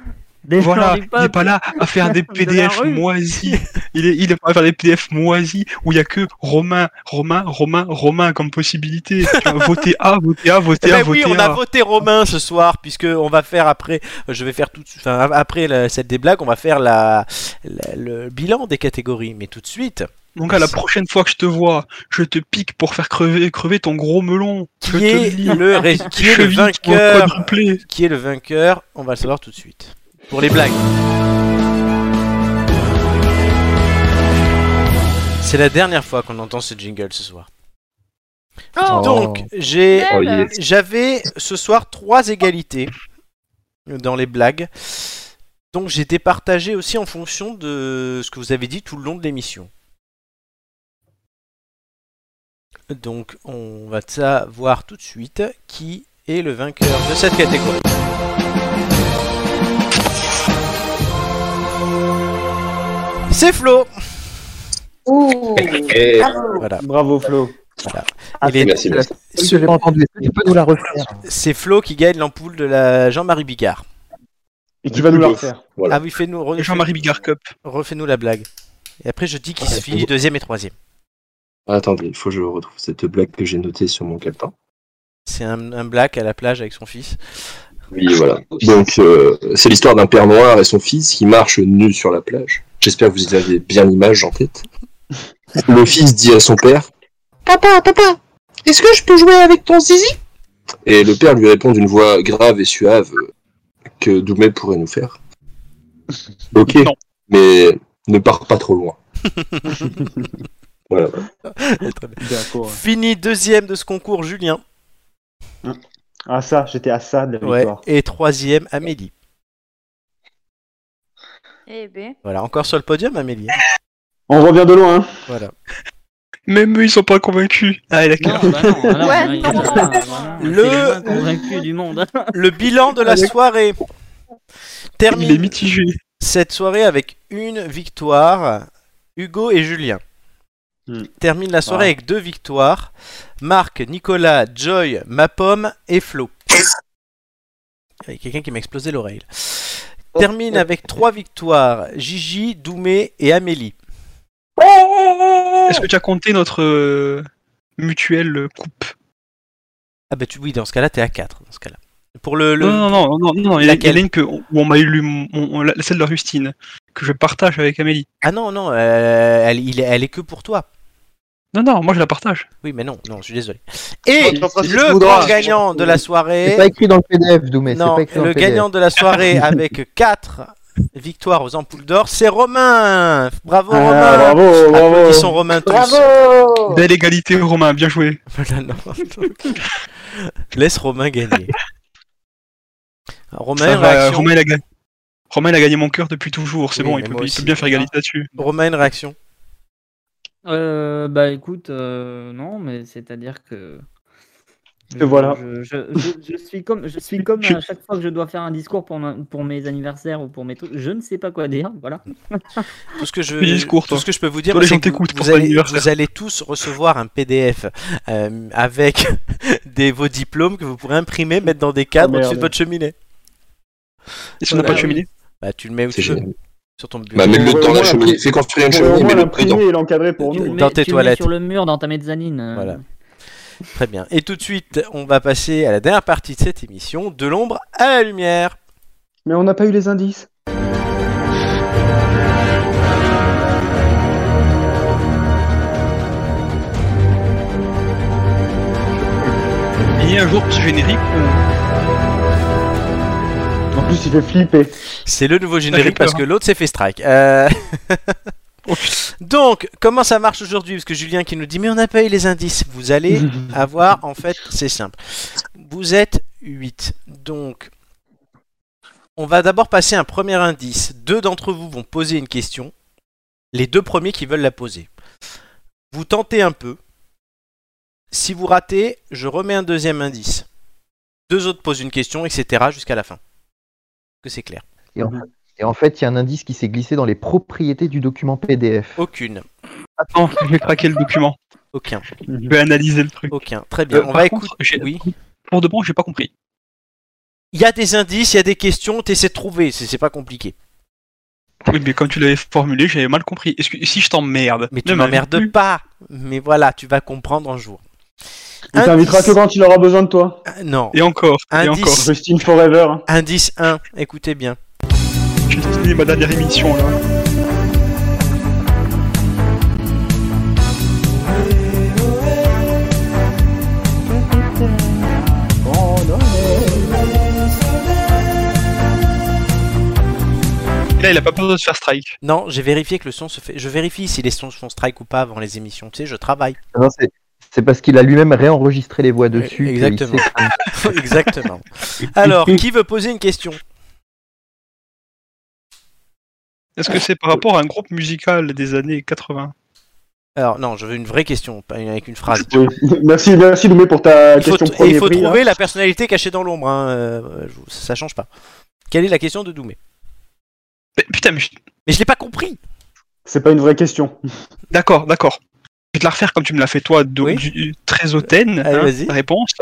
Des Voilà, il est peuple. pas là à faire des PDF moisis. Il est, il est pas à faire des PDF moisis où il y a que Romain, Romain, Romain, Romain comme possibilité. Tu vois, voter A, voter A, voter Eh A, ben oui, voter on a A. voté Romain ce soir, puisque on va faire après, je vais faire tout, enfin après la- celle des blagues, on va faire la, la- le bilan des catégories, mais tout de suite. Donc à la prochaine fois que je te vois, je te pique pour faire crever, crever ton gros melon. Qui est le qui est vainqueur? Qui est le vainqueur? On va le savoir tout de suite. Pour les blagues. C'est la dernière fois qu'on entend ce jingle ce soir. Oh, Donc, j'ai, Oh, yes. j'avais ce soir trois égalités dans les blagues. Donc, j'ai départagé aussi en fonction de ce que vous avez dit tout le long de l'émission. Donc, on va savoir tout de suite qui est le vainqueur de cette catégorie. C'est Flo Ouh. Eh, Voilà. Bravo Flo. Merci, merci. C'est Flo qui gagne l'ampoule de la Jean-Marie Bigard. Et qui va nous la refaire. Voilà. Ah oui, fais-nous, refais- Jean-Marie Bigard Cup. refais-nous la blague. Et après, je dis qui Ouais, se finit deuxième et troisième. Attendez, il faut que je retrouve cette blague que j'ai notée sur mon calepin. C'est un, un black à la plage avec son fils. Oui, voilà. Donc, euh, c'est l'histoire d'un père noir et son fils qui marchent nus sur la plage. J'espère que vous avez bien l'image en tête. Le fils dit à son père Papa, papa, est-ce que je peux jouer avec ton zizi? Et le père lui répond d'une voix grave et suave que Doumé pourrait nous faire. Ok, Non. mais ne pars pas trop loin. voilà. Fini deuxième de ce concours, Julien. Ah ça, j'étais à ça de la Ouais. victoire. Et troisième, Amélie. Eh ben. Voilà, encore sur le podium, Amélie. On revient de loin. hein. Voilà. Même eux, ils sont pas convaincus. Ah, d'accord. Non, bah non, non, Ouais, il a- non, Le- du monde. Le bilan de la soirée. Il est Termine mitigé. cette soirée avec une victoire. Hugo et Julien. Hmm. Termine la soirée Ah. avec deux victoires. Marc, Nicolas, Joy, Mapom et Flo. Il y a quelqu'un qui m'a explosé l'oreille. là. Termine avec trois victoires. Gigi, Doumé et Amélie. Est-ce que tu as compté notre euh, mutuelle coupe? Ah bah tu, oui, dans ce cas-là, t'es à 4. Dans ce cas-là. Pour le, le- Non, non, non, non, non, il y a- une que, où on m'a la- celle de Rustine, que je partage avec Amélie. Ah non, non, euh, elle, il est, elle est que pour toi. Non, non, moi je la partage. Oui, mais non, non, je suis désolé. Et le grand gagnant de la soirée. C'est pas écrit dans le PDF, Doumé. Non, pas écrit dans le le PDF. gagnant de la soirée avec 4 victoires aux ampoules d'or, c'est Romain. Bravo Ah, Romain. bravo, bravo. Applaudissons Romain tous. Bravo. Belle égalité, Romain, bien joué. Voilà, non. Laisse Romain gagner. Romain, va, réaction. Romain, il a gagné. Romain, il a gagné mon cœur depuis toujours, c'est Oui, bon, il peut, il aussi. peut bien faire égalité là-dessus. Romain, une réaction. Euh, bah écoute, euh, non, mais c'est-à-dire que. Et voilà. Je, je- je- je suis comme, je suis comme à chaque fois que je dois faire un discours pour, ma- pour mes anniversaires ou pour mes trucs, je ne sais pas quoi dire, voilà. Tout ce que je, discours, tout ce que je peux vous dire, c'est gens que vous, allez, vous allez tous recevoir un PDF euh, avec des, vos diplômes que vous pourrez imprimer, mettre dans des cadres Oh, au-dessus de votre cheminée. Et si on n'a Voilà. pas de cheminée Bah, tu le mets où C'est tu veux, génial. Sur ton bureau. Bah, mets-le pourrait dans au la cheminée. Fais construire une cheminée, mets-le dedans. l'imprimer et l'encadrer pour nous. le Dans tes le toilettes. sur le mur dans ta mezzanine. euh. Voilà. Très bien. Et tout de suite, on va passer à la dernière partie de cette émission, de l'ombre à la lumière. Mais on n'a pas eu les indices. Il y a un jour ce générique où En plus, il fait flipper. C'est le nouveau générique parce que l'autre s'est fait strike. Euh. Donc, comment ça marche aujourd'hui? Parce que Julien qui nous dit mais on n'a pas eu les indices. Vous allez avoir, en fait, c'est simple. Vous êtes 8. Donc, on va d'abord passer un premier indice. Deux d'entre vous vont poser une question. Les deux premiers qui veulent la poser. Vous tentez un peu. Si vous ratez, je remets un deuxième indice. deux autres posent une question, etc. jusqu'à la fin. Que c'est clair. Et en, et en fait, il y a un indice qui s'est glissé dans les propriétés du document PDF. Aucune. Attends, je vais craquer le document. Aucun. Je vais analyser le truc. Aucun. Très bien. Euh, On va écouter. Oui. Pour de bon, j'ai pas compris. Il y a des indices, il y a des questions, t'essaies de trouver, c'est pas compliqué. Oui, mais comme tu l'avais formulé, j'avais mal compris. Est-ce que si je t'emmerde, Mais tu m'emmerdes pas. Mais voilà, tu vas comprendre un jour. Il t'invitera que quand il aura besoin de toi. Euh, Non. Et encore, et Indice. encore. Justin Forever. Indice 1, écoutez bien. J'ai fini ma dernière émission là. Et là, il a pas peur de se faire strike. Non, j'ai vérifié que le son se fait. Je vérifie si les sons se font strike ou pas avant les émissions. Tu sais, je travaille. Non, c'est- c'est parce qu'il a lui-même réenregistré les voix dessus. Exactement. sait- Exactement. Alors, qui veut poser une question? Est-ce que c'est par rapport à un groupe musical des années 80 Alors, non, je veux une vraie question, pas une- avec une phrase. Oui. Merci, merci Doumé pour ta Il faut, question et il faut prix. hein. trouver la personnalité cachée dans l'ombre. hein, euh, ça change pas. Quelle est la question de Doumé? Mais Putain, mais je- Mais je l'ai pas compris. C'est pas une vraie question. d'accord, d'accord. Je vais te la refaire comme tu me l'as fait toi, de- Oui. très hautaine. Allez, hein, vas-y. ta réponse.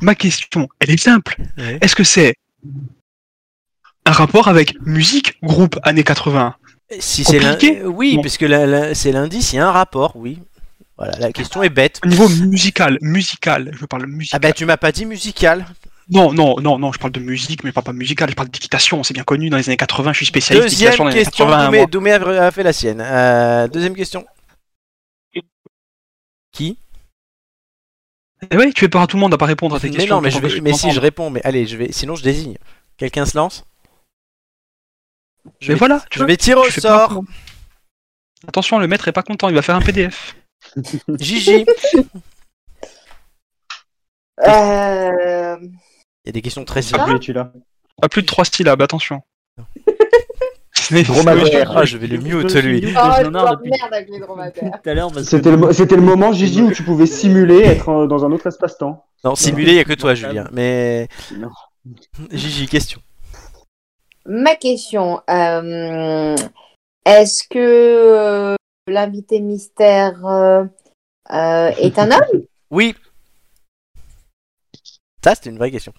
Ma question, elle est simple. Est-ce que c'est un rapport avec musique, groupe années 80 Si c'est l'in- euh, oui, Non. parce que la- la- c'est l'indice, il y a un rapport, oui. Voilà, la question est bête. Au niveau musical, musical, je parle musical. Ah bah tu m'as pas dit musical. Non, non, non, non, je parle de musique, mais je parle pas musical, je parle d'équitation, c'est bien connu dans les années 80, je suis spécialiste Deuxième d'équitation dans les années question, 80. Doumé, a fait la sienne. Euh, deuxième question. Qui Eh ouais, tu peur à tout le monde à pas répondre à tes Mais questions. non, mais, je t'entends vais, que mais si je réponds, mais allez, je vais, sinon je désigne. Quelqu'un se lance Je Mais vais, voilà, tu je vois, vais tirer au sort. Attention, le maître est pas content, il va faire un PDF. Gigi. Euh... Il y a des questions très Ah, simples. oui. Pas plus de trois syllabes, attention. Dromadaire. Ah, je vais le mute, suis lui. Oh, je merde avec les dromadaires. C'était le, mo- c'était le moment, Gigi, où tu pouvais simuler être euh, dans un autre espace-temps. Non, simulé, il n'y a que toi, Julien. Mais. Non. Gigi, question. Ma question, euh, est-ce que euh, l'invité mystère euh, est un homme? Oui. Ça, c'était une vraie question.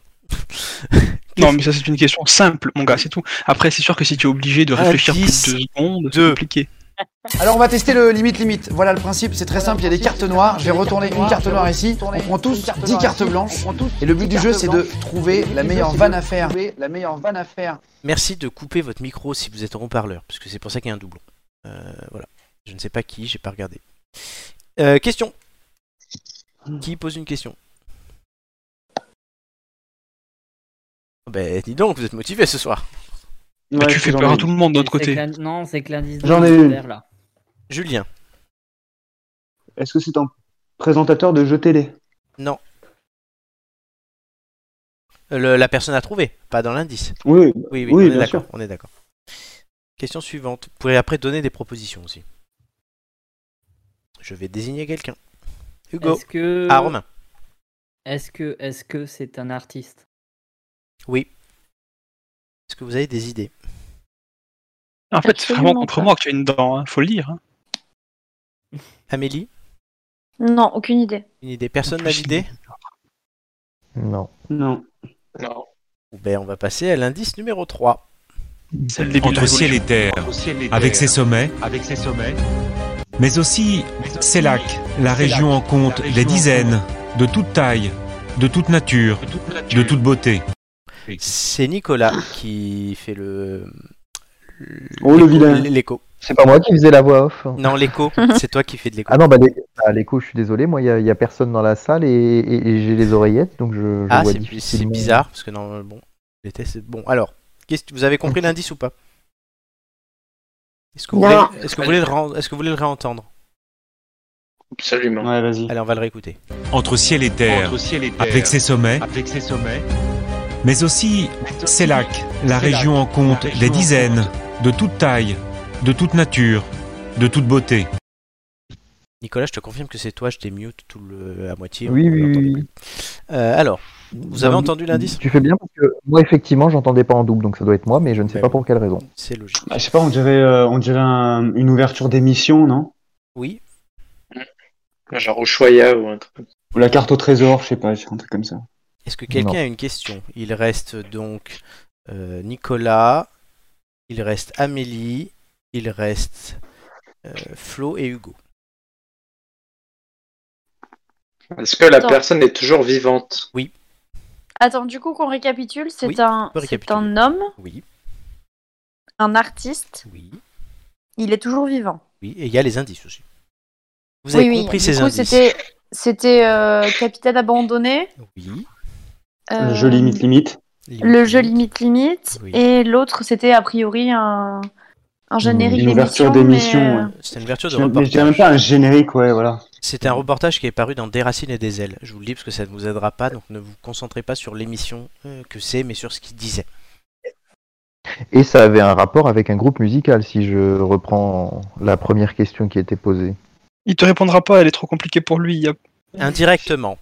Non, mais ça c'est une question simple, mon gars, c'est tout. Après, c'est sûr que si tu es obligé de réfléchir plus de deux secondes, c'est compliqué. Alors on va tester le limite limite. Voilà le principe, c'est très simple, il y a des cartes noires, je vais retourner une carte noire ici, on prend tous 10 cartes blanches et le but du jeu c'est de trouver la meilleure vanne à faire. La meilleure vanne à faire. Merci de couper votre micro si vous êtes en haut-parleur, parce que c'est pour ça qu'il y a un doublon. Euh, voilà. Je ne sais pas qui, j'ai pas regardé. Euh, question. Qui pose une question? Ben, dis donc, vous êtes motivé ce soir. Mais tu fais peur à tout le monde de l'autre côté. Non, c'est que l'indice J'en de ai une. là. Julien. Est-ce que c'est un présentateur de jeux télé? Non. Le- la personne à trouver, pas dans l'indice. Oui, Oui, oui, Oui, on est bien d'accord. sûr. On est d'accord. Question suivante. Vous pourrez après donner des propositions aussi. Je vais désigner quelqu'un. Hugo. Est-ce que Ah, Romain. Est-ce que est-ce que c'est un artiste? Oui. Est-ce que vous avez des idées? En fait, c'est vraiment contre pas. moi que tu as une dent, hein, faut le dire. hein. Amélie? Non, aucune idée. Une idée Personne n'a d'idée? Non. Non. Non. Ben, on va passer à l'indice numéro 3. C'est le début de la entre ciel et terre, avec ses sommets, mais aussi ses lacs. La région en compte des dizaines, de toute taille, de toute nature, de toute beauté. C'est Nicolas qui fait le. Oh, le l'écho- vilain. L'écho. C'est pas moi qui faisais la voix off. Non, l'écho. C'est toi qui fais de l'écho. Ah non, bah bah, l'écho, je suis désolé, moi il y, a- personne dans la salle et, et- et j'ai les oreillettes, donc je, je Ah, vois c'est difficilement. bizarre parce que non, bon, les tests, c'est bon. Alors, vous avez compris l'indice ou pas? Est-ce que vous voulez, est-ce que vous voulez le, ren- est-ce que vous voulez le réentendre? Absolument. Ouais, vas-y. Allez, on va le réécouter. Entre ciel et terre, avec ses sommets, mais aussi lacs. La région en compte des dizaines, de toute taille, de toute nature, de toute beauté. Nicolas, je te confirme que c'est toi, je t'ai mute tout le... à moitié. Oui, oui, oui. Euh, alors, vous avez Non, entendu l'indice? Tu fais bien parce que moi, effectivement, j'entendais pas en double, donc ça doit être moi, mais je ne sais Ouais, pas pour quelle raison. C'est logique. Bah, je sais pas, on dirait, euh, on dirait un- une ouverture d'émission, non? Oui. Genre Ushuaïa ou un truc. Ou la carte au trésor, je sais pas, un truc comme ça. Est-ce que quelqu'un a une question? Il reste donc euh, Nicolas, il reste Amélie, il reste euh, Flo et Hugo. Est-ce que la Attends. personne est toujours vivante? Oui, Attends, du coup, qu'on récapitule, c'est Oui, un, on peut c'est récapituler. un homme, oui, un artiste? oui, Il est toujours vivant? oui. Et il y a les indices aussi. Vous avez oui, oui. compris du ces coup, indices c'était, c'était euh, capitaine abandonné? Oui. Euh, Le jeu limite limite. Le jeu limite limite. Oui. Et l'autre, c'était a priori un, un générique Une ouverture d'émission. mais, euh, ouais. C'est une ouverture de Je mais je dirais même reportage. pas un générique, ouais, voilà. C'est un reportage qui est paru dans Des racines et des ailes. Je vous le dis parce que ça ne vous aidera pas, donc ne vous concentrez pas sur l'émission euh, que c'est, mais sur ce qu'il disait. Et ça avait un rapport avec un groupe musical, si je reprends la première question qui était posée. Il te répondra pas, elle est trop compliquée pour lui. il y a- Indirectement.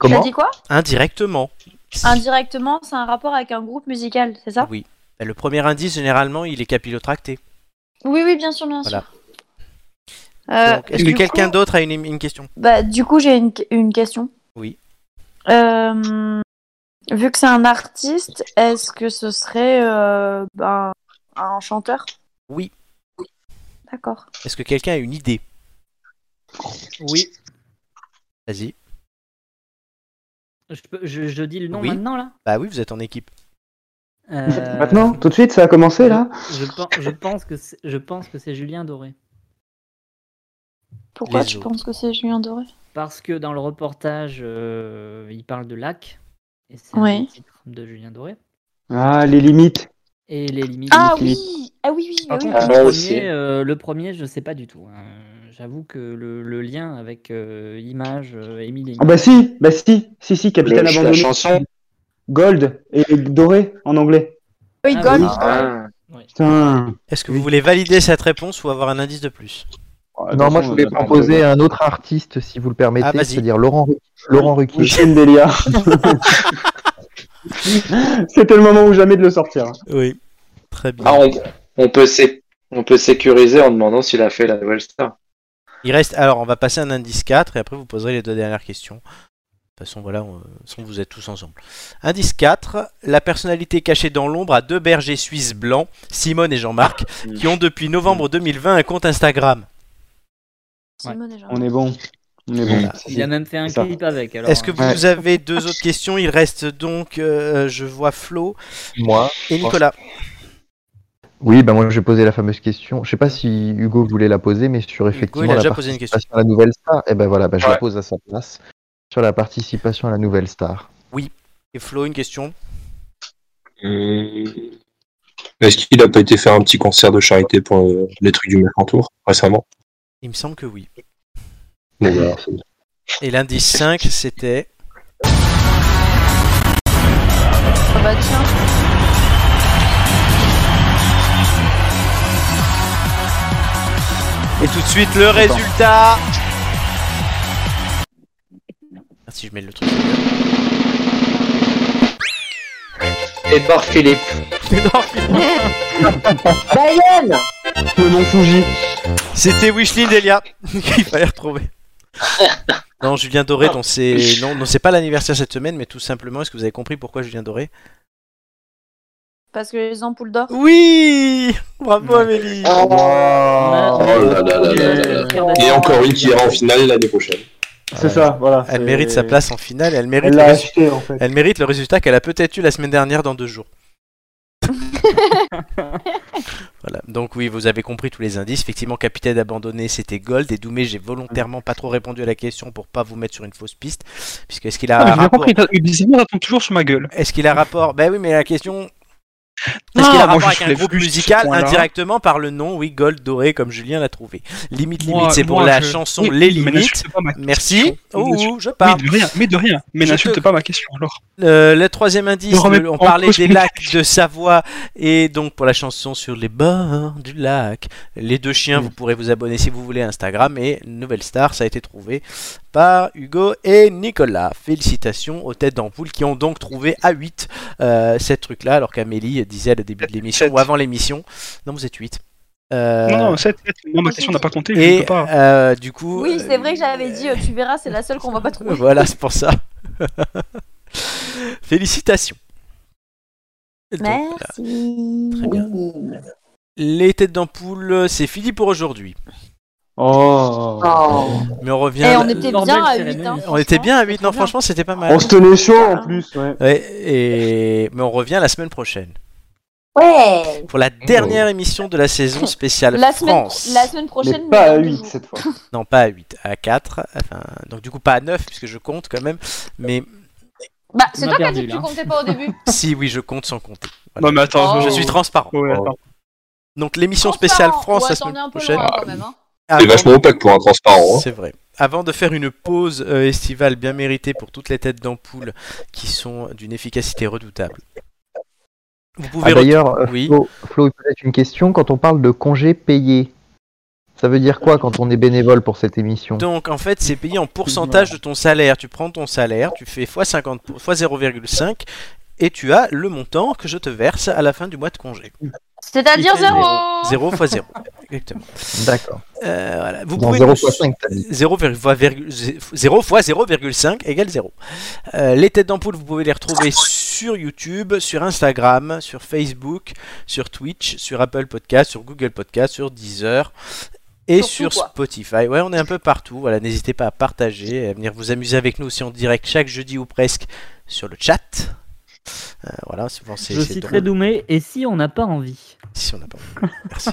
Tu as Comment dit quoi? Indirectement. Indirectement, c'est un rapport avec un groupe musical, c'est ça? Oui. Ben, Le premier indice, généralement, il est capillotracté. Oui, oui, bien sûr, bien Voilà. sûr. Euh, Est-ce du que quelqu'un coup- d'autre a une, une question? Bah, du coup, j'ai une, une question. Oui. Euh, vu que c'est un artiste, est-ce que ce serait euh, ben, un chanteur? Oui. D'accord. Est-ce que quelqu'un a une idée? Oui. Vas-y. Je, peux- je- je dis le nom Oui. maintenant là Bah oui, vous êtes en équipe. Euh, Maintenant, tout de suite, ça a commencé là je, pen- je pense que c'est- je pense que c'est Julien Doré. Pourquoi Les tu autres. penses que c'est Julien Doré? Parce que dans le reportage, euh, il parle de lac. Et c'est titres de Julien Doré. Ah, les limites. Et les limites. Ah limite. oui Ah oui, oui, oui, moi le, premier, euh, le premier, je sais pas du tout. hein. J'avoue que le, le lien avec euh, Image, euh, Ah bah si, bah si, si, si, capitaine Le- la abandonné. chanson Gold et doré en anglais. Oui, Ah Gold. oui. Ah. Putain. Est-ce que vous voulez valider cette réponse ou avoir un indice de plus? Non, moi je voulais proposer un autre artiste, si vous le permettez, Ah, c'est-à-dire Laurent, Laurent Ruquier. Michel Delia. C'était le moment ou jamais de le sortir. hein. Oui. Très bien. Ah, on, on peut sé- on peut sécuriser en demandant s'il a fait la nouvelle star. Il reste. Alors, on va passer un indice 4 et après vous poserez les deux dernières questions. De toute façon, voilà, on- vous êtes tous ensemble. Indice 4. La personnalité cachée dans l'ombre a deux bergers suisses blancs, Simone et Jean-Marc, qui ont depuis novembre 2020 un compte Instagram. Simone et Jean. On est bon. On est bon. Voilà. Il a même fait un clip avec. alors, Est-ce que hein. vous avez deux autres questions? Il reste donc, euh, je vois Flo Moi. et Nicolas. Oui, bah moi je vais poser la fameuse question. Je sais pas si Hugo voulait la poser, mais sur effectivement il a la déjà posé une question. participation à la nouvelle star. Et ben voilà, bah, je Ouais. la pose à sa place. Sur la participation à la nouvelle star. Et Flo, une question? Hum, Est-ce qu'il a pas été faire un petit concert de charité pour euh, les trucs du Mercantour récemment? Il me semble que oui. Bon. Et l'indice 5, c'était. Ah bah tiens. Tout de suite, le résultat Ah, si je mets le truc. Edouard Philippe. Bayern Le nom Fuji. C'était Wishline Delia qu'il fallait retrouver. Non, Julien Doré, c'est non, non c'est pas l'anniversaire cette semaine, mais tout simplement, est-ce que vous avez compris pourquoi Julien Doré Parce que les ampoules d'or. Oui Bravo Amélie a- Oh là là là là là là. Et encore une qui ira en finale l'année prochaine. C'est ça, voilà. Elle mérite sa place en finale, et elle mérite, Elle le, l'a résu- acheté en fait. elle mérite le résultat qu'elle a peut-être eu la semaine dernière dans deux jours. voilà, donc oui, vous avez compris tous les indices. Effectivement, capitaine abandonné, c'était Gold. Et Doumé, j'ai volontairement pas trop répondu à la question pour pas vous mettre sur une fausse piste. Puisque est-ce qu'il a Ah, rapport... compris, il attend toujours sur ma gueule. Est-ce qu'il a rapport Ben oui, mais la question. Est-ce qu'il a rapport avec un groupe musical indirectement par le nom Oui, Gold Doré, comme Julien l'a trouvé. Limite, limite, c'est pour la je- chanson Oui, Les Limites. Merci. Oh, je parle. Mais de rien, mais de rien. Mais Je n'insulte te- pas ma question alors. Euh, le troisième indice, on parlait des lacs de Savoie et donc pour la chanson sur les bords du lac. Les deux chiens, vous pourrez vous abonner si vous voulez à Instagram et Nouvelle Star, ça a été trouvé par Hugo et Nicolas. Félicitations aux têtes d'ampoule qui ont donc trouvé à 8 euh, cette truc-là alors qu'Amélie disait au début de l'émission ou avant l'émission. Non, vous êtes 8. Euh, Non, non, 7, moi ma question n'a pas compté, je et peux pas. euh, du coup, Oui, c'est vrai que j'avais dit, euh, tu verras, c'est la seule qu'on va pas trouver. voilà, c'est pour ça. Félicitations. Donc, Merci. Très bien. Les têtes d'ampoule, c'est fini pour aujourd'hui. Oh. Mais on revient. Et on était bien à 8. Hein, On était bien à 8, non, franchement, c'était pas mal. On se tenait chaud en plus, ouais. Ouais, et... Mais on revient la semaine prochaine. Ouais. Pour la dernière émission de la saison spéciale La semaine, France. la semaine prochaine. Mais pas à dans deux 8 jours. cette fois. Non, pas à 8, à 4. Enfin, donc du coup, pas à 9, puisque je compte quand même. Mais Bah, c'est toi qui as dit que tu comptais pas au début. si, oui, je compte sans compter. Voilà. Non, mais attends, Je oh. suis transparent. Ouais, attends. Donc l'émission spéciale. France Ouais, la semaine un peu prochaine. loin, quand même, hein. C'est Avant- vachement opaque pour un transparent. hein. C'est vrai. Avant de faire une pause euh, estivale bien méritée pour toutes les têtes d'ampoule qui sont d'une efficacité redoutable. Vous pouvez Ah, D'ailleurs, euh, oui. Flo, Flo, peut-être une question. Quand on parle de congés payés, ça veut dire quoi quand on est bénévole pour cette émission? Donc en fait, c'est payé en pourcentage de ton salaire. Tu prends ton salaire, tu fais x 50 pour- x 0,5 et tu as le montant que je te verse à la fin du mois de congé. C'est-à-dire zéro. 0 x 0. Exactement. D'accord. Euh, voilà. Vous pouvez 0 nous- fois 5, t'as dit. 0, 0 fois 0,5 égale 0. Euh, les têtes d'ampoule, vous pouvez les retrouver sur YouTube, sur Instagram, sur Facebook, sur Twitch, sur Apple Podcast, sur Google Podcast, sur Deezer et Sur sur. Spotify. Ouais, on est un peu partout. Voilà, n'hésitez pas à partager, et à venir vous amuser avec nous aussi en direct chaque jeudi ou presque sur le chat. Euh, voilà, souvent c'est Je citerai. Doumé, et si on n'a pas envie Si on n'a pas. Merci.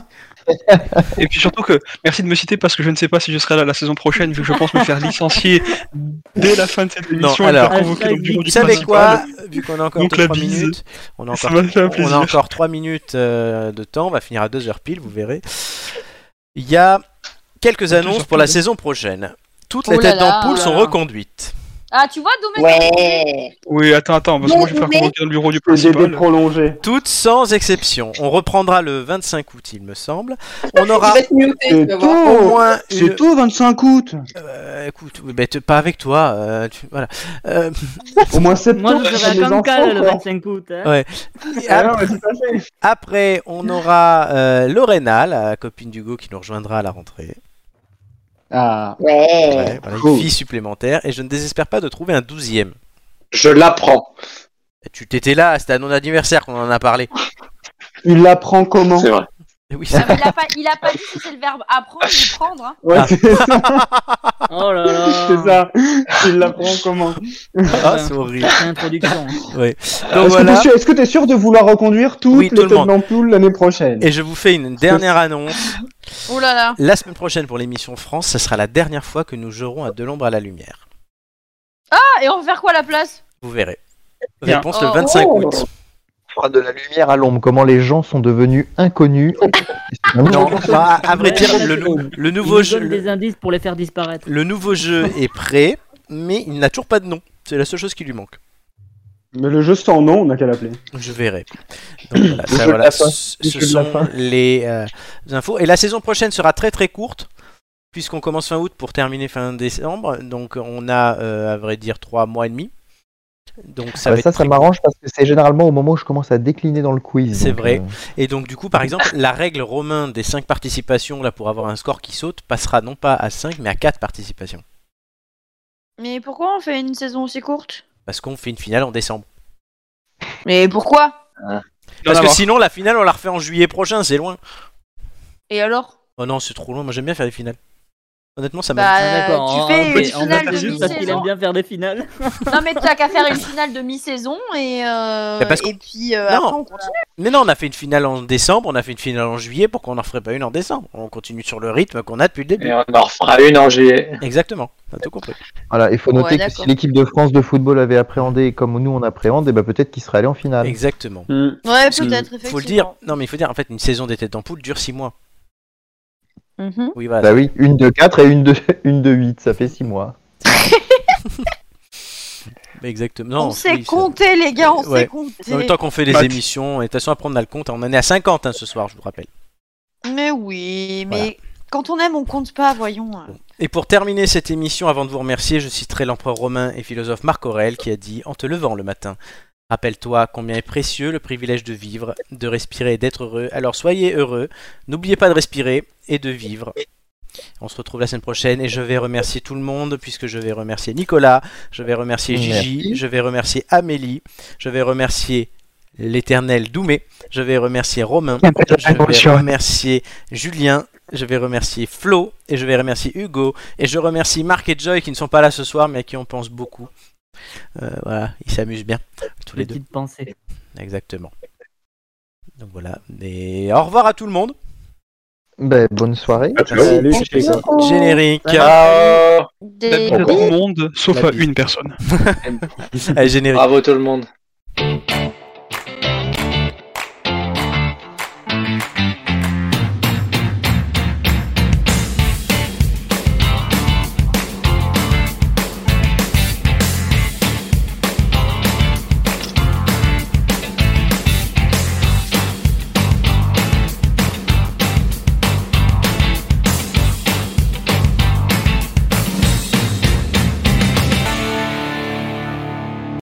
Et puis surtout que merci de me citer parce que je ne sais pas si je serai là la saison prochaine vu que je pense me faire licencier dès la fin de cette émission Non, alors, faire convoquer dans le bureau Vous du savez quoi? Vu qu'on a encore Donc 3 la bise. minutes, on a encore, on a encore 3 minutes euh, de temps, on va finir à 2h pile, vous verrez. Il y a quelques annonces pour la saison prochaine. Toutes les Oh là têtes d'ampoule oh sont là. reconduites. Ah, tu vois, Doumé Ouais. Oui, attends, attends, parce que moi je vais faire convoquer dans le bureau du principal. prolongé. Toutes sans exception. On reprendra le 25 août, il me semble. On aura C'est voir. au tôt moins une... C'est tôt, 25 août Euh, écoute, pas avec toi. euh, tu- Voilà. Euh, Au moins septembre, Moi, je serai à Cancale le quoi. 25 août. hein. ouais. Et Ah après, on aura euh, Lorena, la copine d'Hugo, qui nous rejoindra à la rentrée. Ah, Ouais. Ouais, voilà, une Cool. fille supplémentaire. Et je ne désespère pas de trouver un douzième. Je l'apprends. Tu t'étais là, c'était à non anniversaire qu'on en a parlé. il l'apprend comment C'est vrai. Et oui, Ah, il, a pas, il a pas dit si c'est le verbe apprendre ou prendre. Hein. Ouais, Ah. c'est ça. Oh là là. c'est ça. Il l'apprend comment Ah, c'est horrible. C'est. Ouais. Donc Est-ce que voilà. t'es sûr, est-ce que t'es sûr de vouloir reconduire toutes Oui, tout les le d'ampoule l'année prochaine Et je vous fais une dernière annonce. Là là. La semaine prochaine pour l'émission France, ce sera la dernière fois que nous jouerons à De l'ombre à la lumière. Ah, et on va faire quoi à la place? Vous verrez. Bien. Réponse le Oh. 25 Oh. août. On fera de la lumière à l'ombre. Comment les gens sont devenus inconnus? Non, bah, à vrai dire, le, nou- le Il nouveau nous jeu, donne le, des indices pour les faire disparaître. le nouveau jeu est prêt, mais il n'a toujours pas de nom. C'est la seule chose qui lui manque. Mais le jeu sans nom, on n'a qu'à l'appeler. Je verrai. Donc voilà, ça, ce sont les euh, infos. Et la saison prochaine sera très très courte, puisqu'on commence fin août pour terminer fin décembre. Donc on a, euh, à vrai dire, trois mois et demi. Donc ça Ça, va ça, être ça très m'arrange parce que c'est généralement au moment où je commence à décliner dans le quiz. C'est vrai. euh, Et donc du coup, par exemple, la règle romain des 5 participations là pour avoir un score qui saute passera non pas à 5 mais à 4 participations. Mais pourquoi on fait une saison aussi courte? Parce qu'on fait une finale en décembre. Mais pourquoi Parce que sinon la finale on la refait en juillet prochain, c'est loin. Et alors? Oh non, c'est trop loin, moi j'aime bien faire les finales. Honnêtement, ça Bah, m'a. Ah, d'accord, tu en- fais en- une en finale de juste parce qu'il aime mi-saison. bien faire des finales. Non, mais t'as qu'à faire une finale de mi-saison et, euh, et puis euh, Non. après on continue. Mais non, on a fait une finale en décembre, on a fait une finale en juillet, pourquoi on n'en ferait pas une en décembre? On continue sur le rythme qu'on a depuis le début. Et on en refera une en juillet. Exactement, t'as tout compris. Voilà, il faut Ouais, noter que si l'équipe de France de football avait appréhendé comme nous on appréhende, et ben peut-être qu'il serait allé en finale. Exactement. Hmm. Ouais, peut-être, effectivement. Faut le dire, non mais il faut dire, en fait, une saison des têtes d'ampoule dure 6 mois. Mhm. Oui, voilà. Bah oui, une de 4 et une de, une de 8, ça fait 6 mois. Exactement. Non, on sait oui, ça- compter, les gars, on Ouais. sait compter. En même temps qu'on fait les émissions, et de toute façon, après on a le compte, on en est à 50 hein, ce soir, je vous rappelle. Mais oui, mais Voilà. quand on aime, on compte pas, voyons. Et pour terminer cette émission, avant de vous remercier, je citerai l'empereur romain et philosophe Marc Aurèle qui a dit En te levant le matin, rappelle-toi combien est précieux le privilège de vivre, de respirer et d'être heureux. Alors soyez heureux, n'oubliez pas de respirer et de vivre. On se retrouve la semaine prochaine et je vais remercier tout le monde puisque je vais remercier Nicolas, je vais remercier Gigi, Merci. je vais remercier Amélie, je vais remercier l'éternel Doumé, je vais remercier Romain, je vais remercier Julien, je vais remercier Flo et je vais remercier Hugo et je remercie Marc et Joy qui ne sont pas là ce soir mais à qui on pense beaucoup. Euh, voilà, ils s'amusent bien tous les deux. Petite pensée. Exactement. Donc voilà, et au revoir à tout le monde. Ben, bonne soirée. Salut. Générique. Ciao Des tout le monde, sauf à une personne. Allez, générique. Bravo tout le monde.